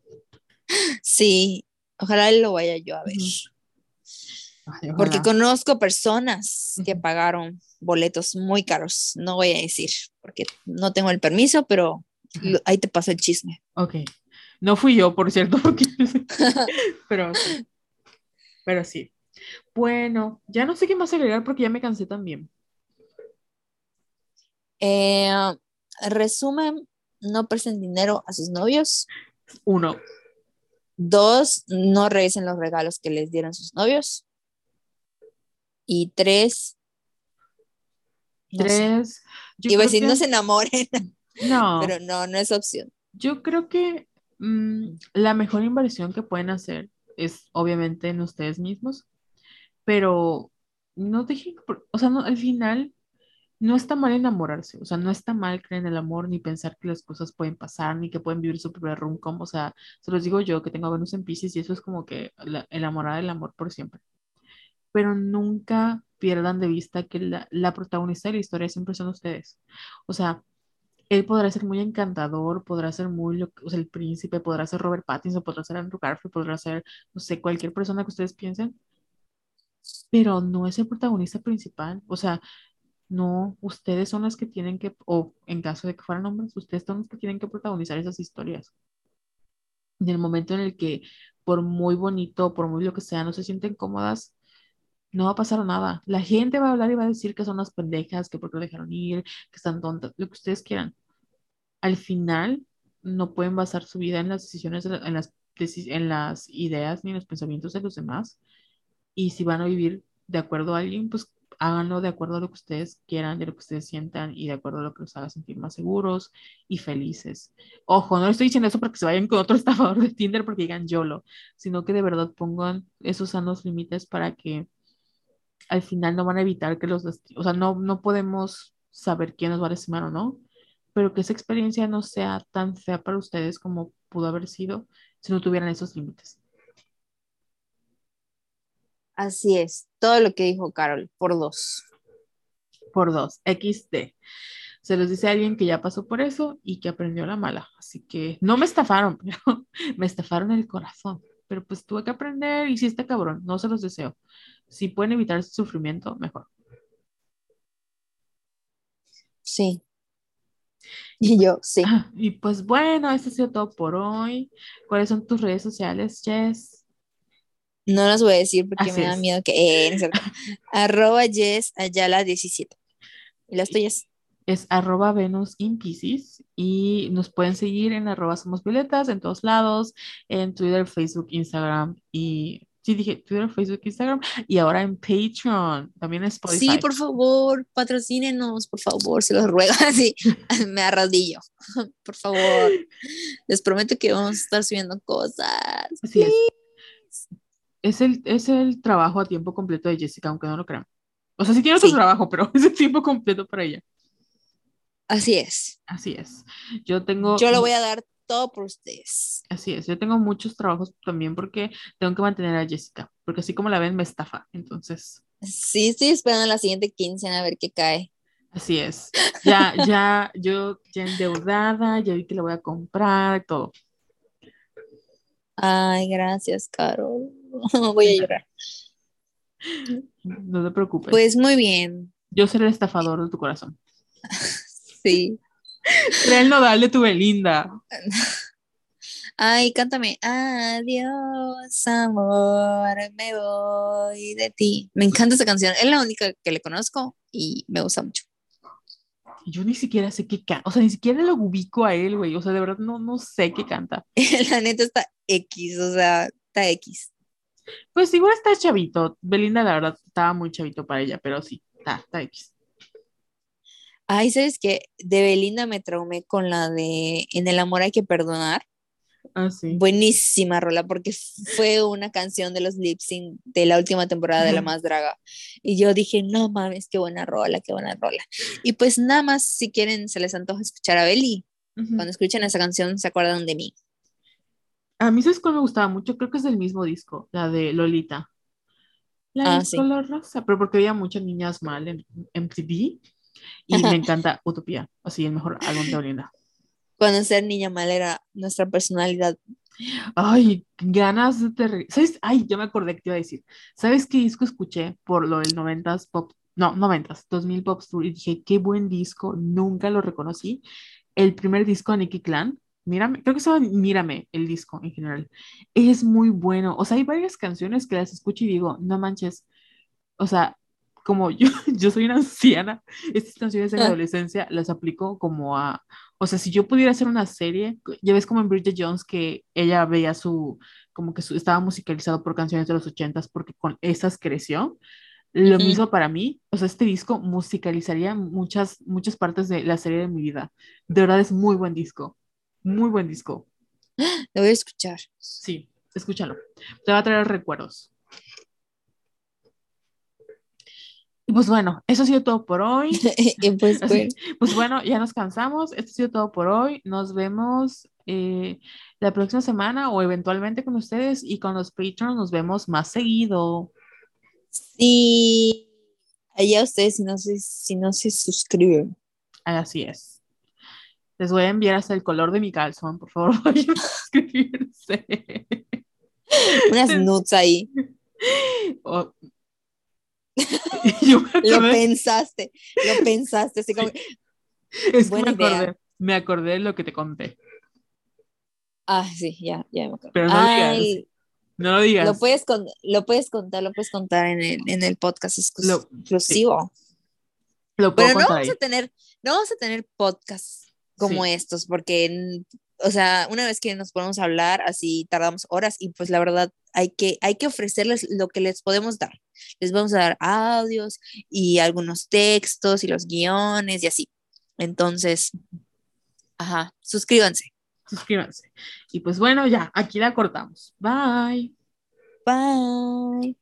Speaker 2: Sí, ojalá lo vaya yo a ver. Porque conozco personas que pagaron boletos muy caros, no voy a decir, porque no tengo el permiso, pero ahí te paso el chisme.
Speaker 1: Ok. No fui yo, por cierto, pero, pero sí. Bueno, ya no sé qué más agregar porque ya me cansé también.
Speaker 2: Eh, resumen, no presten dinero a sus novios.
Speaker 1: Uno.
Speaker 2: Dos, no regresen los regalos que les dieron sus novios. Y tres,
Speaker 1: Tres.
Speaker 2: Y Iba no se enamoren.
Speaker 1: No.
Speaker 2: Pero no, no es opción.
Speaker 1: Yo creo que mm, la mejor inversión que pueden hacer es obviamente en ustedes mismos, pero no dejen, o sea, no, al final no está mal enamorarse, o sea, no está mal creer en el amor, ni pensar que las cosas pueden pasar, ni que pueden vivir su propio rum o sea, se los digo yo que tengo a Venus en Pisces y eso es como que la, enamorada del amor por siempre. Pero nunca pierdan de vista que la, protagonista de la historia siempre son ustedes. O sea, él podrá ser muy encantador, podrá ser muy, o sea, el príncipe, podrá ser Robert Pattinson, podrá ser Andrew Garfield, podrá ser, no sé, cualquier persona que ustedes piensen, pero no es el protagonista principal. O sea, no, ustedes son los que tienen que, o en caso de que fueran hombres, ustedes son los que tienen que protagonizar esas historias. En el momento en el que, por muy bonito, por muy lo que sea, no se sienten cómodas, no va a pasar nada. La gente va a hablar y va a decir que son unas pendejas, que por qué lo dejaron ir, que están tontas, lo que ustedes quieran. Al final, no pueden basar su vida en las decisiones, en las, las ideas ni en los pensamientos de los demás. Y si van a vivir de acuerdo a alguien, pues háganlo de acuerdo a lo que ustedes quieran, de lo que ustedes sientan y de acuerdo a lo que los haga sentir más seguros y felices. Ojo, no estoy diciendo eso porque se vayan con otro estafador de Tinder porque digan YOLO, sino que de verdad pongan esos sanos límites para que al final no van a evitar que los, o sea, no, no podemos saber quién nos va a lastimar o no, pero que esa experiencia no sea tan fea para ustedes como pudo haber sido si no tuvieran esos límites.
Speaker 2: Así es, todo lo que dijo Carol, por dos.
Speaker 1: Por dos, XD. Se los dice alguien que ya pasó por eso y que aprendió la mala. Así que no me estafaron, pero me estafaron el corazón. Pero pues tuve que aprender y sí está cabrón, no se los deseo. Si pueden evitar sufrimiento, mejor.
Speaker 2: Sí. Y yo, sí.
Speaker 1: Ah, Y pues bueno, esto ha sido todo por hoy. ¿Cuáles son tus redes sociales, Jess?
Speaker 2: No las voy a decir porque
Speaker 1: Así
Speaker 2: me da miedo que... eh. Arroba Jess Ayala 17. ¿Y las tuyas?
Speaker 1: Es arroba Venus in y nos pueden seguir en arroba Somos Violetas en todos lados, en Twitter, Facebook, Instagram y sí dije Twitter, Facebook, Instagram y ahora en Patreon, también en Spotify.
Speaker 2: Sí, por favor, patrocínenos, por favor, se los ruego. Así, me arrodillo. Por favor. Les prometo que vamos a estar subiendo cosas.
Speaker 1: Así es. Es el, es el trabajo a tiempo completo de Jessica, aunque no lo crean. O sea, sí tiene
Speaker 2: Sí.
Speaker 1: trabajo, pero es el tiempo completo para ella.
Speaker 2: Así es.
Speaker 1: Así es. Yo tengo...
Speaker 2: Yo lo voy a dar todo por ustedes.
Speaker 1: Así es, yo tengo muchos trabajos también porque tengo que mantener a Jessica, porque así como la ven me estafa, entonces,
Speaker 2: Sí, estoy esperando la siguiente quincena a ver qué cae.
Speaker 1: así es. Ya, ya, yo ya endeudada, ya vi que la voy a comprar, todo.
Speaker 2: Ay, gracias, Carol. Voy a llorar.
Speaker 1: No te preocupes.
Speaker 2: Pues muy bien.
Speaker 1: yo seré el estafador de tu corazón.
Speaker 2: Sí.
Speaker 1: Seré el nodal de tu Belinda.
Speaker 2: Ay, cántame. Adiós, amor, me voy de ti. Me encanta esa canción. Es la única que le conozco y me gusta mucho.
Speaker 1: Yo ni siquiera sé qué canta, o sea, ni siquiera lo ubico a él, güey, o sea, de verdad no, no sé qué canta.
Speaker 2: La neta está X, o sea, está X.
Speaker 1: Pues igual está chavito, Belinda la verdad estaba muy chavito para ella, pero sí, está, está X.
Speaker 2: Ay, ¿sabes qué? De Belinda me traumé con la de En el amor hay que perdonar.
Speaker 1: Ah, sí.
Speaker 2: Buenísima rola, porque fue una canción de los lip sync de la última temporada de La. Más Draga. Y yo dije, no mames, qué buena rola, qué buena rola. Y pues nada más, si quieren, se les antoja escuchar a Beli. Cuando escuchen esa canción, se acuerdan de mí.
Speaker 1: A mí, ¿sabes cuál me gustaba mucho? Creo que es del mismo disco, la de Lolita. La
Speaker 2: Ah,
Speaker 1: de
Speaker 2: sí.
Speaker 1: color rosa, pero porque había muchas niñas mal en MTV y me encanta Utopía, así el mejor álbum de Belinda.
Speaker 2: Cuando ser niña mal era nuestra personalidad.
Speaker 1: Ay, ganas de ¿Sabes? Ay, ya me acordé que te iba a decir. ¿Sabes qué disco escuché por lo del 90s pop? No, 90s, 2000 Pop Tour y dije, qué buen disco, nunca lo reconocí. El primer disco de Nicky Clan, Mírame, creo que se llama Mírame, el disco en general. Es muy bueno. O sea, hay varias canciones que las escucho y digo, no manches. O sea, como yo, yo soy una anciana, estas canciones de la
Speaker 2: Ah.
Speaker 1: adolescencia las aplico como a, o sea, si yo pudiera hacer una serie, ya ves como en Bridget Jones que ella veía su, como que su- estaba musicalizado por canciones de los ochentas porque con esas creció. Lo mismo para mí, o sea, este disco musicalizaría muchas, muchas partes de la serie de mi vida. De verdad es muy buen disco, muy buen disco.
Speaker 2: Lo voy a escuchar.
Speaker 1: Sí, escúchalo. Te va a traer recuerdos. Y pues bueno, eso ha sido todo por hoy.
Speaker 2: pues,
Speaker 1: Así,
Speaker 2: bueno,
Speaker 1: pues bueno, ya nos cansamos. Esto ha sido todo por hoy. Nos vemos eh, la próxima semana o eventualmente con ustedes y con los Patreons nos vemos más seguido.
Speaker 2: sí. Allá ustedes si no se, si no se suscriben.
Speaker 1: Así es. Les voy a enviar hasta el color de mi calzón, por favor, vayan a suscribirse.
Speaker 2: Unas nudes ahí.
Speaker 1: O- Yo
Speaker 2: Lo
Speaker 1: acordé-
Speaker 2: pensaste, lo pensaste, así como,
Speaker 1: es que
Speaker 2: buena
Speaker 1: me acordé, me acordé de lo que te conté.
Speaker 2: ah, sí, ya, ya me acuerdo.
Speaker 1: Pero no digas.
Speaker 2: Ay,
Speaker 1: No lo digas.
Speaker 2: lo puedes, con- lo puedes contar, lo puedes contar en el, en el podcast exclus-
Speaker 1: Lo-
Speaker 2: exclusivo.
Speaker 1: Lo puedo
Speaker 2: Pero no vamos
Speaker 1: ahí.
Speaker 2: a tener, no vamos a tener podcasts como estos, porque, o sea, una vez que nos ponemos a hablar, así tardamos horas y pues la verdad hay que, hay que ofrecerles lo que les podemos dar. Les vamos a dar audios y algunos textos y los guiones y así. Entonces, ajá, suscríbanse.
Speaker 1: Suscríbanse. Y pues bueno, ya, aquí la cortamos. Bye.
Speaker 2: Bye.